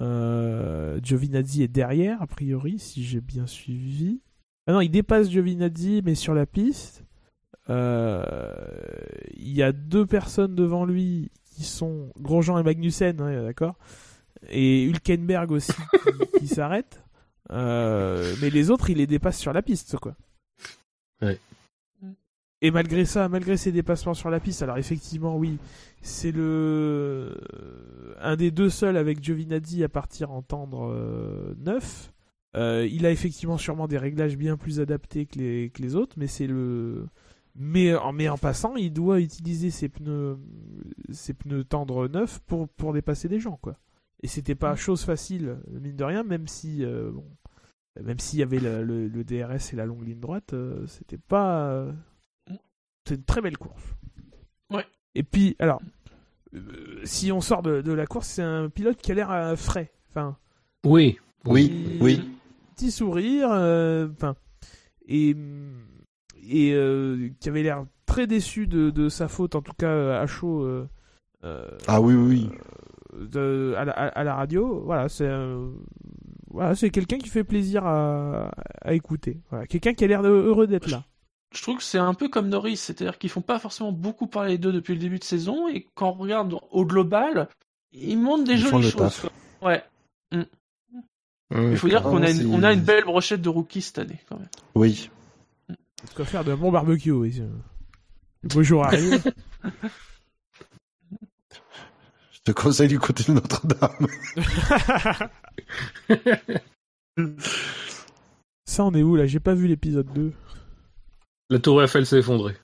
Giovinazzi est derrière, a priori, si j'ai bien suivi. Ah non, il dépasse Giovinazzi, mais sur la piste. Euh, il y a deux personnes devant lui qui sont Grosjean et Magnussen, hein, d'accord? Et Hülkenberg aussi qui, qui s'arrête. Euh, mais les autres, il les dépasse sur la piste, quoi. Ouais. Et malgré ça, malgré ces dépassements sur la piste, alors effectivement, oui, c'est le un des deux seuls avec Giovinazzi à partir en tendre euh, neuf. Euh, il a effectivement sûrement des réglages bien plus adaptés que les, que les autres, mais c'est le mais en, mais en passant, il doit utiliser ses pneus ses pneus tendres neufs pour pour dépasser des gens quoi. Et c'était pas chose facile mine de rien, même si euh, bon, même s'il y avait le, le- le DRS et la longue ligne droite, euh, c'était pas euh, c'est une très belle course. Ouais. Et puis alors euh, si on sort de, de la course, c'est un pilote qui a l'air euh, frais. Enfin, Oui. Oui, oui. Petit sourire, euh, enfin, et et euh, qui avait l'air très déçu de, de sa faute, en tout cas à chaud. euh, euh, Ah oui, oui, oui. de- à, la, à- à la radio. Voilà, c'est euh, voilà, c'est quelqu'un qui fait plaisir à, à écouter. Voilà, quelqu'un qui a l'air heureux d'être là. Je trouve que c'est un peu comme Norris, c'est-à-dire qu'ils font pas forcément beaucoup parler d'eux depuis le début de saison, et quand on regarde au global, ils montrent des Ils jolies choses. quoi. Ouais. Il faut dire qu'on a, une, on a une belle brochette de rookies cette année, quand même. Oui. De quoi faire de bon barbecue. Oui. Le beau jour arrive. *laughs* Je te conseille du côté de Notre-Dame. *laughs* Ça, on est où là? J'ai pas vu l'épisode 2. La tour Eiffel s'est effondrée.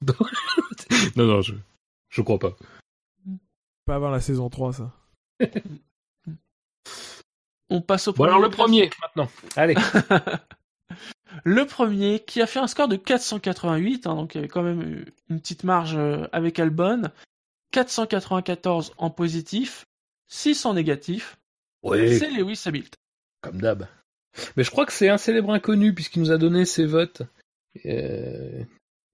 *laughs* non, non, je, je crois pas. Pas avant la saison 3, ça. On passe au Bon, premier. alors le premier, maintenant. Allez. Le premier, qui a fait un score de 488, hein, donc il y avait quand même une petite marge euh, avec Albon. 494 en positif, 6 en négatif. Oui, C'est Lewis Hamilton. comme d'hab. Mais je crois que c'est un célèbre inconnu, puisqu'il nous a donné ses votes. Euh,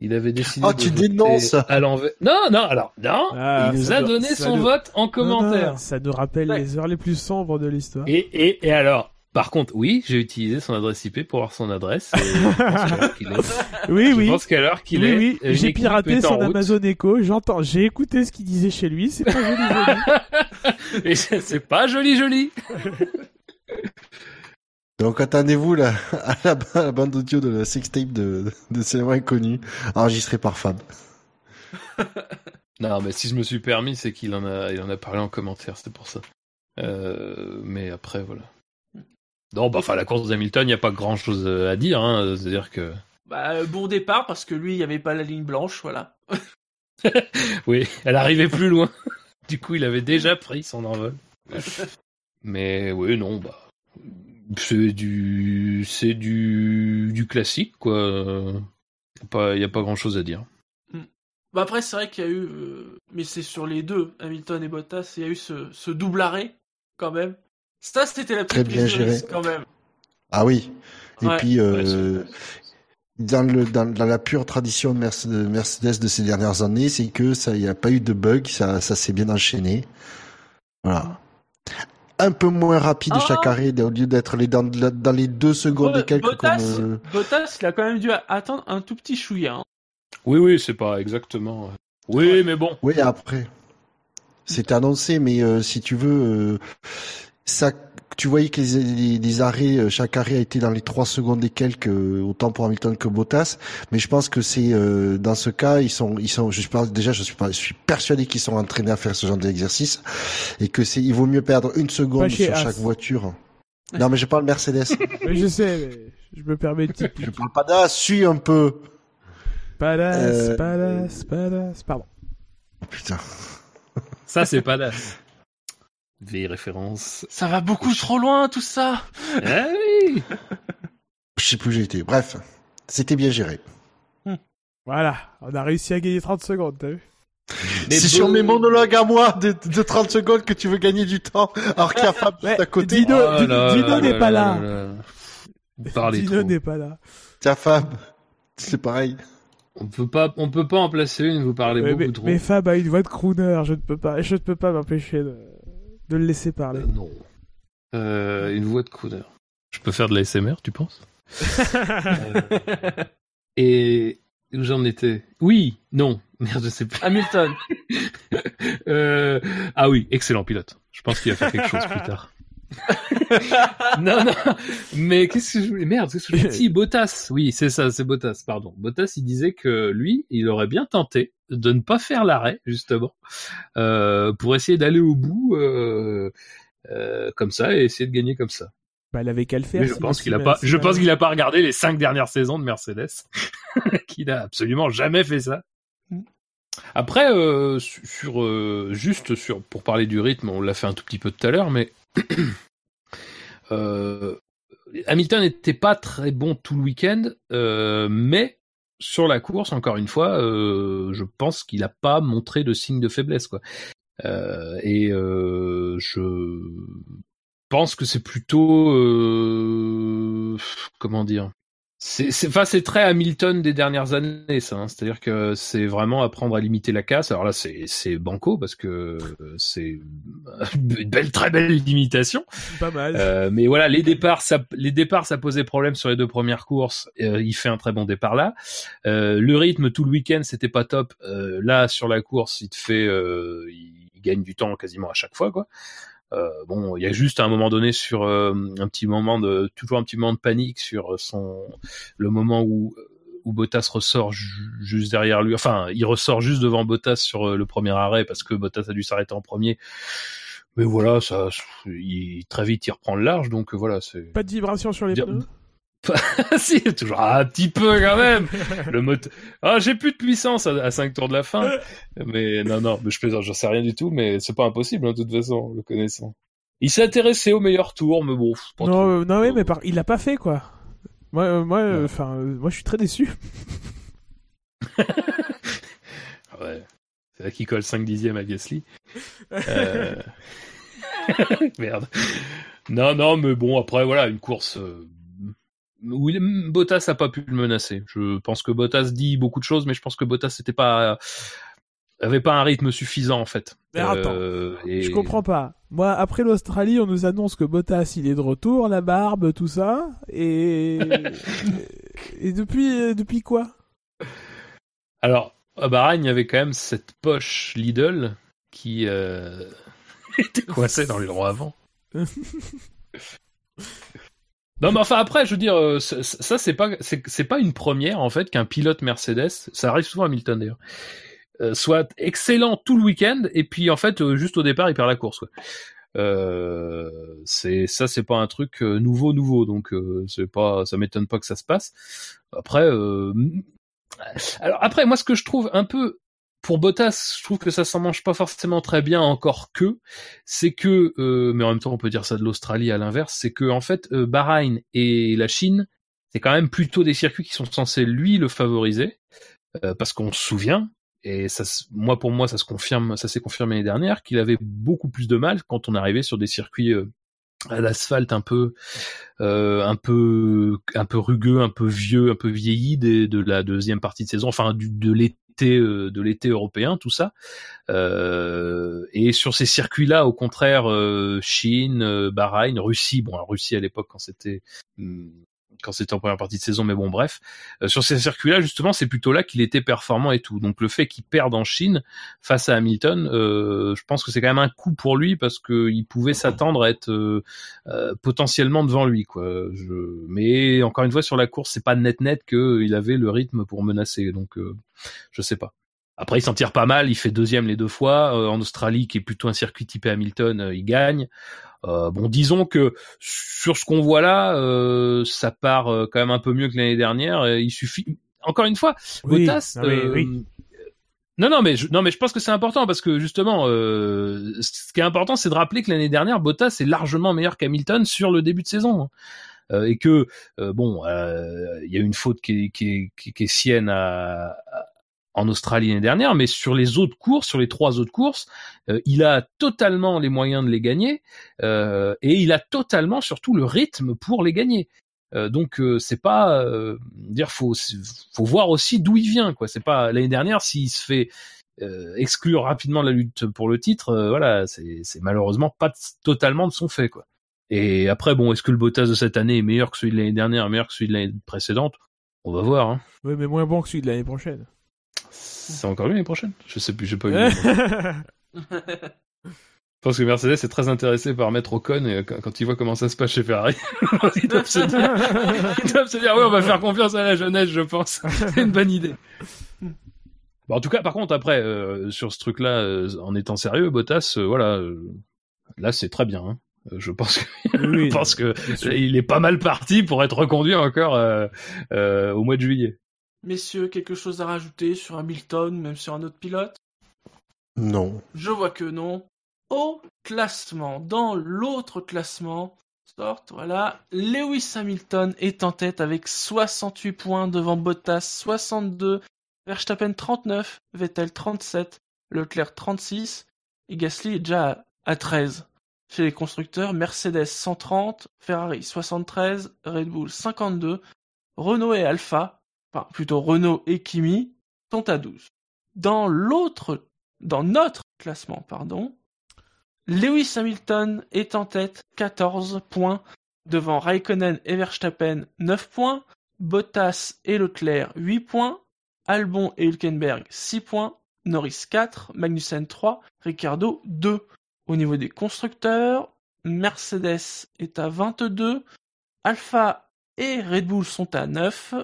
Il avait décidé. Oh, de tu dénonces à l'envers. Non, non, alors non. Ah, il nous a donné son nous- vote en Non, commentaire. non, ça nous rappelle Ouais. les heures les plus sombres de l'histoire. Et, et, et alors, par contre, oui, j'ai utilisé son adresse IP pour voir son adresse. et je *laughs* pense qu'à l'heure qu'il est. Oui, je oui. pense qu'à l'heure qu'il oui, est. oui, une j'ai piraté son. Amazon Echo, j'entends, j'ai écouté ce qu'il disait chez lui, c'est pas joli, joli. *laughs* C'est pas joli, joli. *laughs* Donc attendez-vous là, à la, à la bande audio de la sextape de, de Cinéma Inconnu, enregistrée par Fab. Non, mais si je me suis permis, c'est qu'il en a, il en a parlé en commentaire, c'était pour ça. Euh, mais après, voilà. Non, bah, enfin, la course d'Hamilton, il n'y a pas grand chose à dire, hein. C'est-à-dire que, Bah, euh, bon départ parce que lui, il n'y avait pas la ligne blanche, voilà. *laughs* oui, elle arrivait plus loin. *laughs* Du coup, il avait déjà pris son envol. Mais oui, non, bah. C'est du. C'est du. du classique, quoi. Il pas, y a pas grand chose à dire. Bah après, c'est vrai qu'il y a eu, euh, mais c'est sur les deux, Hamilton et Bottas, il y a eu ce, ce double arrêt, quand même. Ça, c'était la Très petite bien prise de géré. quand même. Ah oui. Et Ouais. puis, Ouais, euh, dans, le, dans, dans la pure tradition de Merce- de Mercedes de ces dernières années, c'est que ça, il n'y a pas eu de bug, ça, ça s'est bien enchaîné. Voilà. Un peu moins rapide Ah. chaque arrêt, au lieu d'être les, dans, dans les deux secondes et quelques Bottas, comme, euh, Bottas, il a quand même dû attendre un tout petit chouïa. hein. Oui, oui, c'est pas exactement. euh, Oui, mais bon. Oui, après. C'était annoncé, mais euh, si tu veux, euh, ça, tu voyais que les, les- les arrêts, euh, chaque arrêt a été dans les trois secondes et quelques, euh, autant pour Hamilton que Bottas. Mais je pense que c'est euh, dans ce cas, ils sont, ils sont. Je pense déjà, je suis pas, je suis persuadé qu'ils sont entraînés à faire ce genre d'exercice et que c'est, il vaut mieux perdre une seconde sur As. chaque voiture. Non, mais je parle Mercedes. *laughs* Mais je sais, mais je me permets de je parle pas d'As. Suis un peu. Palas, Euh, palas, palas, pardon. Putain. Ça, c'est pas d'as. Vieille référence. Ça va beaucoup trop loin, tout ça. Ah oui *laughs* Je sais plus où été. Bref, c'était bien géré. Voilà, on a réussi à gagner 30 secondes, t'as vu? Mais C'est bon- sur mes monologues à moi de, de 30 secondes que tu veux gagner du temps, alors qu'il y a *laughs* Fab juste Ouais, à côté. Dino, Oh Dino là n'est là pas là là. parlez Dino trop. n'est pas là. Tiens Fab, c'est pareil. On peut pas, on peut pas en placer une. Vous parlez Ouais, beaucoup mais, trop. mais Fab a une voix de crooner, je ne peux pas, je ne peux pas m'empêcher de, de le laisser parler. Euh, non. Euh, une voix de crooner. Je peux faire de la SMR, tu penses? Euh, Et où j'en étais? Oui, non. *laughs* Merde, je sais plus. Hamilton. *laughs* Euh, Ah oui, excellent pilote. Je pense qu'il va faire quelque chose plus tard. *laughs* non, non. Mais qu'est-ce que je voulais Merde, qu'est-ce que je voulais *laughs* Si, Bottas. Oui, c'est ça, c'est Bottas, pardon. Bottas, il disait que lui, il aurait bien tenté de ne pas faire l'arrêt, justement, euh, pour essayer d'aller au bout euh, euh, comme ça et essayer de gagner comme ça. Bah, il avait qu'à le faire. Mais je pense qu'il a pas, si- je pense qu'il a pas regardé les cinq dernières saisons de Mercedes, *laughs* qu'il a absolument jamais fait ça. Après, euh, su- sur euh, juste sur pour parler du rythme, on l'a fait un tout petit peu tout à l'heure, mais *clears throat* euh, Hamilton n'était pas très bon tout le week-end, euh, mais sur la course, encore une fois, euh, je pense qu'il n'a pas montré de signe de faiblesse, quoi. Euh, et je pense que c'est plutôt comment dire c'est c'est enfin c'est très Hamilton des dernières années ça hein. c'est-à-dire que c'est vraiment apprendre à limiter la casse alors là c'est c'est banco parce que c'est une belle très belle limitation Pas mal. euh, mais voilà, les départs, ça, les départs, ça posait problème sur les deux premières courses. Euh, il fait un très bon départ là. Euh, le rythme tout le week-end, c'était pas top. Euh, là, sur la course, il te fait, euh, il gagne du temps quasiment à chaque fois, quoi. Euh, bon, il y a juste à un moment donné sur euh, un petit moment de, toujours un petit moment de panique sur son, le moment où où Bottas ressort ju- juste derrière lui. Enfin, il ressort juste devant Bottas sur euh, le premier arrêt parce que Bottas a dû s'arrêter en premier. Mais voilà, ça, il, très vite, il reprend le large, donc euh, voilà, c'est. Pas de vibration sur les pneus? *laughs* si, toujours un petit peu quand même. Le moteur. Ah, j'ai plus de puissance à, 5 tours de la fin. Mais non, non, mais je plaisante, j'en sais rien du tout, mais c'est pas impossible, hein, de toute façon, le connaissant. Il s'est intéressé au meilleur tour, mais bon, pas Non, trop. euh, non, oui, mais par... il l'a pas fait, quoi. Moi, euh, moi, euh, enfin, euh, moi, je suis très déçu. *laughs* Ouais. C'est là qu'il colle 5 dixièmes à Gasly. *laughs* Merde. Non, non, mais bon, après, voilà, une course. William Bottas a pas pu le menacer. Je pense que Bottas dit beaucoup de choses, mais je pense que Bottas n'était pas avait pas un rythme suffisant en fait. Mais attends, Euh, et- Je comprends pas. Moi, après l'Australie, on nous annonce que Bottas, il est de retour, la barbe, tout ça. Et, *laughs* et depuis, depuis quoi? Alors, à Bahreïn, il y avait quand même cette poche Lidl qui euh, *laughs* était coincée dans les droits avant. *laughs* Non, mais enfin après, je veux dire, euh, ça, c'est pas, c'est pas une première en fait qu'un pilote Mercedes, ça arrive souvent à Hamilton d'ailleurs, euh, soit excellent tout le week-end et puis en fait euh, juste au départ il perd la course. Quoi. Euh, c'est ça, c'est pas un truc nouveau, nouveau, donc c'est pas, ça m'étonne pas que ça se passe. Après, alors après, moi, ce que je trouve un peu pour Bottas, je trouve que ça s'en mange pas forcément très bien encore que, c'est que, euh, mais en même temps, on peut dire ça de l'Australie à l'inverse, c'est que en fait, euh, Bahreïn et la Chine, c'est quand même plutôt des circuits qui sont censés lui le favoriser, euh, parce qu'on se souvient. Et ça, moi, pour moi, ça se confirme, ça s'est confirmé l'année dernière qu'il avait beaucoup plus de mal quand on arrivait sur des circuits à l'asphalte un peu, un peu, un peu rugueux, un peu vieux, un peu vieilli de la deuxième partie de saison, enfin de l'été, euh, de l'été européen, tout ça. Euh, et sur ces circuits-là, au contraire, euh, Chine, Bahreïn, Russie, bon, Russie à l'époque quand c'était hum, quand c'était en première partie de saison, mais bon, bref, Euh, sur ces circuits-là, justement, c'est plutôt là qu'il était performant et tout. Donc le fait qu'il perde en Chine face à Hamilton, euh, je pense que c'est quand même un coup pour lui parce que il pouvait s'attendre à être euh, potentiellement devant lui, quoi. Je... Mais encore une fois, sur la course, c'est pas net net qu'il avait le rythme pour menacer. Donc je sais pas. Après, il s'en tire pas mal. Il fait deuxième les deux fois. En Australie, qui est plutôt un circuit typé Hamilton, il gagne. Euh, bon, disons que sur ce qu'on voit là, euh, ça part euh, quand même un peu mieux que l'année dernière. Il suffit, encore une fois, Oui, Bottas. ah oui, euh, oui. Non, non, mais je, non, mais je pense que c'est important parce que justement, euh, ce qui est important, c'est de rappeler que l'année dernière, Bottas est largement meilleur qu'Hamilton sur le début de saison. hein. Euh, et que euh, bon, euh, il y a une faute qui est, qui est, qui est- sienne à- en Australie l'année dernière, mais sur les autres courses, sur les trois autres courses, euh, il a totalement les moyens de les gagner euh, et il a totalement surtout le rythme pour les gagner. Euh, donc euh, c'est pas euh, dire faut faut voir aussi d'où il vient quoi. C'est pas l'année dernière s'il se fait exclure rapidement de la lutte pour le titre, voilà, c'est malheureusement pas totalement de son fait quoi. Et après bon, est-ce que le Bottas de cette année est meilleur que celui de l'année dernière, meilleur que celui de l'année précédente? On va voir. Hein. Oui, mais moins bon que celui de l'année prochaine. C'est encore lui l'année prochaine? Je sais plus, j'ai pas eu. *laughs* Je pense que Mercedes est très intéressé par mettre Ocon et quand, il voit comment ça se passe chez Ferrari, *laughs* ils doivent se dire, ils doivent se dire, oui, on va faire confiance à la jeunesse, je pense. *laughs* C'est une bonne idée. Bon, en tout cas, par contre, après, euh, sur ce truc-là, euh, en étant sérieux, Bottas, euh, voilà, là, c'est très bien. hein. Je pense que, Oui, je pense que il est pas mal parti pour être reconduit encore au mois de juillet. Messieurs, quelque chose à rajouter sur Hamilton, même sur un autre pilote? Non. Je vois que non. Au classement, dans l'autre classement, sorte, voilà, Lewis Hamilton est en tête avec 68 points devant Bottas 62, Verstappen 39, Vettel 37, Leclerc 36 et Gasly est déjà à, à 13. Chez les constructeurs, Mercedes 130, Ferrari 73, Red Bull 52, Renault et Alpha, enfin plutôt Renault et Kimi sont à 12. Dans l'autre, dans notre classement, pardon, Lewis Hamilton est en tête, 14 points, devant Raikkonen et Verstappen, 9 points, Bottas et Leclerc, 8 points, Albon et Hülkenberg, 6 points, Norris 4, Magnussen 3, Ricardo 2. Au niveau des constructeurs, Mercedes est à 22, Alpha et Red Bull sont à 9,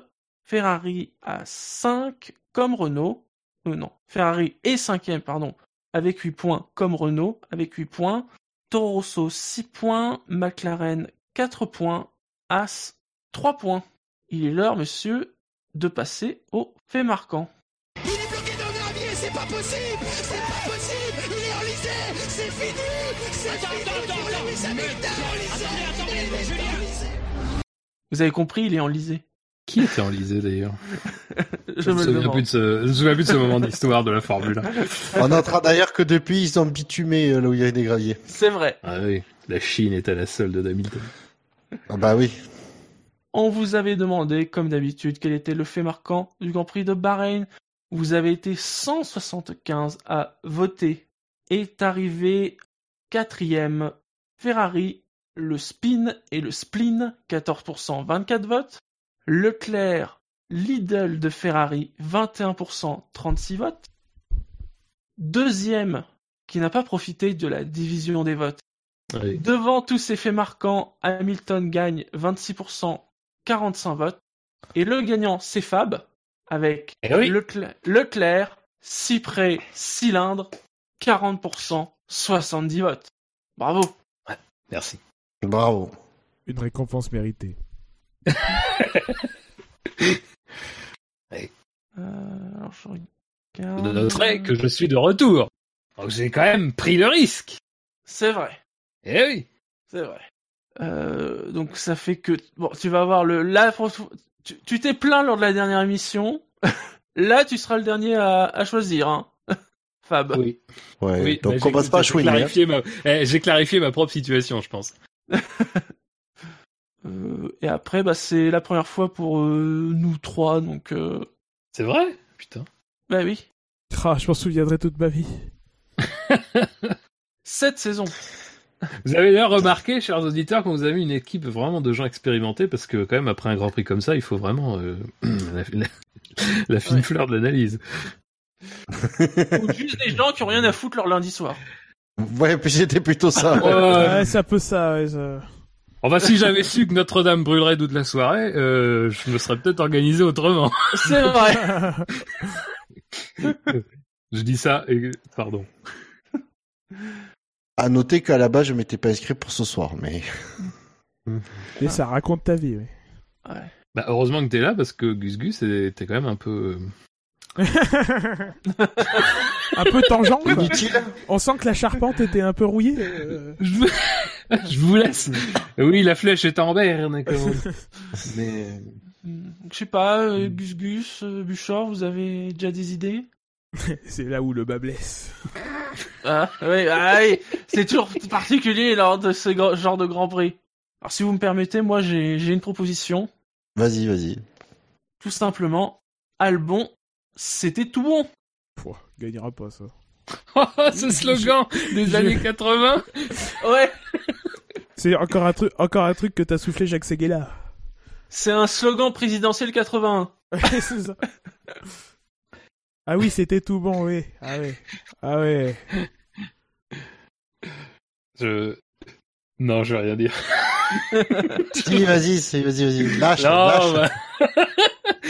Ferrari à 5, comme Renault, euh, non, Ferrari est 5 pardon, avec 8 points, comme Renault, avec 8 points, Toro Rosso 6 points, McLaren 4 points, As 3 points. Il est l'heure, monsieur, de passer au fait marquant. Il est bloqué dans le gravier, c'est pas possible C'est pas possible. Il est enlisé C'est fini C'est fini. Vous avez compris, il est enlisé. Qui était enlisé d'ailleurs Je Je me souviens plus de ce, je me souviens plus de ce moment d'histoire de la Formule 1. On est en train d'ailleurs que depuis, ils ont bitumé euh, là où il y a des graviers. C'est vrai. Ah oui, la Chine est à la solde d'Hamilton. Ah bah oui. On vous avait demandé, comme d'habitude, quel était le fait marquant du Grand Prix de Bahreïn. Vous avez été 175 à voter. Est arrivé quatrième Ferrari, le spin et le spleen, 14%, 24 votes. Leclerc, Lidl de Ferrari, 21%, 36 votes. Deuxième, qui n'a pas profité de la division des votes. Oui. Devant tous ces faits marquants, Hamilton gagne 26%, 45 votes. Et le gagnant, c'est Fab, avec Eh oui. Leclerc, Leclerc, Cyprès, Cylindre, 40%, 70 votes. Bravo. Merci. Bravo. Une récompense méritée. *laughs* Euh, alors, je Je regarde. noterai que je suis de retour. Donc j'ai quand même pris le risque. C'est vrai. Eh oui. C'est vrai. Euh, donc ça fait que bon, tu vas avoir le là tu t'es plaint lors de la dernière émission. *laughs* là, tu seras le dernier à, à choisir, hein. *laughs* Fab. Oui. Ouais. oui. donc bah, on j'ai- passe pas à j'ai hein. clarifié ma- eh, J'ai clarifié ma propre situation, je pense. Euh, et après, bah c'est la première fois pour euh, nous trois, donc euh, C'est vrai? Putain. bah oui, Ah, je m'en souviendrai toute ma vie. *laughs* cette saison. Vous avez d'ailleurs remarqué, chers auditeurs, qu'on vous a mis une équipe vraiment de gens expérimentés, parce que quand même, après un Grand Prix comme ça, il faut vraiment euh, *clears throat* la, la- la fine Ouais. fleur de l'analyse. Ou juste des gens qui ont rien à foutre leur lundi soir. Ouais, puis j'étais plutôt ça. Ouais. Ouais, c'est un peu ça. ouais, ça- Enfin, si j'avais su que Notre-Dame brûlerait toute la soirée, euh, je me serais peut-être organisé autrement. *laughs* C'est vrai. *laughs* Je dis ça et... Pardon. À noter qu'à la base, je m'étais pas inscrit pour ce soir, mais Et ça raconte ta vie. oui. Bah, heureusement que t'es là, parce que Gus Gus était quand même un peu... euh, un peu tangent. quoi. On sent que la charpente était un peu rouillée. euh. Je vous... je vous laisse. Oui, la flèche est en berne. Mais... Hmm, Je sais pas, euh, Gus Gus, euh, Buchor, vous avez déjà des idées? *laughs* C'est là où le bas blesse. Ah, oui, ah, oui. c'est toujours particulier lors de ce genre de Grand Prix. Alors si vous me permettez, moi j'ai une proposition. Vas-y, vas-y. Tout simplement, Albon, c'était tout bon. Pouah, gagnera pas ça. Oh, *laughs* ce slogan des années 80 Ouais, C'est encore un truc, encore un truc que t'as soufflé Jacques Seguela. c'est un slogan présidentiel 81. *laughs* c'est ça. Ah oui, c'était tout bon, oui. Ah ouais. Ah ouais. Je... Non, je vais rien dire. *laughs* Si, vas-y, si, vas-y, vas-y. Lâche, Non, lâche. bah...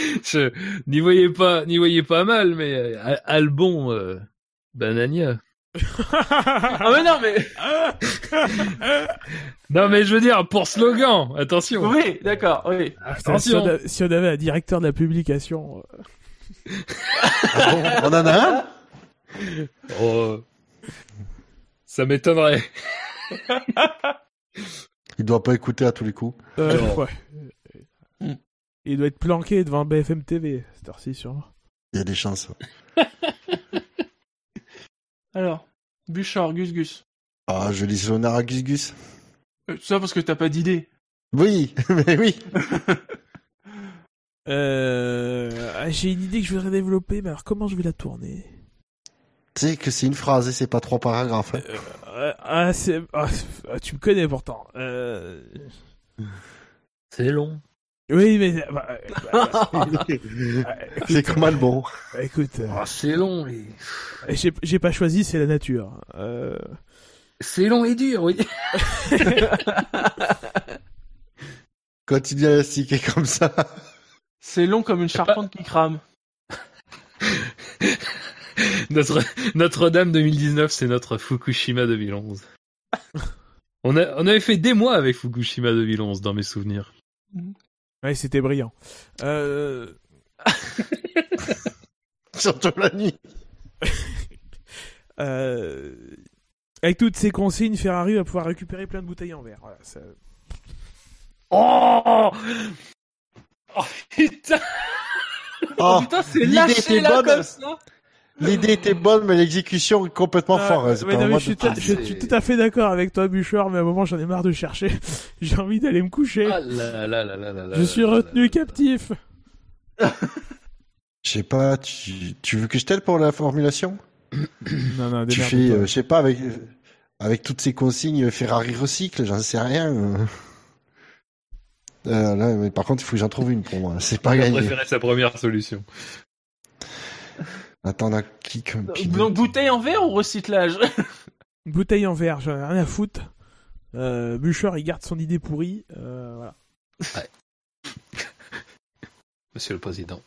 *laughs* je n'y voyais pas, n'y voyais pas mal, mais euh, Al- Albon, euh, Banania. Ah mais non mais *laughs* Non, mais je veux dire pour slogan, attention. oui, d'accord, oui. Si, Attention. on a- si on avait un directeur de la publication. euh, Ah bon, on en a un? Oh, ça m'étonnerait. Il doit pas écouter à tous les coups. euh, ouais. Il doit être planqué devant BFM TV, cette heure-ci, sûrement. Il y a des chances. *laughs* Alors, Buchor, Gus Gus. Ah, je dis l'honneur à Gus Gus. Euh, ça parce que t'as pas d'idée. Oui, *laughs* mais oui. *laughs* Euh... ah, J'ai une idée que je voudrais développer, mais alors comment je vais la tourner? Tu sais que c'est une phrase et c'est pas trois paragraphes. hein. Euh, ah, c'est... ah, ah, tu me connais pourtant. Euh... C'est long. Oui, mais... bah, euh, bah, c'est comme bah, écoute, euh, Oh, c'est long. Et... j'ai pas choisi, c'est la nature. Euh... C'est long et dur, oui. *laughs* Continue à sticker comme ça. C'est long comme une charpente qui crame. *laughs* Notre Notre-Dame 2019, c'est notre Fukushima 2011. *laughs* On, a, on avait fait des mois avec Fukushima 2011 dans mes souvenirs. Ouais, c'était brillant. Euh... *laughs* Surtout la nuit. *laughs* Euh... Avec toutes ces consignes, Ferrari va pouvoir récupérer plein de bouteilles en verre. Voilà, ça... Oh Oh putain Oh, putain, c'est lâché là bonne. comme ça. L'idée était bonne, mais l'exécution est complètement Ah, foireuse. quoi. non, mais je, suis tout- Ah, je suis c'est- tout à fait d'accord avec toi, Bouchard, mais à un moment j'en ai marre de chercher. *laughs* J'ai envie d'aller me coucher. Ah là là là là là là je suis retenu là. captif. *laughs* Je sais pas, tu, tu veux que je t'aide pour la formulation? *coughs* Non, non, Tu fais, euh, je sais pas, avec, avec toutes ces consignes Ferrari recycle, j'en sais rien. euh. Euh, là, mais par contre, il faut que j'en trouve une pour moi. C'est pas gagné. préféré sa première solution. *laughs* Attends, on a qui comme pilote Donc bouteille en verre ou recyclage? *laughs* Bouteille en verre, j'en ai rien à foutre. Euh, Bûcher, il garde son idée pourrie. Euh, voilà. *laughs* Monsieur le Président.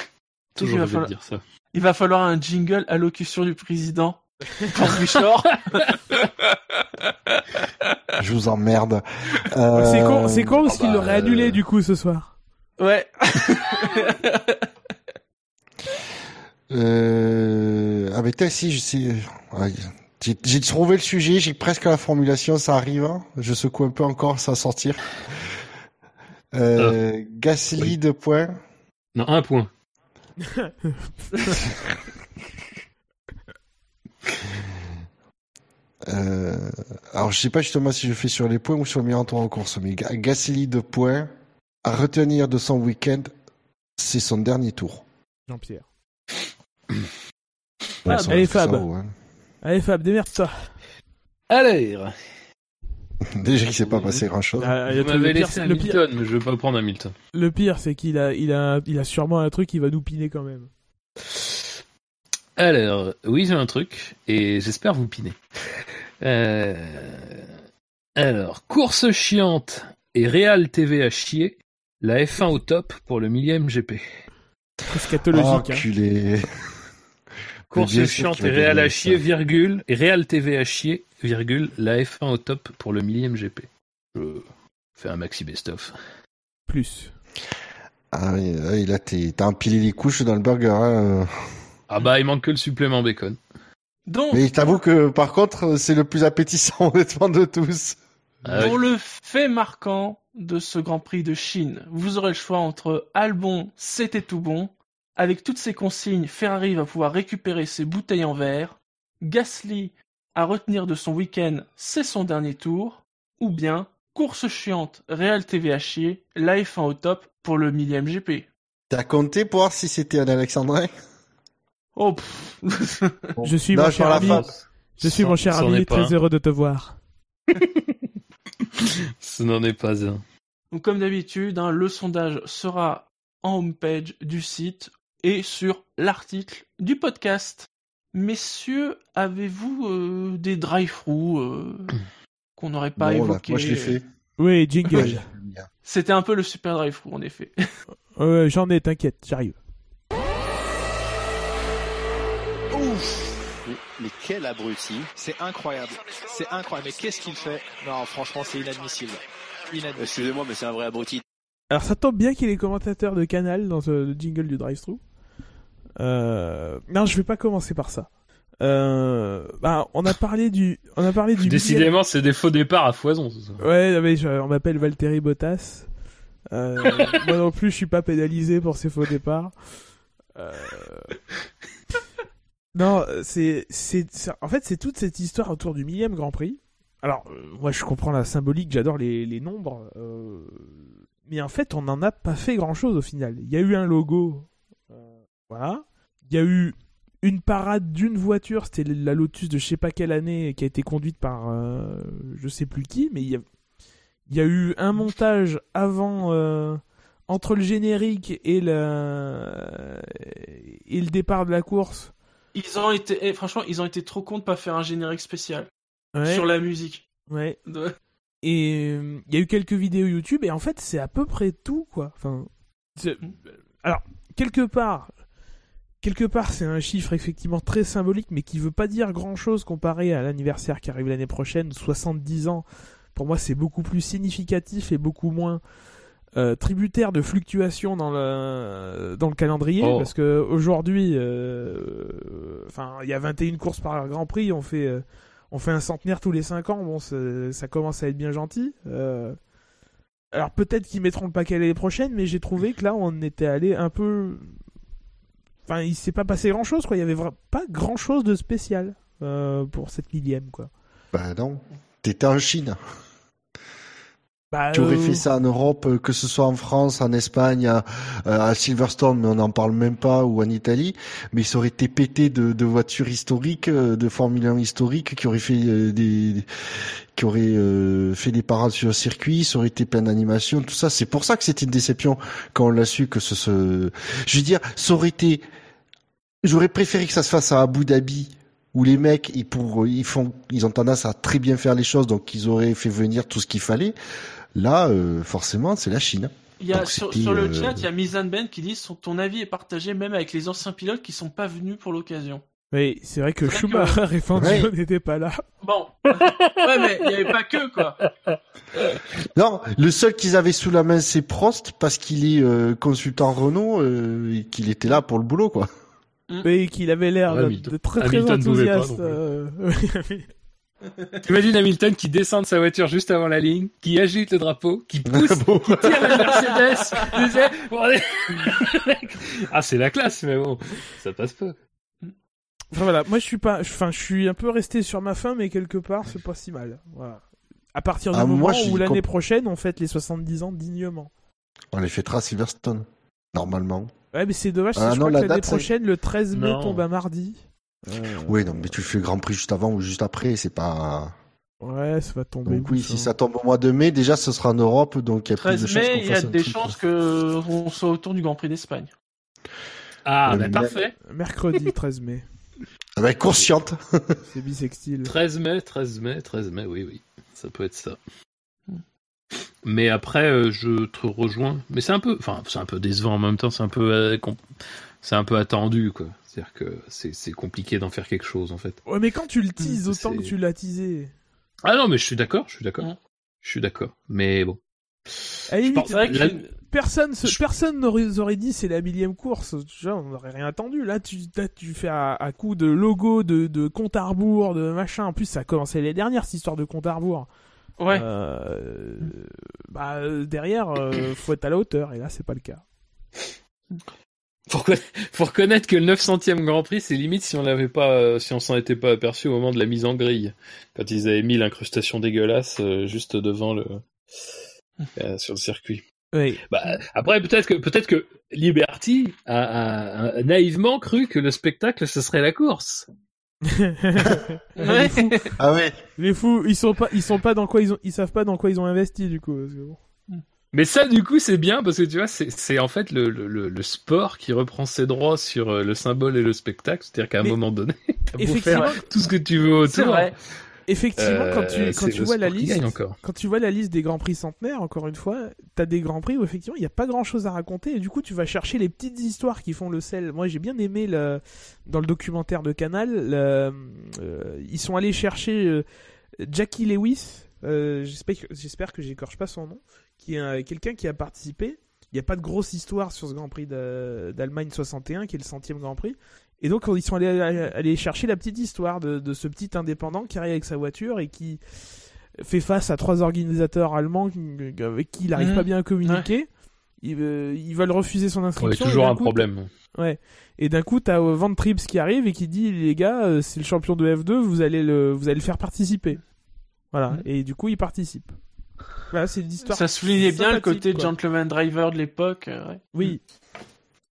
Il Toujours va dire ça. Il va falloir un jingle allocution du président pour *laughs* Bouchard. Je vous emmerde. C'est con, Euh, c'est con parce ah qu'il bah, l'aurait euh, annulé du coup ce soir. Ouais. Euh... Ah mais t'as si, je sais... ouais, J'ai trouvé le sujet, j'ai presque la formulation, ça arrive. hein. Je secoue un peu encore, ça va sortir. Euh, Gasly, Oui. deux points. Non, un point. *laughs* Euh, alors je sais pas justement si je fais sur les points ou sur le meilleur tour en course, mais Ga- Gasly de points à retenir de son week-end, c'est son dernier tour. Jean-Pierre. Ouais, Ah, allez, ça, Fab. ouais. Allez Fab, démerde-toi. Alors, Déjà il s'est pas passé grand chose. Ah, il y a vous m'avez le pire, laissé c'est- le pire, Hamilton, mais je vais pas prendre Hamilton. le pire, c'est qu'il a, il a, il a sûrement un truc qui va nous piner quand même. Alors, oui, j'ai un truc, et j'espère vous piner. Euh, Alors, course chiante et Real TV à chier, la F1 au top pour le millième GP. Très scatologique. hein. Course chiante et à chier, ça. virgule, et Real TV à chier, virgule, la F1 au top pour le millième GP. Je fais un maxi best-of. Plus. Ah oui, oui, là t'es- t'as empilé les couches dans le burger. Hein. Ah bah, il manque que le supplément bacon. Donc, Mais je t'avoue que par contre c'est le plus appétissant *laughs* honnêtement de tous. Ah oui. pour le fait marquant de ce Grand Prix de Chine, vous aurez le choix entre Albon, c'était tout bon, avec toutes ses consignes, Ferrari va pouvoir récupérer ses bouteilles en verre, Gasly à retenir de son week-end, c'est son dernier tour, ou bien course chiante, Real TV à chier, la F1 au top pour le millième GP. T'as compté pour voir si c'était un Alexandrin? Oh, pff. Je suis Non, mon je cher ami. Je suis mon cher ami, très un. heureux de te voir. *laughs* *laughs* Ce n'en est pas un. Donc, comme d'habitude, hein, le sondage sera en homepage du site et sur l'article du podcast. Messieurs, avez-vous euh, des drive-through euh, *clears throat* qu'on n'aurait pas Bon, évoqués moi je l'ai fait. Oui, jingle. C'était un peu le super drive-through, en effet. *laughs* J'en ai, t'inquiète, j'arrive. Ouf mais, quel abruti C'est incroyable. C'est incroyable. Mais qu'est-ce qu'il fait? Non, franchement, c'est inadmissible. Inadmissible. Excusez-moi, mais c'est un vrai abruti. Alors ça tombe bien qu'il est commentateur de Canal dans ce jingle du drive-thru. Euh... Non, je vais pas commencer par ça. Euh... Bah, on a parlé du, on a parlé du. *laughs* Décidément, c'est des faux départs à foison, ça. Ouais, non, mais je- on m'appelle Valtteri Bottas. Euh, *laughs* moi non plus, je suis pas pénalisé pour ces faux départs. Euh... Non, c'est, c'est, en fait, c'est toute cette histoire autour du millième Grand Prix. Alors, moi, je comprends la symbolique, j'adore les, les nombres, mais en fait, on n'en a pas fait grand-chose au final. Il y a eu un logo, voilà. Il y a eu une parade d'une voiture, c'était la Lotus de je sais pas quelle année, qui a été conduite par euh, je sais plus qui, mais il y a, il y a eu un montage avant, euh, entre le générique et le, et le départ de la course. Ils ont été, eh, franchement, ils ont été trop cons de pas faire un générique spécial Ouais, sur la musique. ouais. *laughs* De- Et euh, il y a eu quelques vidéos YouTube et en fait c'est à peu près tout quoi. Enfin, c'est- alors quelque part, quelque part c'est un chiffre effectivement très symbolique mais qui veut pas dire grand chose comparé à l'anniversaire qui arrive l'année prochaine, 70 ans. Pour moi c'est beaucoup plus significatif et beaucoup moins euh, tributaire de fluctuations dans le dans le calendrier Oh. parce que aujourd'hui, euh, enfin il y a 21 courses par Grand Prix, on fait euh, on fait un centenaire tous les 5 ans, bon, ça commence à être bien gentil. Alors peut-être qu'ils mettront le paquet l'année prochaine, mais j'ai trouvé que là, on était allé un peu... enfin, il s'est pas passé grand chose, quoi. Il y avait pas grand chose de spécial euh, pour cette millième, quoi. Bah non. T'étais en Chine. Bah, Tu aurais euh, fait ça en Europe, euh, que ce soit en France, en Espagne, à, à Silverstone, mais on n'en parle même pas, ou en Italie. Mais ça aurait été pété de, de voitures historiques, de Formule 1 historiques, qui auraient fait des, qui auraient euh, fait des parades sur le circuit, ça aurait été plein d'animations, tout ça. C'est pour ça que c'était une déception quand on l'a su que ce, ce, je veux dire, ça aurait été, j'aurais préféré que ça se fasse à Abu Dhabi, où les mecs, ils pour, ils font, ils ont tendance à très bien faire les choses, donc ils auraient fait venir tout ce qu'il fallait. Là, euh, forcément, c'est la Chine. Il y a, sur, le euh, chat, il y a Mizan Ben qui dit son, ton avis est partagé même avec les anciens pilotes qui sont pas venus pour l'occasion. Oui, c'est vrai que Schumacher et Fangio Ouais. n'étaient pas là. Bon. ouais, mais il y avait pas que, quoi. Non, le seul qu'ils avaient sous la main, c'est Prost, parce qu'il est euh, consultant Renault, euh, et qu'il était là pour le boulot, quoi. Mais qu'il avait l'air Ouais, de, très très Hamilton pouvait pas, enthousiaste. euh, *laughs* oui. T'imagines Hamilton qui descend de sa voiture juste avant la ligne, qui agite le drapeau, qui *laughs* pousse, qui tire la Mercedes. ah, c'est la classe, mais bon, ça passe pas. Enfin voilà, moi je suis pas, enfin je suis un peu resté sur ma faim, mais quelque part c'est pas si mal. Voilà. À partir du Ah, moment moi, où l'année comp- prochaine on fête les 70 ans dignement. On les fêtera à Silverstone, normalement. Ouais, mais c'est dommage, Ah je non, crois la que l'année prochaine, le 13 mai Non. tombe à mardi. Euh, Oui, non, mais tu fais le Grand Prix juste avant ou juste après, c'est pas... Ouais, ça va tomber. Donc oui, si hein. ça tombe au mois de mai, déjà, ce sera en Europe, donc il y a plus 13 de chances mai, qu'on il y a des truc. chances que on soit autour du Grand Prix d'Espagne. Ah, bah mais- parfait. *laughs* Mercredi 13 mai. Ça va être consciente. C'est bisextile. 13 mai, 13 mai, 13 mai, oui, oui. Ça peut être ça. Mais après, euh, je te rejoins. Mais c'est un peu, enfin, c'est un peu décevant en même temps. C'est un peu, euh, com- c'est un peu attendu, quoi. C'est-à-dire que c'est c'est compliqué d'en faire quelque chose, en fait. Ouais, mais quand tu le teases autant que c'est- tu l'as teasé. Ah non, mais je suis d'accord, je suis d'accord, je suis d'accord. Mais bon. À la limite, pense- C'est vrai que Là- personne, se- Je- personne n'aurait aurait dit c'est la millième course. Genre, on n'aurait rien attendu. Là, tu, là, tu fais à, à coup de logo, de, de compte à rebours, de machin. En plus, ça a commencé les dernières, cette histoire de compte à rebours. Ouais. Euh, bah, euh, derrière, euh, faut être à la hauteur. Et là, c'est pas le cas. Faut, reconna- faut reconnaître que le 900e Grand Prix, c'est limite si on l'avait pas, euh, si on s'en était pas aperçu au moment de la mise en grille, quand ils avaient mis l'incrustation dégueulasse juste devant le euh, sur le circuit. Oui. Bah, après, peut-être que peut-être que Liberty a, a- a naïvement cru que le spectacle ce serait la course. Les, fous, Ah ouais. les fous, ils sont pas, ils sont pas dans quoi ils ont, ils savent pas dans quoi ils ont investi du coup. parce que bon. Mais ça, du coup, c'est bien parce que tu vois, c'est c'est en fait le, le, le- le sport qui reprend ses droits sur euh, le symbole et le spectacle. C'est-à-dire qu'à un moment donné, *laughs* t'as beau faire tout ce que tu veux autour. C'est vrai. Effectivement, quand tu, euh, quand tu vois la liste, encore. quand tu vois la liste des grands prix centenaires, encore une fois, t'as des grands prix où effectivement il n'y a pas grand chose à raconter et du coup tu vas chercher les petites histoires qui font le sel. Moi j'ai bien aimé le, dans le documentaire de Canal, le- euh, ils sont allés chercher euh, Jackie Lewis, euh, j'espère que, j'écorche pas son nom, qui est un- quelqu'un qui a participé. Il n'y a pas de grosse histoire sur ce Grand Prix d'Allemagne 61, qui est le centième Grand Prix. Et donc, ils sont allés, aller chercher la petite histoire de, de ce petit indépendant qui arrive avec sa voiture et qui fait face à trois organisateurs allemands avec qui il n'arrive Mhm. pas bien à communiquer. Ils, euh, ils veulent refuser son Ouais, inscription. toujours et d'un un coup, problème. Et d'un coup, t'as euh, Van Trips qui arrive et qui dit les gars, euh, c'est le champion de F2, vous allez le, vous allez le faire participer. Voilà. Mhm. Et du coup, il participe. Voilà, c'est une histoire. Ça soulignait bien le côté quoi. gentleman driver de l'époque. euh, ouais. Oui.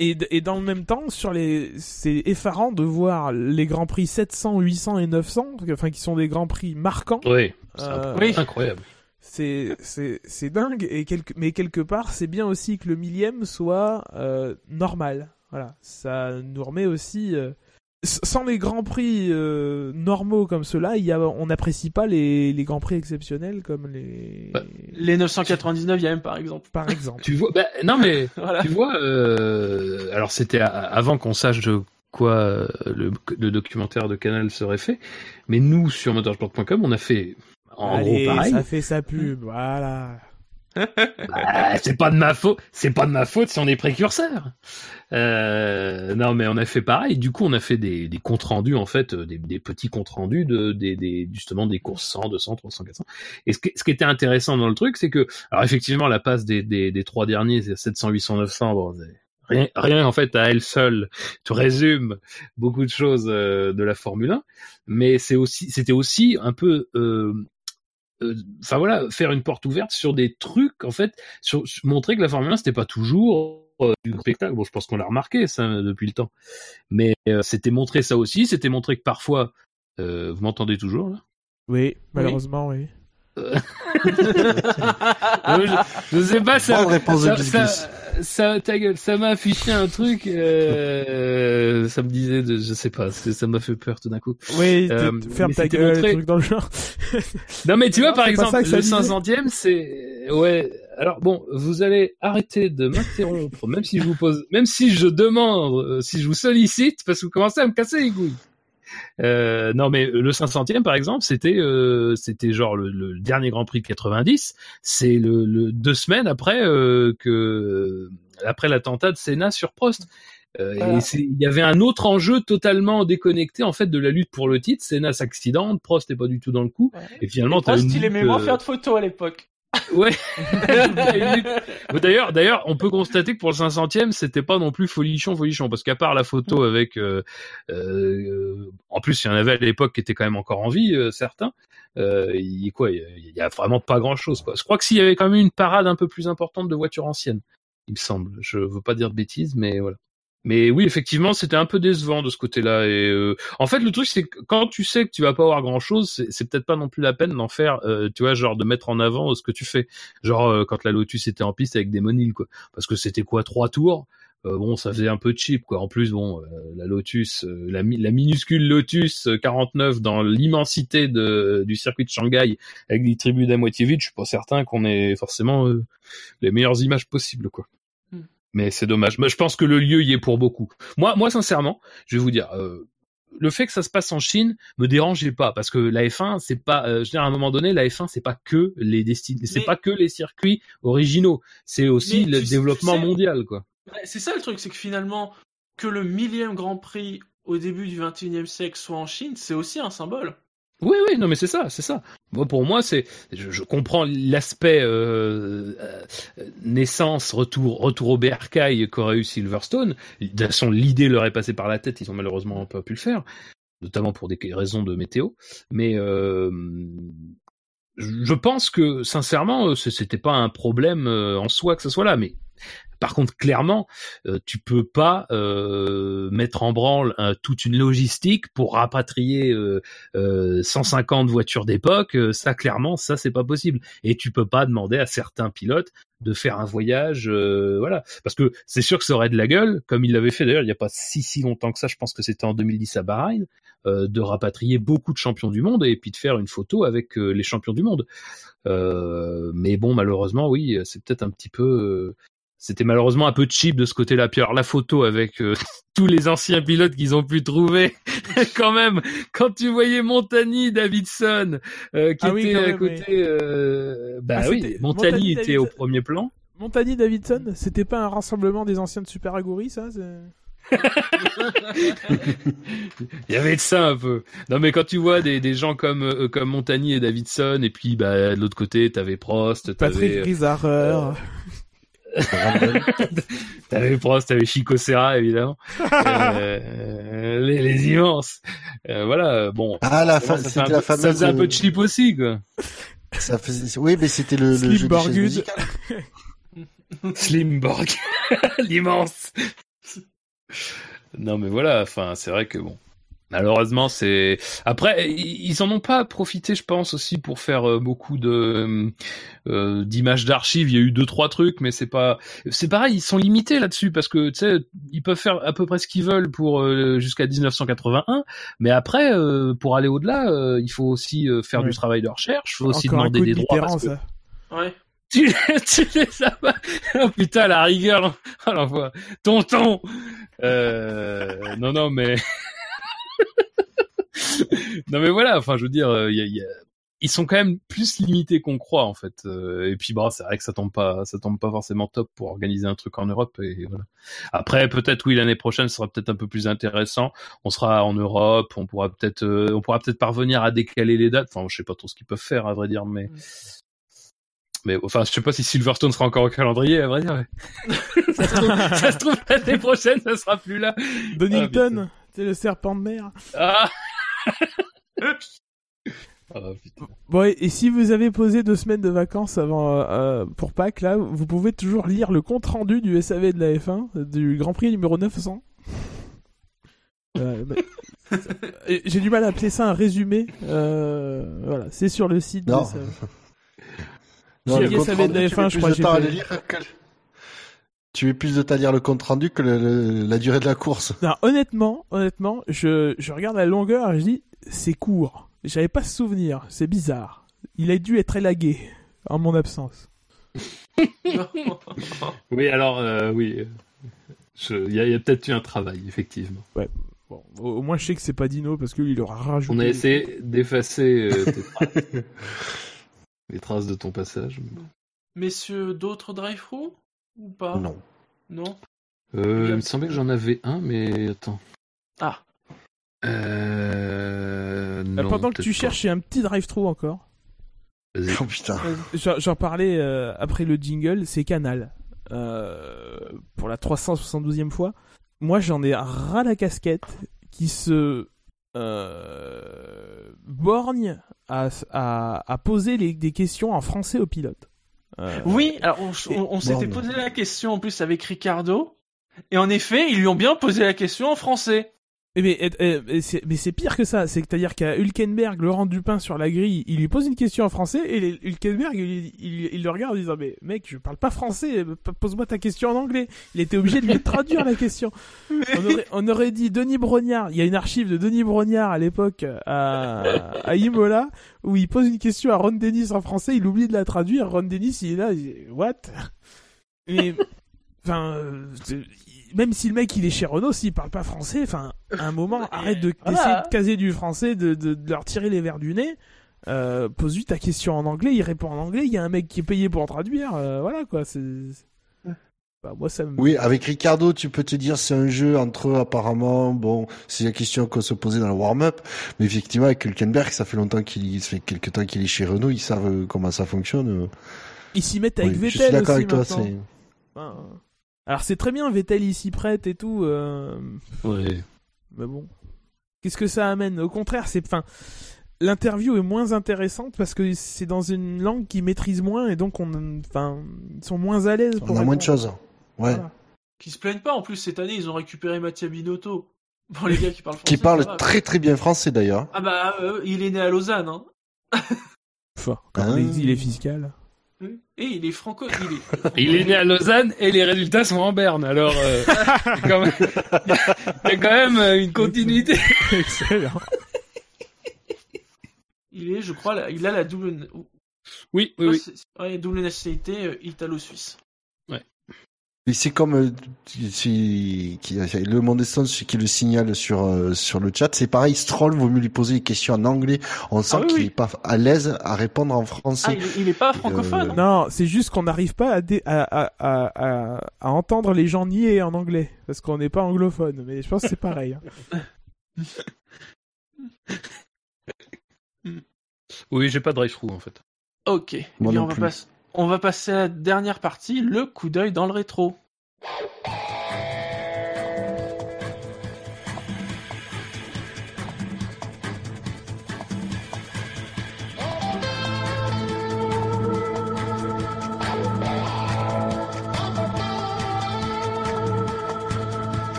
Et, et dans le même temps, sur les, c'est effarant de voir les grands prix 700, 800 et 900, enfin qui sont des grands prix marquants. Oui, c'est Euh, Oui. incroyable. C'est c'est c'est dingue et quelque mais quelque part c'est bien aussi que le millième soit euh, normal. Voilà, ça nous remet aussi euh, sans les grands prix euh, normaux comme ceux-là, il y a on n'apprécie pas les les grands prix exceptionnels comme les Bah, Les 999e par exemple. par exemple. Tu vois, bah, non mais *laughs* Voilà. tu vois, euh, alors c'était avant qu'on sache de quoi euh, le, le documentaire de Canal serait fait, mais nous sur motorsport.com, on a fait en Allez, gros pareil. ça fait sa pub, voilà. Bah, c'est pas de ma faute, c'est pas de ma faute si on est précurseur. Euh, non, mais on a fait pareil. Du coup, on a fait des, des comptes rendus en fait, euh, des, des petits comptes rendus de des, des justement des courses 100, 200, 300, 400. Et ce qui, ce qui était intéressant dans le truc, c'est que alors effectivement la passe des, des, trois derniers, c'est 700, 800, 900. Bon, rien, rien en fait à elle seule, tu résumes beaucoup de choses euh, de la Formule 1, mais c'est aussi, c'était aussi un peu, euh, euh, enfin voilà, faire une porte ouverte sur des trucs en fait, sur, sur- montrer que la Formule 1 c'était pas toujours euh, du spectacle. Bon, je pense qu'on l'a remarqué ça depuis le temps, mais euh, c'était montrer ça aussi, c'était montrer que parfois, euh, vous m'entendez toujours là? Oui, malheureusement, oui. *laughs* Je, je sais pas, ça, Bonne réponse de ça, ça, ta gueule, ça m'a affiché un truc, euh, ça me disait, de, je sais pas, ça m'a fait peur tout d'un coup. Oui, Euh, ferme mais ta gueule, montré- des trucs dans le genre. Non mais tu vois Non, par exemple le disait. 500e c'est ouais alors bon vous allez arrêter de m'interrompre même si je vous pose même si je demande euh, si je vous sollicite parce que vous commencez à me casser les couilles. Euh, non mais le 500e par exemple c'était euh, c'était genre le, le dernier Grand Prix de 90 c'est le, le deux semaines après euh, que après l'attentat de Senna sur Prost. Euh, Voilà. Et c'est- il y avait un autre enjeu totalement déconnecté en fait de la lutte pour le titre. Senna s'accidente, Prost n'est pas du tout dans le coup. Et finalement, Prost, une il aimait moins euh, faire de photos à l'époque. Ouais. *laughs* D'ailleurs, d'ailleurs, on peut constater que pour le 500e, c'était pas non plus folichon, folichon, parce qu'à part la photo avec, euh, euh, en plus, il y en avait à l'époque qui étaient quand même encore en vie, euh, certains. Euh, il, quoi, il y a- il y a vraiment pas grand chose. Quoi. Je crois que s'il y avait quand même une parade un peu plus importante de voitures anciennes, il me semble. Je veux pas dire de bêtises, mais voilà. Mais oui, effectivement, c'était un peu décevant de ce côté-là. Et euh, en fait, le truc, c'est que quand tu sais que tu vas pas avoir grand-chose, c'est, peut-être pas non plus la peine d'en faire, euh, tu vois, genre de mettre en avant ce que tu fais. Genre euh, quand la Lotus était en piste avec des Monil, quoi. Parce que c'était quoi, trois tours? Euh, Bon, ça faisait un peu cheap, quoi. En plus, bon, euh, la Lotus, euh, la, mi- la minuscule Lotus euh, 49 dans l'immensité du circuit de Shanghai avec des tribunes à moitié vides, je suis pas certain qu'on ait forcément euh, les meilleures images possibles, quoi. Mais c'est dommage. Mais je pense que le lieu y est pour beaucoup. Moi, moi, sincèrement, je vais vous dire, euh, le fait que ça se passe en Chine me dérangeait pas parce que la F1, c'est pas, euh, je veux dire, à un moment donné, la F1, c'est pas que les c'est pas que les circuits originaux, c'est aussi le sais- développement tu sais- mondial, quoi. Ouais, C'est ça le truc, c'est que finalement, que le millième Grand Prix au début du 21e siècle soit en Chine, c'est aussi un symbole. Oui, oui, non, mais c'est ça, c'est ça. Moi, pour moi, c'est, je, comprends l'aspect euh, euh, naissance, retour, retour au bercail qu'aurait eu Silverstone. De toute façon, l'idée leur est passée par la tête, ils ont malheureusement pas pu le faire, notamment pour des raisons de météo. Mais euh, je pense que, sincèrement, euh, c'était pas un problème en soi que ce soit là, mais par contre, clairement, euh, tu peux pas euh, mettre en branle euh, toute une logistique pour rapatrier euh, euh, 150 voitures d'époque. ça, clairement, ça c'est pas possible. Et tu peux pas demander à certains pilotes de faire un voyage, voilà, parce que c'est sûr que ça aurait de la gueule, comme il l'avait fait d'ailleurs il y a pas si si longtemps que ça. Je pense que c'était en 2010 à Bahreïn, de rapatrier beaucoup de champions du monde et puis de faire une photo avec les champions du monde. Mais bon, malheureusement, oui, c'est peut-être un petit peu. C'était malheureusement un peu cheap de ce côté-là. Puis alors la photo avec euh, *laughs* tous les anciens pilotes qu'ils ont pu trouver, *laughs* quand même, quand tu voyais Montagny, Davidson, euh, qui Ah était à même, côté, euh, bah Ah, oui, Montagny, Montagny, était au premier plan. Montagny Davidson, c'était pas un rassemblement des anciens de Super Aguri, ça *laughs* Il y avait de ça un peu. Non mais quand tu vois des, des gens comme euh, comme Montagny et Davidson, et puis bah de l'autre côté t'avais Prost, Patrick t'avais Grisarer. T'avais Prost, t'avais Chico Serra évidemment, Euh, les, les immenses. Euh, voilà, bon. Ah, la fa- ça un la peu- Ça fameuse, faisait un peu euh, cheap aussi quoi. Ça faisait... Oui, mais c'était le, le *laughs* Slim jeu des chaises Borgud. Slimborg, *laughs* l'immense. Non mais voilà, enfin c'est vrai que bon. Malheureusement, c'est après ils en ont pas profité, je pense aussi pour faire euh, beaucoup de euh, d'images d'archives. Il y a eu deux trois trucs, mais c'est pas c'est pareil. Ils sont limités là-dessus parce que tu sais ils peuvent faire à peu près ce qu'ils veulent pour euh, jusqu'à 1981, mais après euh, pour aller au-delà, euh, il faut aussi euh, faire Ouais. du travail de recherche, il faut aussi Encore un demander coup de des droits parce que ça. Ouais. tu, *laughs* tu les as pas. Oh putain, la rigueur. *laughs* Oh l'enfoi. Tonton. Euh, non, non, mais. *laughs* *laughs* non, mais voilà. Enfin, je veux dire, euh, il y a- il y a- ils sont quand même plus limités qu'on croit en fait. Euh, et puis, bah, c'est vrai que ça tombe pas, ça tombe pas forcément top pour organiser un truc en Europe. Et voilà. Après, peut-être oui, l'année prochaine sera peut-être un peu plus intéressant. On sera en Europe. On pourra peut-être, euh, on pourra peut-être parvenir à décaler les dates. Enfin, je sais pas trop ce qu'ils peuvent faire à vrai dire, mais. Mais enfin, je sais pas si Silverstone sera encore au calendrier, à vrai dire. *laughs* ça, se trouve, ça se trouve, l'année prochaine, ça sera plus là. Donington, c'est le serpent de mer. Ah *laughs* Ah. Bon, et, si vous avez posé deux semaines de vacances avant euh, euh, pour Pâques, là, vous pouvez toujours lire le compte rendu du SAV de la F1 euh, du Grand Prix numéro 900. Euh, bah, *laughs* J'ai du mal à appeler ça un résumé. Euh, voilà, c'est sur le site. Non. du SAV. Non, le de la rendu, tu F1, mets je crois de que j'ai temps à fait- le lire que- Tu mets plus de temps à lire le compte rendu que le- le- la durée de la course. Non, honnêtement, honnêtement, je, je regarde la longueur et je dis c'est court. J'avais pas ce souvenir, c'est bizarre. Il a dû être élagué en mon absence. *laughs* Oui, alors, euh, oui. Il y a, peut-être eu un travail, effectivement. Bon, au, au moins je sais que c'est pas Dino parce qu'il aura rajouté. On a essayé d'effacer euh, *laughs* traces. les traces de ton passage. Messieurs, d'autres drive-through? Ou pas Non. Non Euh, il me semblait que j'en avais un, mais attends. Ah. Euh... Euh, non, pendant que tu pas. cherches, j'ai un petit drive-through encore. Vas-y. Oh putain. J'en j'en parlais euh, après le jingle, c'est Canal. Euh, pour la 372e fois. Moi, j'en ai ras la casquette qui se euh, borgne à, à, à poser les- des questions en français aux pilotes. Euh, Oui, alors on, on- on s'était posé la question en plus avec Ricardo. Et en effet, ils lui ont bien posé la question en français. Eh, Mais, eh, eh, mais c'est pire que ça. C'est-à-dire qu'à Hülkenberg, Laurent Dupin sur la grille, il lui pose une question en français et les- Hülkenberg, il, il- il le regarde en disant Mais mec, je parle pas français, p- pose-moi ta question en anglais. Il était obligé de lui traduire la question. *laughs* On aurait, on aurait dit Denis Brognard. Il y a une archive de Denis Brognard à l'époque à, à Imola où il pose une question à Ron Dennis en français, il oublie de la traduire. Ron Dennis, il est là, il dit, What? Mais, enfin, euh, même si le mec il est chez Renault, s'il parle pas français, enfin, à un moment, *laughs* arrête de Voilà. d'essayer de caser du français, de, de, de leur tirer les verres du nez. Euh, Pose-lui ta question en anglais, il répond en anglais, il y a un mec qui est payé pour traduire, euh, voilà quoi. C'est, bah, moi ça me. Oui, avec Ricardo, tu peux te dire c'est un jeu entre eux apparemment. Bon, c'est la question qu'on se posait dans le warm-up, mais effectivement avec Hülkenberg, ça fait longtemps qu'il, ça fait quelques temps qu'il est chez Renault, ils savent euh, comment ça fonctionne. Ils s'y mettent avec Oui, je Vettel suis d'accord aussi avec toi. maintenant. C'est Enfin, alors c'est très bien, Vettel il s'y prête et tout. euh, Ouais. Mais bon. Qu'est-ce que ça amène? Au contraire, c'est. Enfin, l'interview est moins intéressante parce que c'est dans une langue qu'ils maîtrisent moins et donc on. Enfin, ils sont moins à l'aise pour. on a moins de choses. Ouais. Voilà. Qui se plaignent pas, en plus cette année ils ont récupéré Mattia Binotto. *laughs* Bon, les gars qui parlent français. Qui parle très très bien français d'ailleurs. Ah bah, euh, il est né à Lausanne, hein. Enfin, quand Hein l'exil est fiscal. Et il est franco. Il est... *laughs* Il est né à Lausanne et les résultats sont en berne. Alors, euh, il y a quand même- *laughs* il y a quand même euh, une continuité. *laughs* Excellent. Il est, je crois, là, il a la double. Oui, oui, oui. C'est- Ouais, double nationalité euh, italo-suisse. Et c'est comme euh, si- qui, le monde qui le signale sur euh, sur le chat, c'est pareil. Stroll vaut mieux lui poser des questions en anglais. On sent Ah oui, qu'il oui. est pas à l'aise à répondre en Ah, français. il est, il est pas francophone. Euh, Non, c'est juste qu'on n'arrive pas à, dé- à, à, à, à, à entendre les gens nier en anglais parce qu'on n'est pas anglophone. Mais je pense que c'est pareil. hein. *laughs* Oui, j'ai pas de drive-through en fait. Ok. Eh Moi bien, on, va plus. On va passer à la dernière partie, le coup d'œil dans le rétro.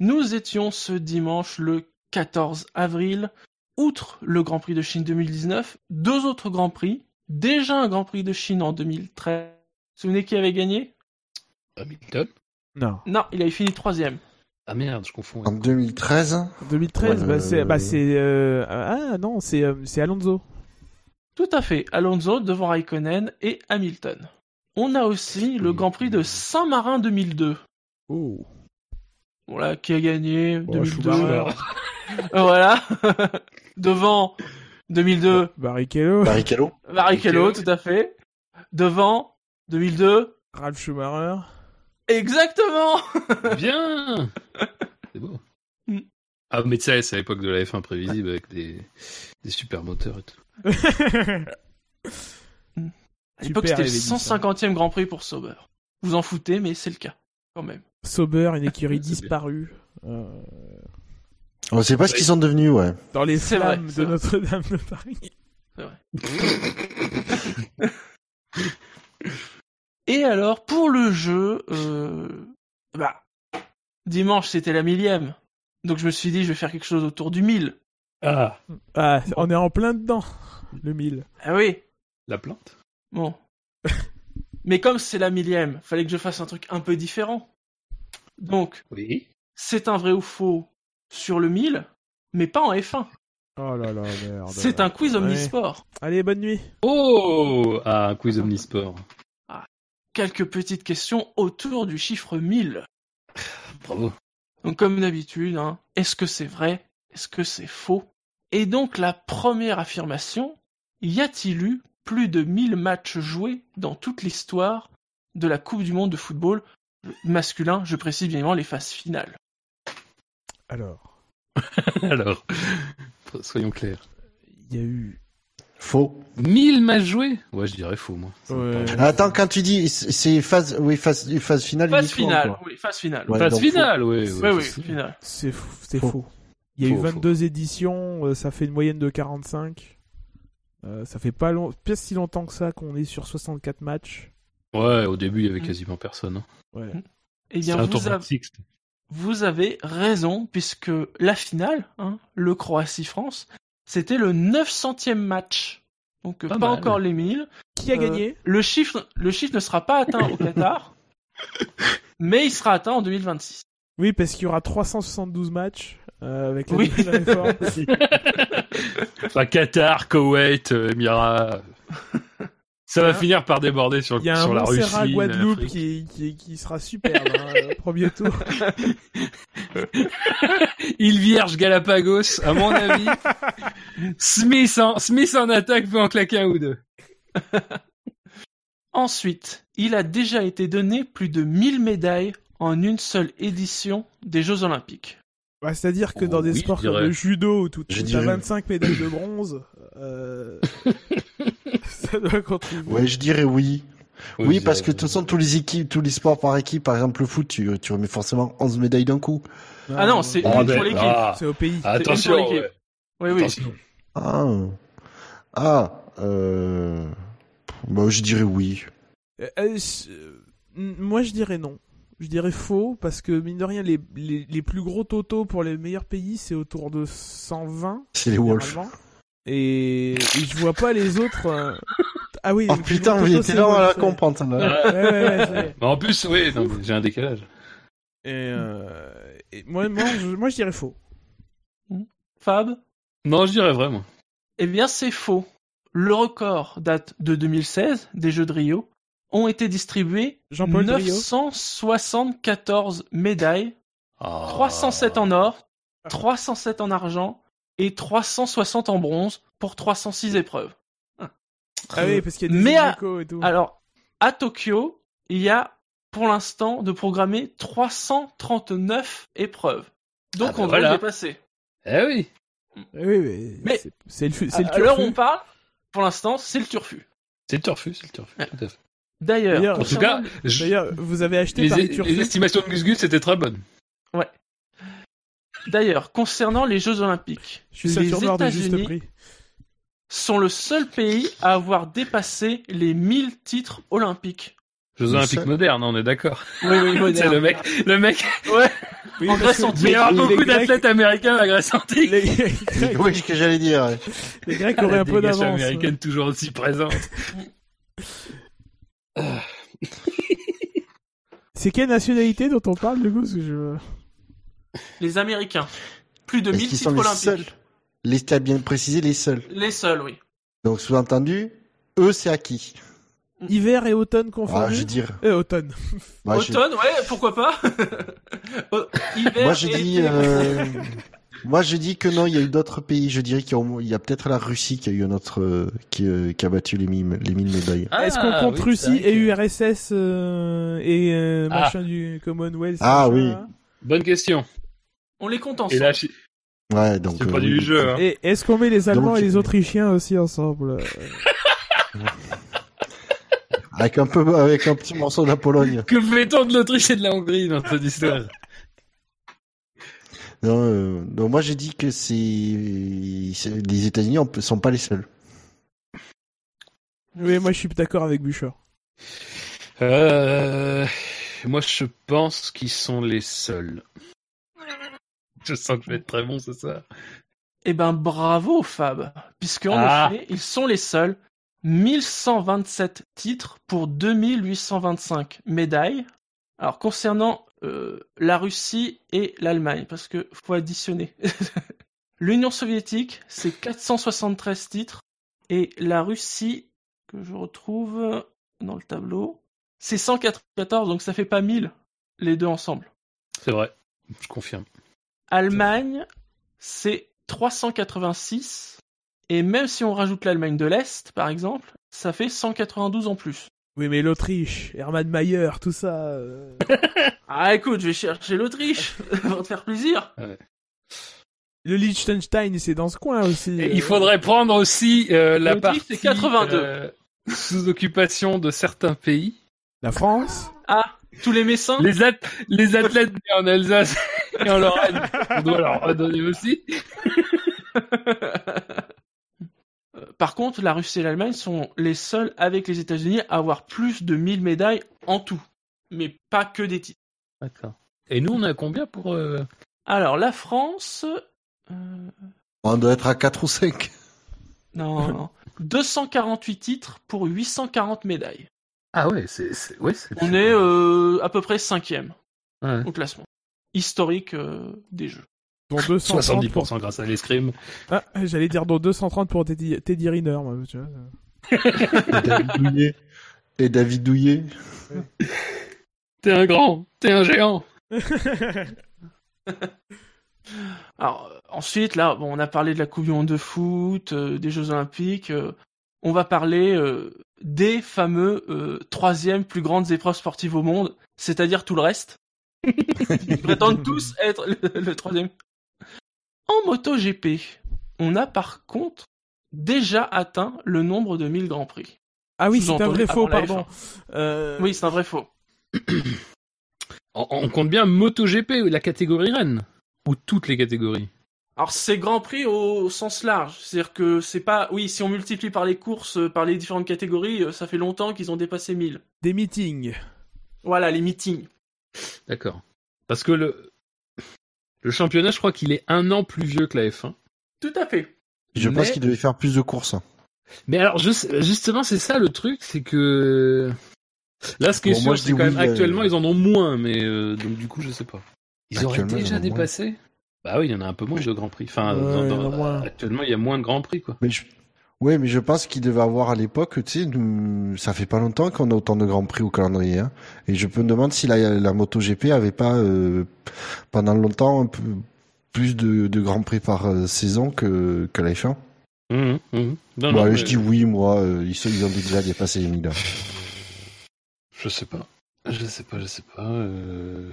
Nous étions ce dimanche le 14 avril. Outre le Grand Prix de Chine 2019, deux autres Grands Prix. Déjà un Grand Prix de Chine en 2013. Vous vous souvenez qui avait gagné? Hamilton Non. Non, il avait fini troisième. Ah merde, je confonds. En 2013, En 2013, Ouais, bah, euh, c'est bah, c'est, euh, ah non, c'est euh, c'est Alonso. Tout à fait. Alonso devant Raikkonen et Hamilton. On a aussi le Grand Prix de Saint-Marin 2002. Oh. Voilà, qui a gagné Oh, 2002. Schumacher. *laughs* voilà. *laughs* devant 2002, Barrichello, Barrichello. Barrichello, tout à fait. Devant 2002. Ralph Schumacher. Exactement *laughs* Bien C'est beau. Mm. Ah, mais tu sais, c'est à l'époque de la F1 prévisible avec des, des super moteurs et tout. *laughs* À l'époque, c'était le il avait dit ça. 150e Grand Prix pour Sauber. Vous en foutez, mais c'est le cas, quand même. Sauber, une écurie *laughs* disparue. euh, On sait pas ce qu'ils sont devenus, ouais. dans les C'est vrai, flammes c'est de vrai. Notre-Dame de Paris. Et alors, pour le jeu, euh, bah, dimanche, c'était la millième. Donc je me suis dit, je vais faire quelque chose autour du 1000. Ah, Ah, on est en plein dedans, le 1000. Ah oui, la plante? bon. *laughs* Mais comme c'est la millième, fallait que je fasse un truc un peu différent. Donc, Oui. c'est un vrai ou faux? Sur le 1000, mais pas en F1. Oh là là, merde. C'est un quiz Ouais. omnisport. Allez, bonne nuit. Oh Ah, un quiz omnisport. Quelques petites questions autour du chiffre 1000. Bravo. Donc comme d'habitude, hein, est-ce que c'est vrai? Est-ce que c'est faux? Et donc la première affirmation, y a-t-il eu plus de 1000 matchs joués dans toute l'histoire de la Coupe du Monde de football? Masculin Je précise bien évidemment les phases finales. Alors, *laughs* Alors, soyons clairs. il y a eu... Faux. 1000 matchs joués? Ouais, je dirais faux, moi. Ouais. paraît- Attends, quand tu dis, c'est phase, oui, phase, phase finale Phase finale, quoi. oui, phase finale. Ouais, Phase finale, oui. Oui, oui, finale. C'est fou- c'est Faux. faux. Il y a Faux, eu faux. 22 éditions, euh, ça fait une moyenne de 45. Euh, ça fait pas, long... pas si longtemps que ça qu'on est sur 64 matchs. Ouais, au début, il y avait quasiment personne. hein. Ouais. Eh C'est bien, un vous, Sixte. Vous avez raison, puisque la finale, hein, le Croatie-France, c'était le 900e match. Donc Pas encore les 1000. Qui a Euh, gagné? Le chiffre, le chiffre ne sera pas atteint au Qatar, *laughs* mais il sera atteint en 2026. Oui, parce qu'il y aura 372 matchs euh, avec la Oui. nouvelle réforme. *laughs* Enfin, Qatar, Koweït, euh, Émirats. *laughs* Ça va Hein finir par déborder sur, Il y a un sur la Montserrat Russie. Guadeloupe qui, qui, qui sera superbe, hein, *laughs* premier tour. *laughs* Île Vierge Galapagos, à mon avis. *laughs* Smith en, Smith en attaque peut en claquer un ou deux. Ensuite, il a déjà été donné plus de 1000 médailles en une seule édition des Jeux Olympiques. Bah, C'est-à-dire que dans des oui, sports comme le judo où tu as dirais. 25 médailles de bronze, euh, *laughs* ça doit contribuer. Ouais, je dirais oui. Oui, parce que de toute façon, tous les équipes, tous les sports par équipe, par exemple le foot, tu, tu remets forcément 11 médailles d'un coup. Ah non, c'est Ah, une ben, pour l'équipe. ah, C'est au pays. attention, une pour ouais. Oui, oui. attention. Ah. Ah, euh... Bah, je dirais oui. Euh, moi, je dirais non. Je dirais faux, parce que mine de rien, les, les, les plus gros totaux pour les meilleurs pays, c'est autour de 120. C'est les Wolves. Et, et je vois pas les autres. euh, Ah oui, Oh putain, c'est là à la comprendre. Ouais. Ouais, ouais, Mais en plus, oui, j'ai un décalage. Et, euh, et moi, moi, je, moi, je dirais faux. Fab Non, je dirais vrai, moi. Eh bien, c'est faux. Le record date de 2016 des Jeux de Rio. Ont été Drio. 974 médailles, Ah. 307 en or, 307 en argent et 360 en bronze pour 306 épreuves. Ah oui, parce qu'il y a des Mais à- échos et tout. Alors, à Tokyo, il y a pour l'instant de programmer 339 épreuves. Donc Ah bah on voilà. va le dépasser. Eh oui. Eh oui, mais, Mais- c'est- le, le À l'heure où turfu. on parle, pour l'instant, c'est le turfu. C'est le turfu, c'est le turfu, Ouais. tout à fait. D'ailleurs, En tout concernant- cas, je- D'ailleurs, vous avez acheté les, Paris les estimations de Gus Gus étaient très bonnes. d'ailleurs, concernant les Jeux Olympiques, Je suis les États-Unis sont le seul pays à avoir dépassé les 1000 titres olympiques. Jeux Olympiques seul- modernes, on est d'accord. Oui, oui, C'est le mec, le mec, Ouais, Oui, En Grèce que antique. mais il y aura beaucoup d'athlètes américains à la Grèce antique. Les, les Grecs, Oui, ce que j'allais dire. ouais. les Grecs auraient un peu d'avance. américaine toujours aussi présente. *laughs* *laughs* C'est quelle nationalité dont on parle du coup je... les Américains. Plus de Est-ce 1000 qu'ils titres olympiques. seuls Les, t'as bien précisé les seuls. Les seuls, oui. Donc, sous-entendu, eux, c'est acquis. Hiver et automne Ah, confondus je dirais. Euh, automne. Moi, je- Automne, ouais, pourquoi pas. *laughs* Hiver Moi, je et dis, euh, *laughs* moi, je dis que non, il y a eu d'autres pays. Je dirais qu'il y a, peut-être la Russie qui a eu un autre, euh, qui, euh, qui a battu les mille, les mille médailles. Ah, Est-ce qu'on compte oui, Russie et que- URSS euh, et euh, Ah. machin du Commonwealth Ah, oui. Bonne question. On les compte Et ensemble. là, je- Ouais, donc. c'est pas du jeu. Hein. Et est-ce qu'on met les Allemands Donc, et les Autrichiens aussi ensemble *laughs* Avec un peu, avec un petit morceau de la Pologne. Que fait-on de l'Autriche et de la Hongrie dans cette histoire? Non, euh, non, moi j'ai dit que c'est, les États-Unis on- sont pas les seuls. Oui, moi je suis d'accord avec Bûcher. euh... Moi, je pense qu'ils sont les seuls. Je sens que je vais être très bon, c'est ça Eh ben bravo Fab, puisque en Ah. effet, ils sont les seuls. 1127 titres pour 2825 médailles. Alors concernant euh, la Russie et l'Allemagne, parce que faut additionner. *laughs* L'Union soviétique, c'est 473 titres, et la Russie, que je retrouve dans le tableau, c'est 194, donc ça fait pas 1000 les deux ensemble. C'est vrai, je confirme. Allemagne, c'est 386. Et même si on rajoute l'Allemagne de l'Est, par exemple, ça fait 192 en plus. Oui, mais l'Autriche, Hermann Mayer, tout ça. euh, *laughs* Ah écoute, je vais chercher l'Autriche, *laughs* pour te faire plaisir. Le Liechtenstein, c'est dans ce coin aussi. Et euh. il faudrait prendre aussi euh, la L'Autriche, partie c'est 82. euh, sous occupation de certains pays. La France Ah, tous les Messins Les, at- les athlètes nés en Alsace *laughs* et en Lorraine, on doit leur redonner aussi. Par contre, la Russie et l'Allemagne sont les seuls avec les États-Unis à avoir plus de 1000 médailles en tout. Mais pas que des titres. D'accord. Et nous, on a combien pour... euh, Alors, la France... euh, On doit être à 4 ou 5. Non, non. 248 *laughs* titres pour 840 médailles. Ah ouais, c'est... Ouais, c'est... On est euh, à peu près cinquième Ouais. au classement. Historique euh, des jeux. Dont *laughs* 230 pour... 70% grâce à l'escrime. Ah, j'allais dire dont 230 pour Teddy, Teddy Riner, moi, tu vois. Et David Douillet. Et David Douillet. *laughs* T'es un grand, t'es un géant. *laughs* Alors ensuite, là, bon, on a parlé de la Coupe du Monde de foot, euh, des Jeux Olympiques. euh, on va parler euh, des fameux euh, troisième plus grandes épreuves sportives au monde, c'est-à-dire tout le reste. Ils prétendent tous être le, le troisième. En MotoGP, on a par contre déjà atteint le nombre de 1000 Grands Prix. Ah oui, c'est un vrai faux, pardon. Euh, Oui, c'est un vrai faux. On, compte bien MotoGP, la catégorie reine. Ou toutes les catégories. Alors c'est Grand Prix au sens large, c'est-à-dire que c'est pas, oui, si on multiplie par les courses, euh, par les différentes catégories, euh, ça fait longtemps qu'ils ont dépassé 1000. Des meetings. Voilà, les meetings. D'accord. Parce que le... Le championnat, je crois qu'il est un an plus vieux que la F1. Tout à fait. Je pense qu'il devait faire plus de courses. hein. Mais alors, je sais- justement, c'est ça le truc, c'est que... Là, ce qui est Bon, sûr, je c'est dis quand même euh, actuellement, ils en ont moins, mais euh, donc du coup, je sais pas. Ils auraient déjà dépassé? Bah oui, il y en a un peu moins de Grands Prix. Enfin, Ouais, dans- dans- actuellement, il y a moins de Grands Prix, quoi. Mais je... Ouais, mais je pense qu'il devait avoir à l'époque, tu sais, nous- ça fait pas longtemps qu'on a autant de grands prix au calendrier. Hein. Et je me demande si la, la MotoGP avait pas euh, pendant longtemps un peu plus de, de grands prix par euh, saison que, que la F1. Mhm, mhm. Non, Bon, non, allez, mais je dis oui, moi, euh, ils, ils ont déjà dépassé les 1000. hein. Je sais pas. Je sais pas, je sais pas. euh.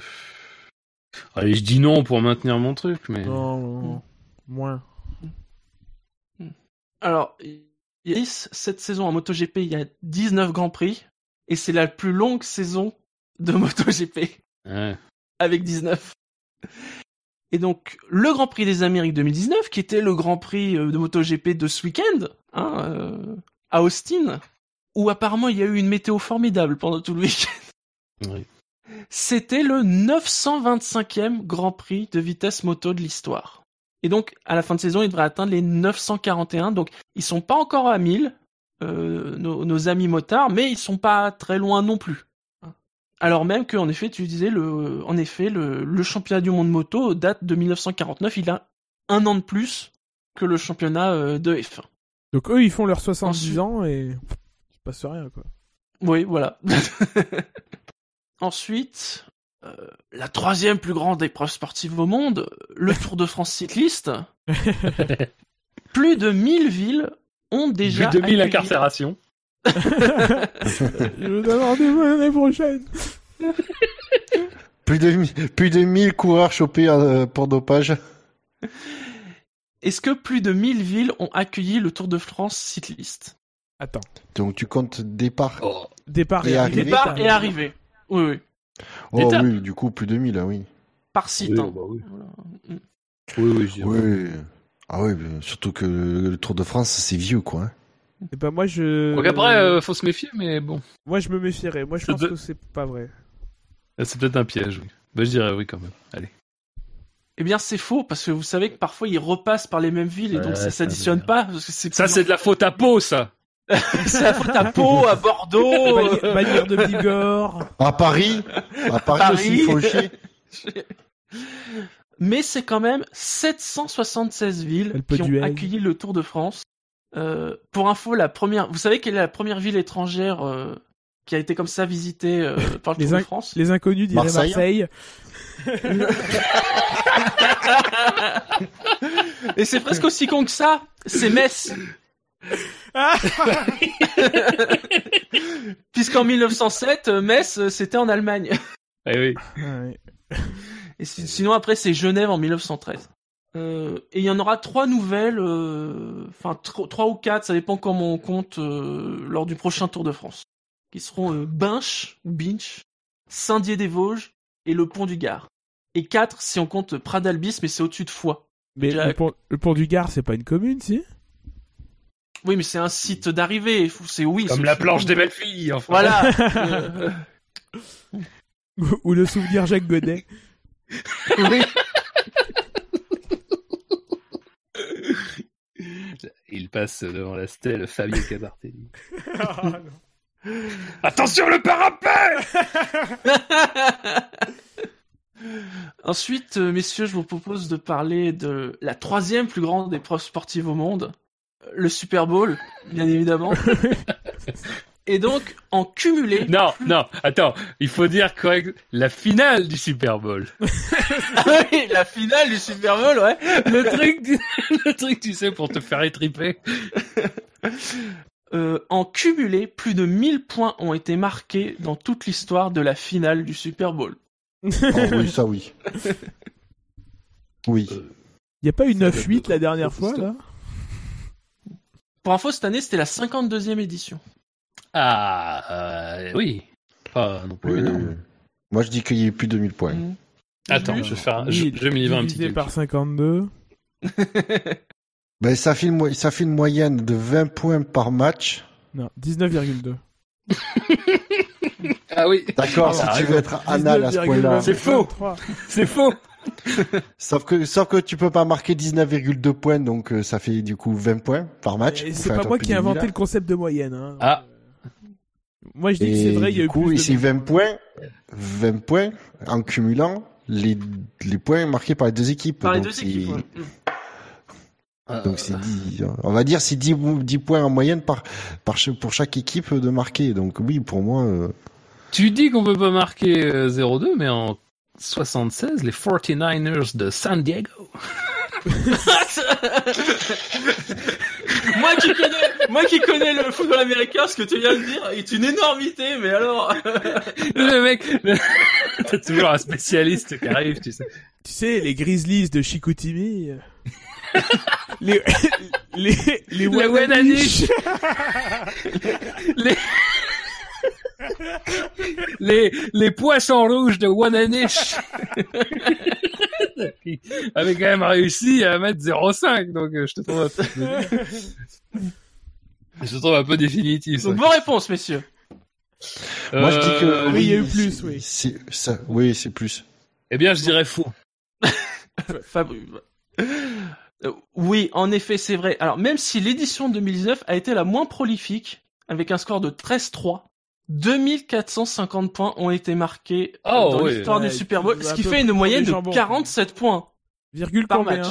Allez, je dis non pour maintenir mon truc, mais... Non, non, non. moins. Alors, il y a 10, cette saison en MotoGP, il y a 19 Grands Prix, et c'est la plus longue saison de *laughs* MotoGP, Ouais. avec 19. Et donc, le Grand Prix des Amériques 2019, qui était le Grand Prix euh, de MotoGP de ce week-end, hein, euh, à Austin, où apparemment il y a eu une météo formidable pendant tout le week-end. Oui. C'était le 925e Grand Prix de vitesse moto de l'histoire. Et donc, à la fin de saison, ils devraient atteindre les 941. Donc, ils sont pas encore à 1000, euh, nos, nos amis motards, mais ils sont pas très loin non plus. Alors même que, en effet, tu disais, le, en effet, le, le championnat du monde moto date de 1949. Il a un an de plus que le championnat euh, de F1. Donc eux, ils font leurs 70 Ensuite- ans et il se passe rien, quoi. Oui, voilà. *laughs* Ensuite, euh, la troisième plus grande épreuve sportive au monde, le *laughs* Tour de France cycliste. *laughs* Plus de 1000 villes ont déjà Plus de 1000 accueilli- incarcérations. Je vous donne rendez-vous l'année prochaine. Plus de, plus de 1000 coureurs chopés euh, pour dopage. Est-ce que plus de 1000 villes ont accueilli le Tour de France cycliste? Attends. Donc tu comptes départ. Oh. Départ et, Et arrivée. Départ et arrivée. Oui, oui. Oh oui, du coup plus de 1000, hein, oui. Par site. Oui, hein. bah oui. Voilà. Oui. Ah oui, surtout que le Tour de France, c'est vieux, quoi. hein. Et ben moi je. Donc après, euh, faut se méfier, mais bon. Moi je me méfierais. Moi je pense que c'est pas vrai. C'est peut-être un piège, oui. Bah, je dirais oui quand même. Allez. Eh bien, c'est faux, parce que vous savez que parfois ils repassent par les mêmes villes et donc Ouais, ça ça, s'additionne pas. Parce que c'est Ça, c'est de la faute à peau, ça. Faute à Pau, à Bordeaux. *laughs* Euh, Bannière de Bigorre. À Paris, à Paris, Paris. aussi, il faut chier. *laughs* Mais c'est quand même 776 villes qui ont duel. accueilli le Tour de France. Euh, pour info, la première, vous savez quelle est la première ville étrangère euh, qui a été comme ça visitée euh, *laughs* par le Les Tour in- de France? Les inconnus diraient Marseille. Marseille. Et c'est presque aussi con que ça. C'est Metz. *laughs* Puisqu'en 1907, euh, Metz, euh, c'était en Allemagne. Eh oui. Ouais. Et si- sinon après c'est Genève en 1913. Euh, et il y en aura trois nouvelles, euh, enfin tro- trois ou quatre, ça dépend comment on compte euh, lors du prochain Tour de France, qui seront euh, Binche ou Binch, Saint-Dié-des-Vosges et le Pont du Gard. Et quatre si on compte Pradalbis, mais c'est au-dessus de Foix. Mais le pont, le pont du Gard, c'est pas une commune, si? Oui, mais c'est un site d'arrivée. C'est oui. Comme la planche des belles filles, enfin. Voilà. *laughs* Ou, le souvenir Jacques Godet. oui. Il passe devant la stèle Fabien Cabartelli. *laughs* Attention le parapet *laughs* Ensuite, euh, messieurs, je vous propose de parler de la troisième plus grande épreuve sportive au monde, le Super Bowl, bien évidemment. *laughs* Et donc, en cumulé, Non, non, attends, il faut dire correct la finale du Super Bowl. *laughs* Ah oui, la finale du Super Bowl, ouais. Le truc, du- *laughs* le truc, tu sais, pour te faire étriper. Euh, en cumulé, plus de 1000 points ont été marqués dans toute l'histoire de la finale du Super Bowl. Oh oui, ça oui. Oui. Y a pas eu Ça doit 9-8 la dernière fois, là? Pour info, cette année, c'était la 52e édition. Ah, euh, oui. Pas non plus Oui, énorme. Moi, je dis qu'il y a eu plus de 1000 points. Mhm. Attends, je vais faire un, je, je vais m'y un petit calcul. par 52. *laughs* Ben, ça fait, une, mo- ça fait une moyenne de 20 points par match. Non, 19,2. *laughs* Ah oui, D'accord, Ah, si tu veux être anal à ce point-là. C'est faux. 23. c'est faux. *laughs* Sauf que, sauf que tu peux pas marquer 19,2 points, donc euh, ça fait du coup 20 points par match. Et C'est pas moi qui ai inventé là. le concept de moyenne. Hein. Ah. Moi, je dis que c'est vrai, il y a du eu coup, plus de ici 20 points, 20 points en cumulant les, les points marqués par les deux équipes. Par les Donc, deux équipes. ouais. Mhm. Donc c'est 10, on va dire c'est 10, 10 points en moyenne par, par pour chaque équipe de marquer. Donc oui, pour moi, euh, Tu dis qu'on peut pas marquer euh, 0-2, mais en 76, les 49ers de San Diego. moi qui connais, moi qui connais le football américain, ce que tu viens de dire est une énormité, mais alors. *laughs* le mec, *laughs* t'as toujours un spécialiste qui arrive, tu sais. Tu sais, les Grizzlies de Chicoutimi. euh, *laughs* les, les, les Les les... *laughs* les, les poissons rouges de Wananish *laughs* Qui avaient quand même réussi à mettre 0,5 donc euh, je te trouve un peu... *laughs* je te trouve un peu définitif. Donc, bonne réponse, messieurs. moi je dis que Euh, oui, il y a eu c'est- plus, oui. C'est ça, oui, c'est plus. Eh bien je dirais faux. Fabri- Euh, Oui, en effet, c'est vrai. Alors, même si l'édition 2019 a été la moins prolifique, avec un score de 13-3, 2450 points ont été marqués euh, Oh, dans oui. l'histoire Ouais, du Super Bowl, ce qui fait une moyenne de jambons. 47 points. Virgule Par match.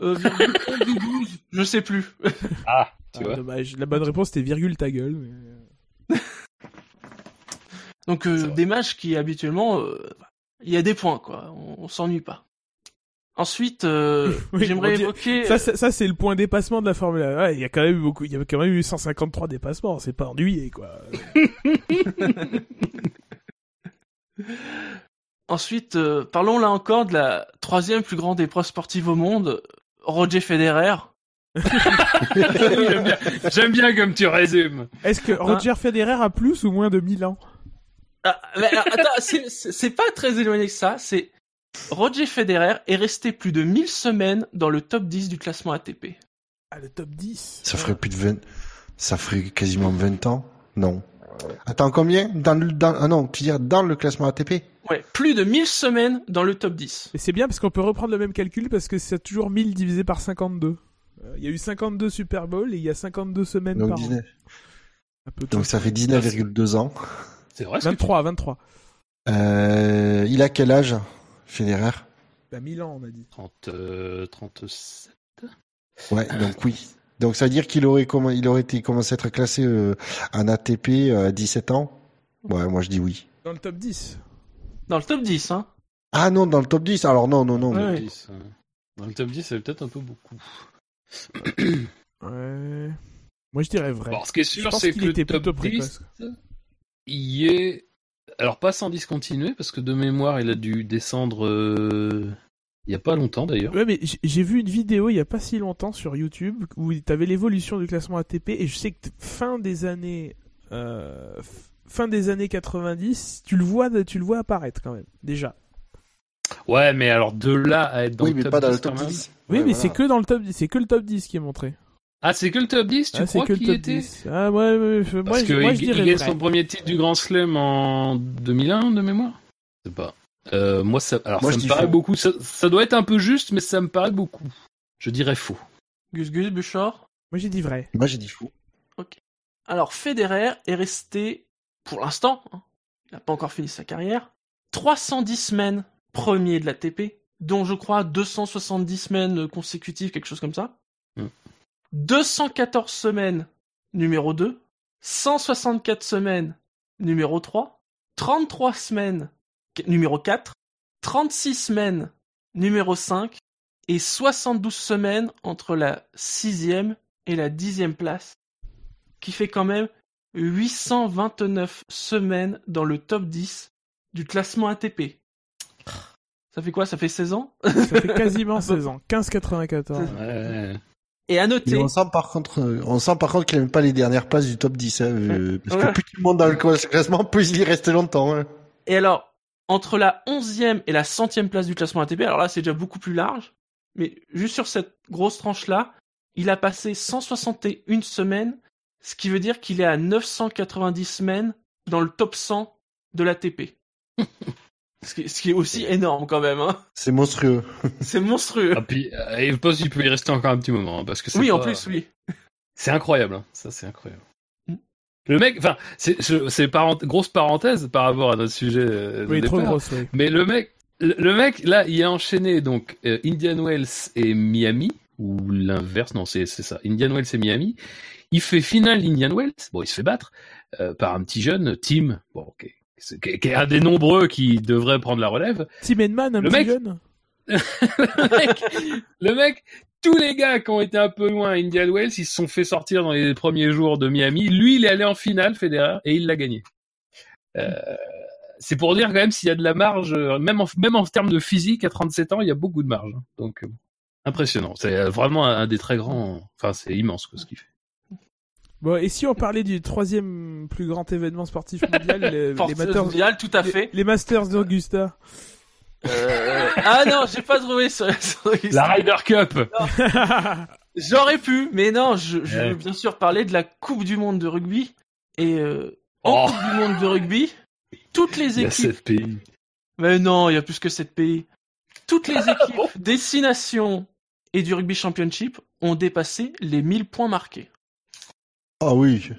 Euh, *laughs* virgule 11 ou 12, je sais plus. *laughs* Ah, tu Ah, vois. dommage. La bonne réponse c'était virgule ta gueule. mais- Donc, euh, des matchs qui, habituellement, euh, il y a des points, quoi. On, on s'ennuie pas. Ensuite, euh, *laughs* Oui, j'aimerais évoquer... Ça, c'est- ça c'est le point dépassement de la Formule 1. Ouais, il y a quand même eu beaucoup, il y a quand même eu 153 dépassements. C'est pas ennuyé, quoi. *laughs* Ensuite, euh, parlons là encore de la troisième plus grande épreuve sportive au monde, Roger Federer. J'aime *laughs* bien, j'aime bien comme tu résumes. Est-ce que Roger Federer a plus ou moins de 1000 ans? Ah, mais, alors, attends, c'est pas très éloigné que ça. C'est Roger Federer est resté plus de 1000 semaines dans le top 10 du classement ATP. Ah, le top 10. Ça ferait plus de 20, ça ferait quasiment 20 ans. Non. Attends, combien? Dans le, dans, ah non, tu veux dire dans le classement ATP? Ouais, plus de 1000 semaines dans le top 10. Et c'est bien parce qu'on peut reprendre le même calcul parce que c'est toujours 1000 divisé par 52. Euh, Il y a eu 52 Super Bowl et il y a 52 semaines Donc par 19. an. Un peu de Donc ça fait 19,2 ans. C'est vrai ce que tu 23, 23. Euh, il a quel âge, Federer? Bah 1000 ans, on a dit. 30, euh, 37. Ouais, donc oui. Donc ça veut dire qu'il aurait, comm- il aurait été commencé à être classé euh, en ATP à 17 ans? Ouais, moi je dis oui. Dans le top 10. Dans le top 10, hein. Ah non, dans le top 10. Alors non, non, non. Ouais. mais- Ouais. 10, hein. Dans le top 10, c'est peut-être un peu beaucoup. *coughs* Ouais. Moi je dirais vrai. Bon, ce qui est sûr, c'est qu'il que le était top 10, précoce. il y est... Alors, pas sans discontinuer, parce que de mémoire, il a dû descendre... euh, Il y a pas longtemps, d'ailleurs. Ouais, mais j'ai vu une vidéo il y a pas si longtemps sur YouTube où t'avais l'évolution du classement ATP et je sais que fin des années euh, fin des années 90, tu le vois tu le vois apparaître quand même déjà. Ouais, mais alors, de là à être dans oui, le mais top pas dans 10 le top quand même. 10. Oui, Ouais, mais voilà. c'est que dans le top c'est que le top 10 qui est montré. Ah, c'est que le top 10, tu Ah, c'est crois qu'il top était 10. Ah ouais, ouais, ouais, moi, Parce je- que moi il, je il dirais vrai. son premier titre du Grand Slam en 2001, de mémoire? Je sais pas. Euh, moi, ça, alors, Moi, ça je me paraît faux. beaucoup. Ça, ça doit être un peu juste, mais ça me paraît beaucoup. Je dirais faux. Gus Gus, Buchor? Moi j'ai dit vrai. Moi j'ai dit fou. Alors, Federer est resté, pour l'instant, hein, il n'a pas encore fini sa carrière, 310 semaines premier de l'ATP, dont je crois 270 semaines consécutives, quelque chose comme ça. Mm. 214 semaines numéro 2, 164 semaines numéro 3, 33 semaines numéro 4, 36 semaines numéro 5 et 72 semaines entre la sixième et la dixième place qui fait quand même 829 semaines dans le top 10 du classement ATP. Ça fait quoi? Ça fait 16 ans? Ça fait quasiment *laughs* 16 ans, 1594. Ouais. Et à Mais noter, on sent par contre, euh, on sent par contre qu'il aime pas les dernières places du top 10, hein, euh, parce Ouais. que plus tout le monde dans le classement, plus il y reste longtemps. Hein. et alors, entre la 11e et la 100e place du classement ATP, alors là c'est déjà beaucoup plus large, mais juste sur cette grosse tranche-là, il a passé 161 semaines, ce qui veut dire qu'il est à 990 semaines dans le top 100 de l'ATP. *laughs* ce, qui, ce qui est aussi énorme quand même, hein. C'est monstrueux. *laughs* c'est monstrueux. Ah, puis, euh, et je pense qu'il peut y rester encore un petit moment, hein, parce que oui, en plus, oui. C'est incroyable, hein. ça c'est incroyable. Mm. Le mec, enfin, c'est parent- grosse parenthèse par rapport à notre sujet. euh, Oui, trop grosse, oui. Mais le mec, le le mec, là, il a enchaîné donc euh, Indian Wells et Miami, ou l'inverse, non, c'est ça, Indian Wells et Miami. Il fait finale Indian Wells, bon, il se fait battre euh, par un petit jeune, Tim, bon, ok, qui, est- qui est un des nombreux qui devrait prendre la relève. Tim Henman, un Le petit mec- jeune *laughs* le mec, le mec, tous les gars qui ont été un peu loin à Indian Wells, ils se sont fait sortir dans les premiers jours de Miami. Lui, il est allé en finale, Federer, et il l'a gagné. Euh, c'est pour dire quand même s'il y a de la marge, euh, même en, même en termes de physique, à 37 ans, il y a beaucoup de marge. Donc, euh, impressionnant. C'est vraiment un, un des très grands, enfin, c'est immense, quoi, ce qu'il fait. Bon, et si on parlait du troisième plus grand événement sportif mondial, les, *laughs* Masters, tout à fait. les Masters d'Augusta Euh, ah non, j'ai pas trouvé sur, *laughs* sur La Ryder Cup! J'aurais pu, mais non, je, je Ouais. veux bien sûr parler de la Coupe du Monde de rugby. Et euh, Oh. en Coupe du Monde de rugby, toutes les Il y a équipes. sept pays. Mais non, il y a plus que 7 pays. Toutes les *laughs* équipes des six nations et du rugby championship ont dépassé les 1000 points marqués. Ah oui.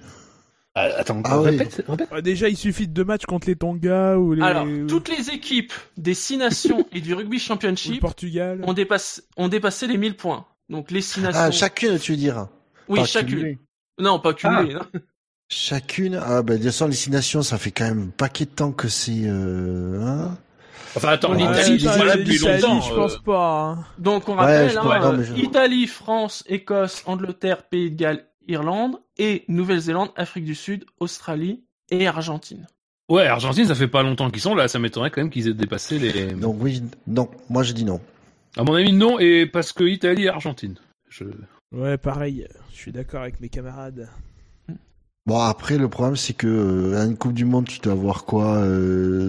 Ah, attends, Ah oui. répète. Ah, Déjà, il suffit de deux matchs contre les Tonga ou les Alors, ou- toutes les équipes des six nations et du rugby ou le championship Portugal. ont dépassé, ont dépassé les 1000 points. Donc les six nations. Ah, chacune, tu veux dire oui, Pas chacune. cumulé. Non, pas cumulé. non. Chacune. Ah, ben, toute façon, les six nations, ça fait quand même un paquet de temps que c'est. Euh, hein Enfin, attends, Ouais, l'Italie, ils sont là depuis longtemps. je euh, pense pas. hein. Donc on Ouais, rappelle, je- hein, ouais, non, euh, je- Italie, France, Écosse, Angleterre, Pays de Galles, Irlande et Nouvelle-Zélande, Afrique du Sud, Australie et Argentine. Ouais, Argentine, ça fait pas longtemps qu'ils sont là. Ça m'étonnerait quand même qu'ils aient dépassé les. Donc oui, non. Moi, je dis non. À mon avis, non, et parce que Italie et Argentine. Je... Ouais, pareil. Je suis d'accord avec mes camarades. Bon, après, le problème, c'est que euh, à une Coupe du Monde, tu dois avoir quoi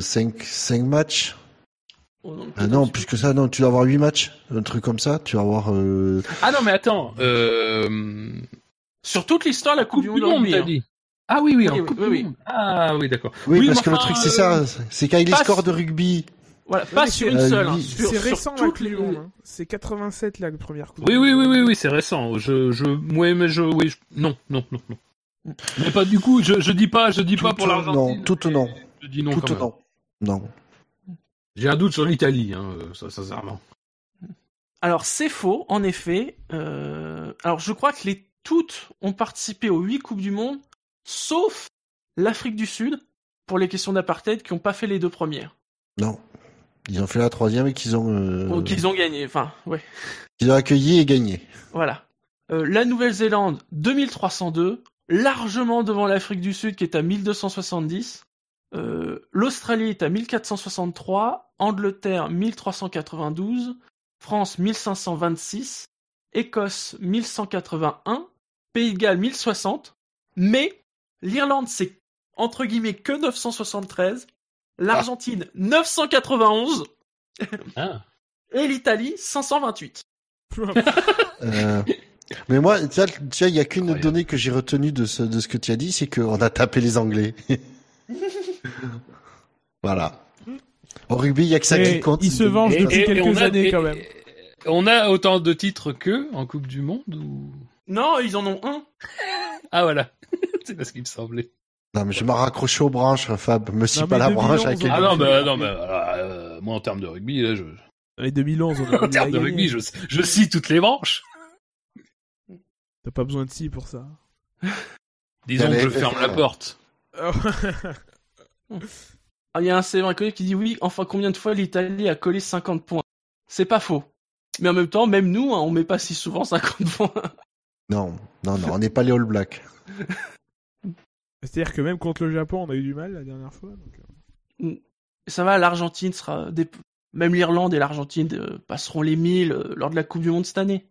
5 cinq matchs? Oh non, Ah non, plus que ça, non, tu dois avoir 8 matchs, un truc comme ça. Tu vas avoir... euh, Ah non, mais attends. Euh... Sur toute l'histoire de la Coupe, Coupe du Monde, t'as dit. Ah oui, oui, Oui, en oui, Coupe oui, du oui. Monde. Ah oui, d'accord. Oui, Oui, parce que le truc, c'est euh, ça. C'est qu'avec les pas scores sur- de rugby... Voilà, pas sur c'est- une euh, seule. hein, C'est sur récent la Coupe du Monde. hein. C'est 87 la première Coupe. Oui, oui, oui, oui, oui, c'est récent. Je, je, ouais, mais je, oui, je- non, non, non, non. Mais pas du coup. Je, je dis pas, je dis pas pour l'Argentine. non, tout, mais non. Je dis non. quand Tout même. non. Non. J'ai un doute sur l'Italie, hein, euh, ça, sincèrement. Alors c'est faux, en effet. Euh, Alors je crois que les toutes ont participé aux huit coupes du monde, sauf l'Afrique du Sud pour les questions d'apartheid qui n'ont pas fait les deux premières. Non. Ils ont fait la troisième et qu'ils ont... euh, Donc ils ont gagné. Enfin, ouais. qu'ils ont accueilli et gagné. Voilà. Euh, la Nouvelle-Zélande 2302, largement devant l'Afrique du Sud qui est à 1270. Euh, L'Australie est à 1463, Angleterre 1392, France 1526, Écosse 1181, Pays de Galles 1060, mais l'Irlande c'est entre guillemets que 973, l'Argentine 991 Ah. et l'Italie 528. Euh, Mais moi, tu vois, il y a qu'une donnée que j'ai retenue de ce, de ce que tu as dit, c'est qu'on a tapé les Anglais. *laughs* voilà. Au rugby, il y a que ça Et qui compte. ils se vengent depuis quelques on a- années quand même. On a autant de titres qu'eux en Coupe du Monde ou? Non, ils en ont un. *laughs* Ah voilà, *laughs* c'est pas ce qu'il me semblait. Non, mais je m'en raccroche aux branches, Fab. Me scie Non, pas la 2011, branche avec les Ah non, mais- non, mais euh, moi en termes de rugby, là, je, Les 2011, on a *laughs* en termes de rugby, je, je scie toutes les branches. T'as pas besoin de si pour ça. Disons Allez, que je ferme la porte. Ah, Il y a un célèbre inconnu qui dit oui, enfin combien de fois l'Italie a collé 50 points? C'est pas faux. Mais en même temps, même nous, hein, on met pas si souvent 50 points. Non, non, non, on n'est pas les All Blacks. *laughs* C'est-à-dire que même contre le Japon, on a eu du mal la dernière fois. donc, euh. Ça va, l'Argentine sera... Des... Même l'Irlande et l'Argentine euh, passeront les 1000 euh, lors de la Coupe du Monde cette année.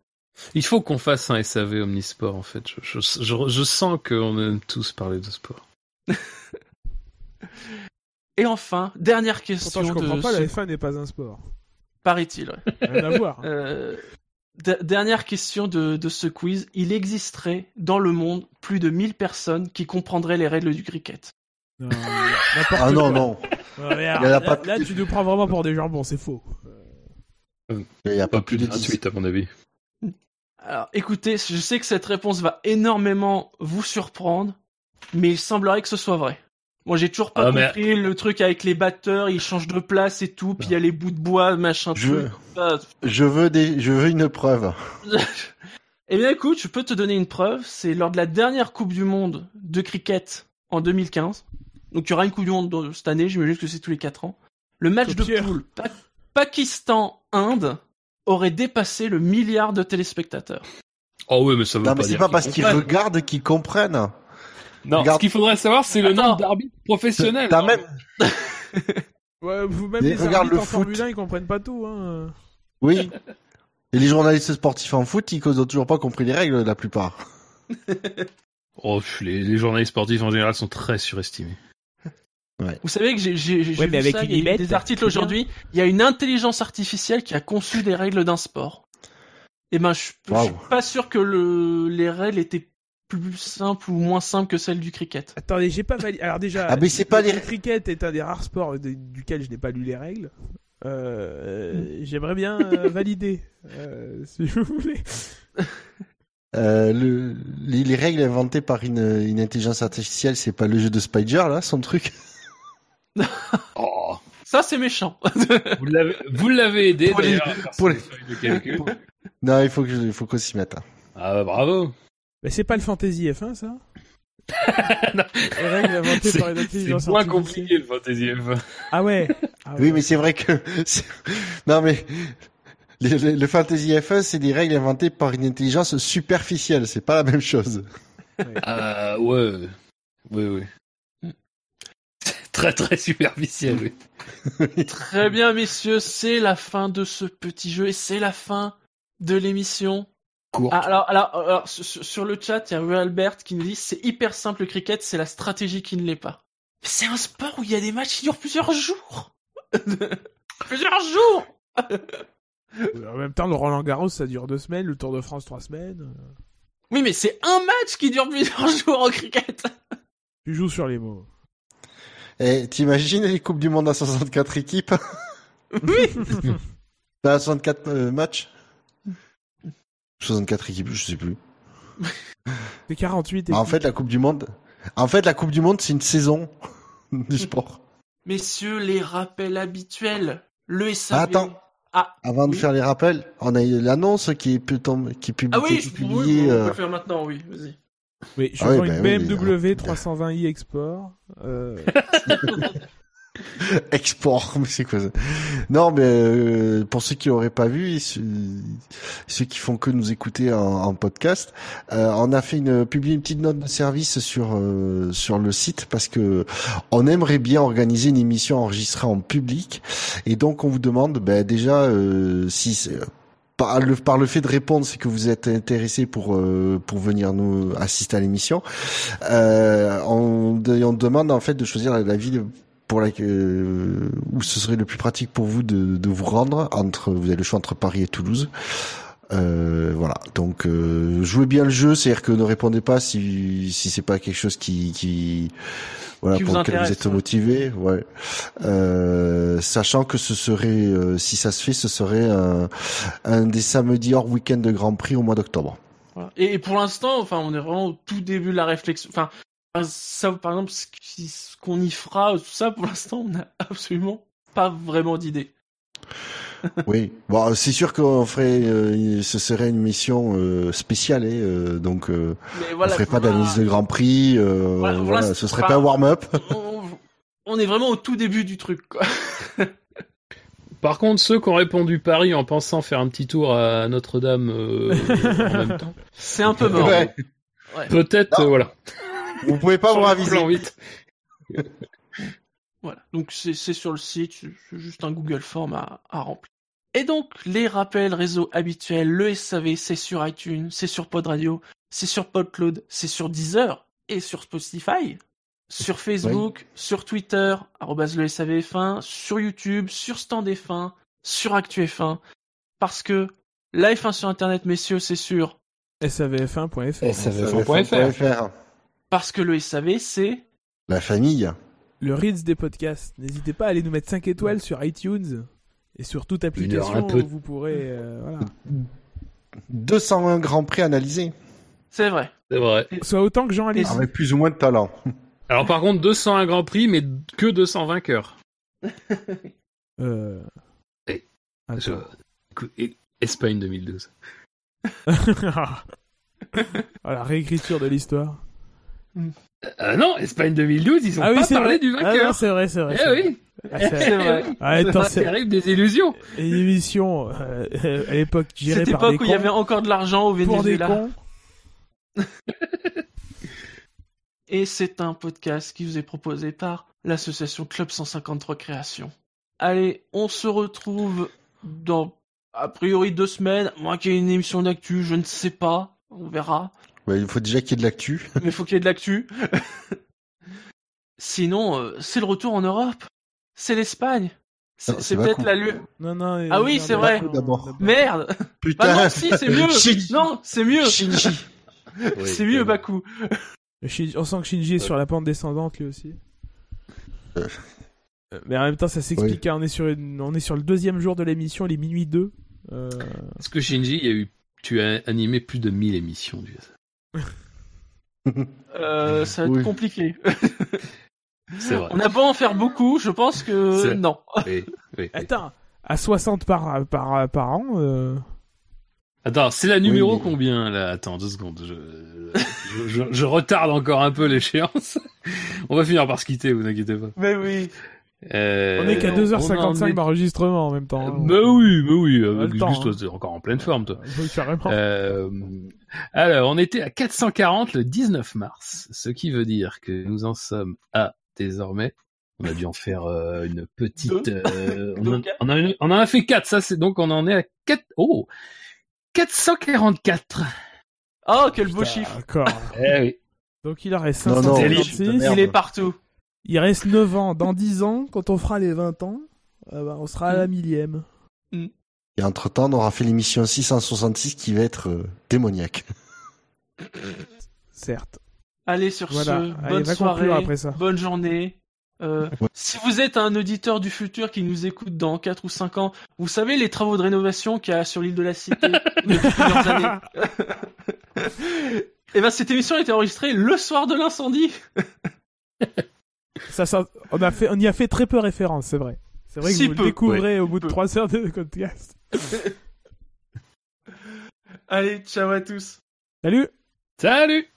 Il faut qu'on fasse un SAV Omnisport en fait. Je, je, je, je sens qu'on aime tous parler de sport. *laughs* Et enfin, dernière question Pourtant, je comprends de pas, ce... la F1 n'est pas un sport. paraît-il. ouais. Rien à voir. Euh, de- dernière question de, de ce quiz. Il existerait dans le monde plus de 1000 personnes qui comprendraient les règles du cricket. Non, *laughs* Ah non, non. Ouais, regarde, Il y en a là, pas là, tu nous prends vraiment pour des jambons, c'est faux. Il n'y a Pas pas plus de de 10. 28 à mon avis. Alors, écoutez, je sais que cette réponse va énormément vous surprendre, mais il semblerait que ce soit vrai. Moi, j'ai toujours pas Ah, mais- compris le truc avec les batteurs, ils changent de place et tout, puis il y a les bouts de bois, machin, Je- truc. Je veux des, je veux une preuve. *laughs* Eh bien, écoute, je peux te donner une preuve. C'est lors de la dernière Coupe du Monde de cricket en 2015. Donc, il y aura une Coupe du Monde dans- cette année, j'imagine que c'est tous les 4 ans. Le match de poule Pa- Pakistan-Inde aurait dépassé le milliard de téléspectateurs. Oh ouais, mais ça veut Non, pas mais c'est pas parce qu'ils regardent qu'ils comprennent. Non, Regarde. ce qu'il faudrait savoir, c'est le Attends. nombre d'arbitres professionnels. T'as même, *laughs* Ouais, vous même les regarde arbitres le en Formule foot. 1, ils comprennent pas tout. Hein. oui. Et les journalistes sportifs en foot, ils n'ont toujours pas compris les règles, la plupart. *laughs* Oh, les, les journalistes sportifs en général sont très surestimés. Vous savez que j'ai j'ai- j'ai Ouais, vu mais avec ça, une il y a eu limette, des articles aujourd'hui. Il y a une intelligence artificielle qui a conçu des règles d'un sport. Et ben, je, je Waouh. suis pas sûr que le, les règles étaient plus simples ou moins simples que celles du cricket. Attendez, j'ai pas validé. Alors déjà, Ah, mais c'est pas le les- cricket est un des rares sports de- duquel je n'ai pas lu les règles. Euh, J'aimerais bien euh, *laughs* valider, euh, si vous voulez. Euh, le, les, les règles inventées par une, une intelligence artificielle, c'est pas le jeu de Spider, là, son truc? *laughs* Oh, Ça, c'est méchant. *laughs* vous l'avez, vous l'avez aidé Pour les- pour les- feuilles de calcul. Non, il faut que je- il faut qu'on s'y mette. hein. Ah bah, bravo. Mais c'est pas le Fantasy F1, ça? *laughs* Non. Les règles inventées C'est par une c'est intelligence moins compliqué le fantasy F1. Ah ouais. Ah ouais. Oui, mais c'est vrai que. Non, mais. Le, le- le Fantasy F1, c'est des règles inventées par une intelligence superficielle. C'est pas la même chose. Ah ouais, oui, oui. *laughs* Très très superficiel, oui. *laughs* Très bien, messieurs, c'est la fin de ce petit jeu et c'est la fin de l'émission. Courte. Ah, alors, alors, alors, sur, le chat, il y a Rue Albert qui nous dit c'est hyper simple le cricket, c'est la stratégie qui ne l'est pas. Mais c'est un sport où il y a des matchs qui durent plusieurs jours. *laughs* plusieurs jours. *laughs* En même temps, le Roland Garros, ça dure deux semaines, le Tour de France, trois semaines. Oui, mais c'est un match qui dure plusieurs *laughs* jours en cricket. Tu joues sur les mots. Et t'imagines les Coupes du Monde à 64 équipes? Oui. À 64 euh, matchs? 64 équipes, je sais plus. C'est 48 et En fait, la Coupe du Monde, en fait, la Coupe du Monde, c'est une saison *laughs* du sport. Messieurs, les rappels habituels. Le SAV. Attends. Ah, Avant de Oui. faire les rappels, on a eu l'annonce qui est, peut tomber- qui est pub- ah oui, je, oui, publiée. on peut euh, le faire maintenant, oui, vas-y. Oui, je Ah oui, prends bah une oui, BMW euh, 320i Export. Euh, *laughs* *laughs* *laughs* Export, mais c'est quoi ça? Non, mais euh, pour ceux qui l'auraient pas vu, ceux, qui font que nous écouter en, podcast, euh, on a fait une publié une petite note de service sur euh, sur le site parce que on aimerait bien organiser une émission enregistrée en public et donc on vous demande ben, déjà euh, si c'est- par le, par le fait de répondre, c'est que vous êtes intéressé pour euh, pour venir nous assister à l'émission. Euh, on, on demande en fait de choisir la, la ville pour la euh, où ce serait le plus pratique pour vous de, de vous rendre entre vous avez le choix entre Paris et Toulouse. Euh, voilà, donc euh, jouez bien le jeu, c'est-à-dire que ne répondez pas si si c'est pas quelque chose qui qui voilà Qui pour lequel vous êtes ouais. motivé, ouais. Euh, sachant que ce serait euh, si ça se fait, ce serait un, un des samedis hors week-end de Grand Prix au mois d'octobre. Voilà. Et, et pour l'instant, enfin, on est vraiment au tout début de la réflexion. Enfin, ça, par exemple, ce ce qu'on y fera, tout ça, pour l'instant, on n'a absolument pas vraiment d'idée. *laughs* Oui, bon, c'est sûr qu'on ferait, euh, ce serait une mission euh, spéciale, hein, euh, donc euh, Mais on voilà. ferait pas voilà. d'analyse de Grand Prix, euh, Voilà, voilà, voilà, ce serait pas un warm-up. on, on est vraiment au tout début du truc, quoi. *laughs* Par contre, ceux qui ont répondu Paris en pensant faire un petit tour à Notre-Dame euh, en même *laughs* temps, C'est un peu mort. Ouais. peut-être, euh, voilà. Vous pouvez pas Sur vous raviser. Voilà. Donc c'est sur le site, c'est juste un Google Form à, à remplir. Et donc les rappels réseau habituels, le SAV, c'est sur iTunes, c'est sur Pod Radio, c'est sur PodCloud, c'est sur Deezer et sur Spotify, sur Facebook, sur Twitter, arrobase le SAVF1, sur YouTube, sur Stand F1, sur Actu F1, parce que la F1 sur Internet, messieurs, c'est sûr, savf1.fr. SAVF1.fr. parce que le SAV, c'est La famille. Le Reads des podcasts. N'hésitez pas à aller nous mettre 5 étoiles sur iTunes et sur toute application un peu. où vous pourrez. euh, voilà. 201 Grands Prix analysés, c'est vrai. C'est vrai. Soit autant que Jean allez avec plus ou moins de talent. *laughs* Alors par contre, 201 Grand Prix, mais que 200 vainqueurs. *laughs* Euh... Eh. Je- et- Espagne 2012. Ah, la réécriture de l'histoire. Euh, non, Espagne 2012, ils ont Ah oui, pas c'est parlé vrai. du Ah vainqueur. c'est vrai, c'est vrai. eh c'est vrai. oui, Ah, c'est- *laughs* C'est vrai. Ah, attends, ça c'est arrive des illusions. une émission euh, euh, à l'époque gérée Cette par des époque où il y avait encore de l'argent au pour des Venezuela. cons. *laughs* Et c'est un podcast qui vous est proposé par l'association Club 153 Création. Allez, on se retrouve dans a priori deux semaines. Moi qui ai une émission d'actu, je ne sais pas. On verra. Ouais, il faut déjà qu'il y ait de l'actu. *laughs* Mais il faut qu'il y ait de l'actu. Sinon, euh, c'est le retour en Europe. C'est l'Espagne. C'est peut-être la lue. Non, non. Ah oui, c'est vrai. Merde. Putain. Bah non, si, c'est mieux. *laughs* Shinji. Non, c'est mieux. Shinji. *laughs* C'est mieux, Baku. On sent que Shinji est sur la pente descendante lui aussi. Euh. Euh, Mais en même temps, ça s'explique. hein, On est sur une... on est sur le deuxième jour de l'émission, les minuit 2. Euh... Parce que Shinji, il y a eu, tu as animé plus de 1000 émissions du *laughs* Euh, ça va être Oui. compliqué. C'est vrai. On a beau en faire beaucoup, je pense que C'est- non. Oui, oui, oui. Attends, à 60 par, par, par an. euh, Attends, c'est la numéro Oui, mais- combien là? Attends deux secondes. Je, je, je- je retarde encore un peu l'échéance. *laughs* On va finir par se quitter, vous inquiétez pas. Mais oui. Euh, On est qu'à on- on en 2h55 est- d'enregistrement en même temps. hein. Bah oui, bah oui. On a euh, toi, hein. t'es encore en pleine forme, toi. *laughs* Oui, carrément. Euh, alors, on était à 440 le 19 mars, ce qui veut dire que nous en sommes à désormais. On a dû en faire euh, une petite. Euh, on, en, on, a une- on en a fait 4, ça c'est donc on en est à 4. Oh 444. Oh, quel beau chiffre. Encore. *laughs* Eh oui. Donc il en reste Non, non, 556. merde. Il est partout. Il reste 9 ans. Dans 10 ans, quand on fera les 20 ans, euh, bah, on sera à la millième. Et entre temps, on aura fait l'émission 666 qui va être euh, démoniaque. Certes. Allez, sur Voilà. ce, Allez, bonne soirée, conclure après ça. bonne journée. Euh, Ouais. Si vous êtes un auditeur du futur qui nous écoute dans 4 ou 5 ans, vous savez les travaux de rénovation qu'il y a sur l'île de la Cité *laughs* depuis plusieurs années. Et ben cette émission a été enregistrée le soir de l'incendie. Ça, ça- on, a fait, on y a fait très peu référence, c'est vrai. C'est vrai que Si vous peu, le découvrez au bout de peu. 3 heures de podcast. Allez, ciao à tous. Salut. Salut.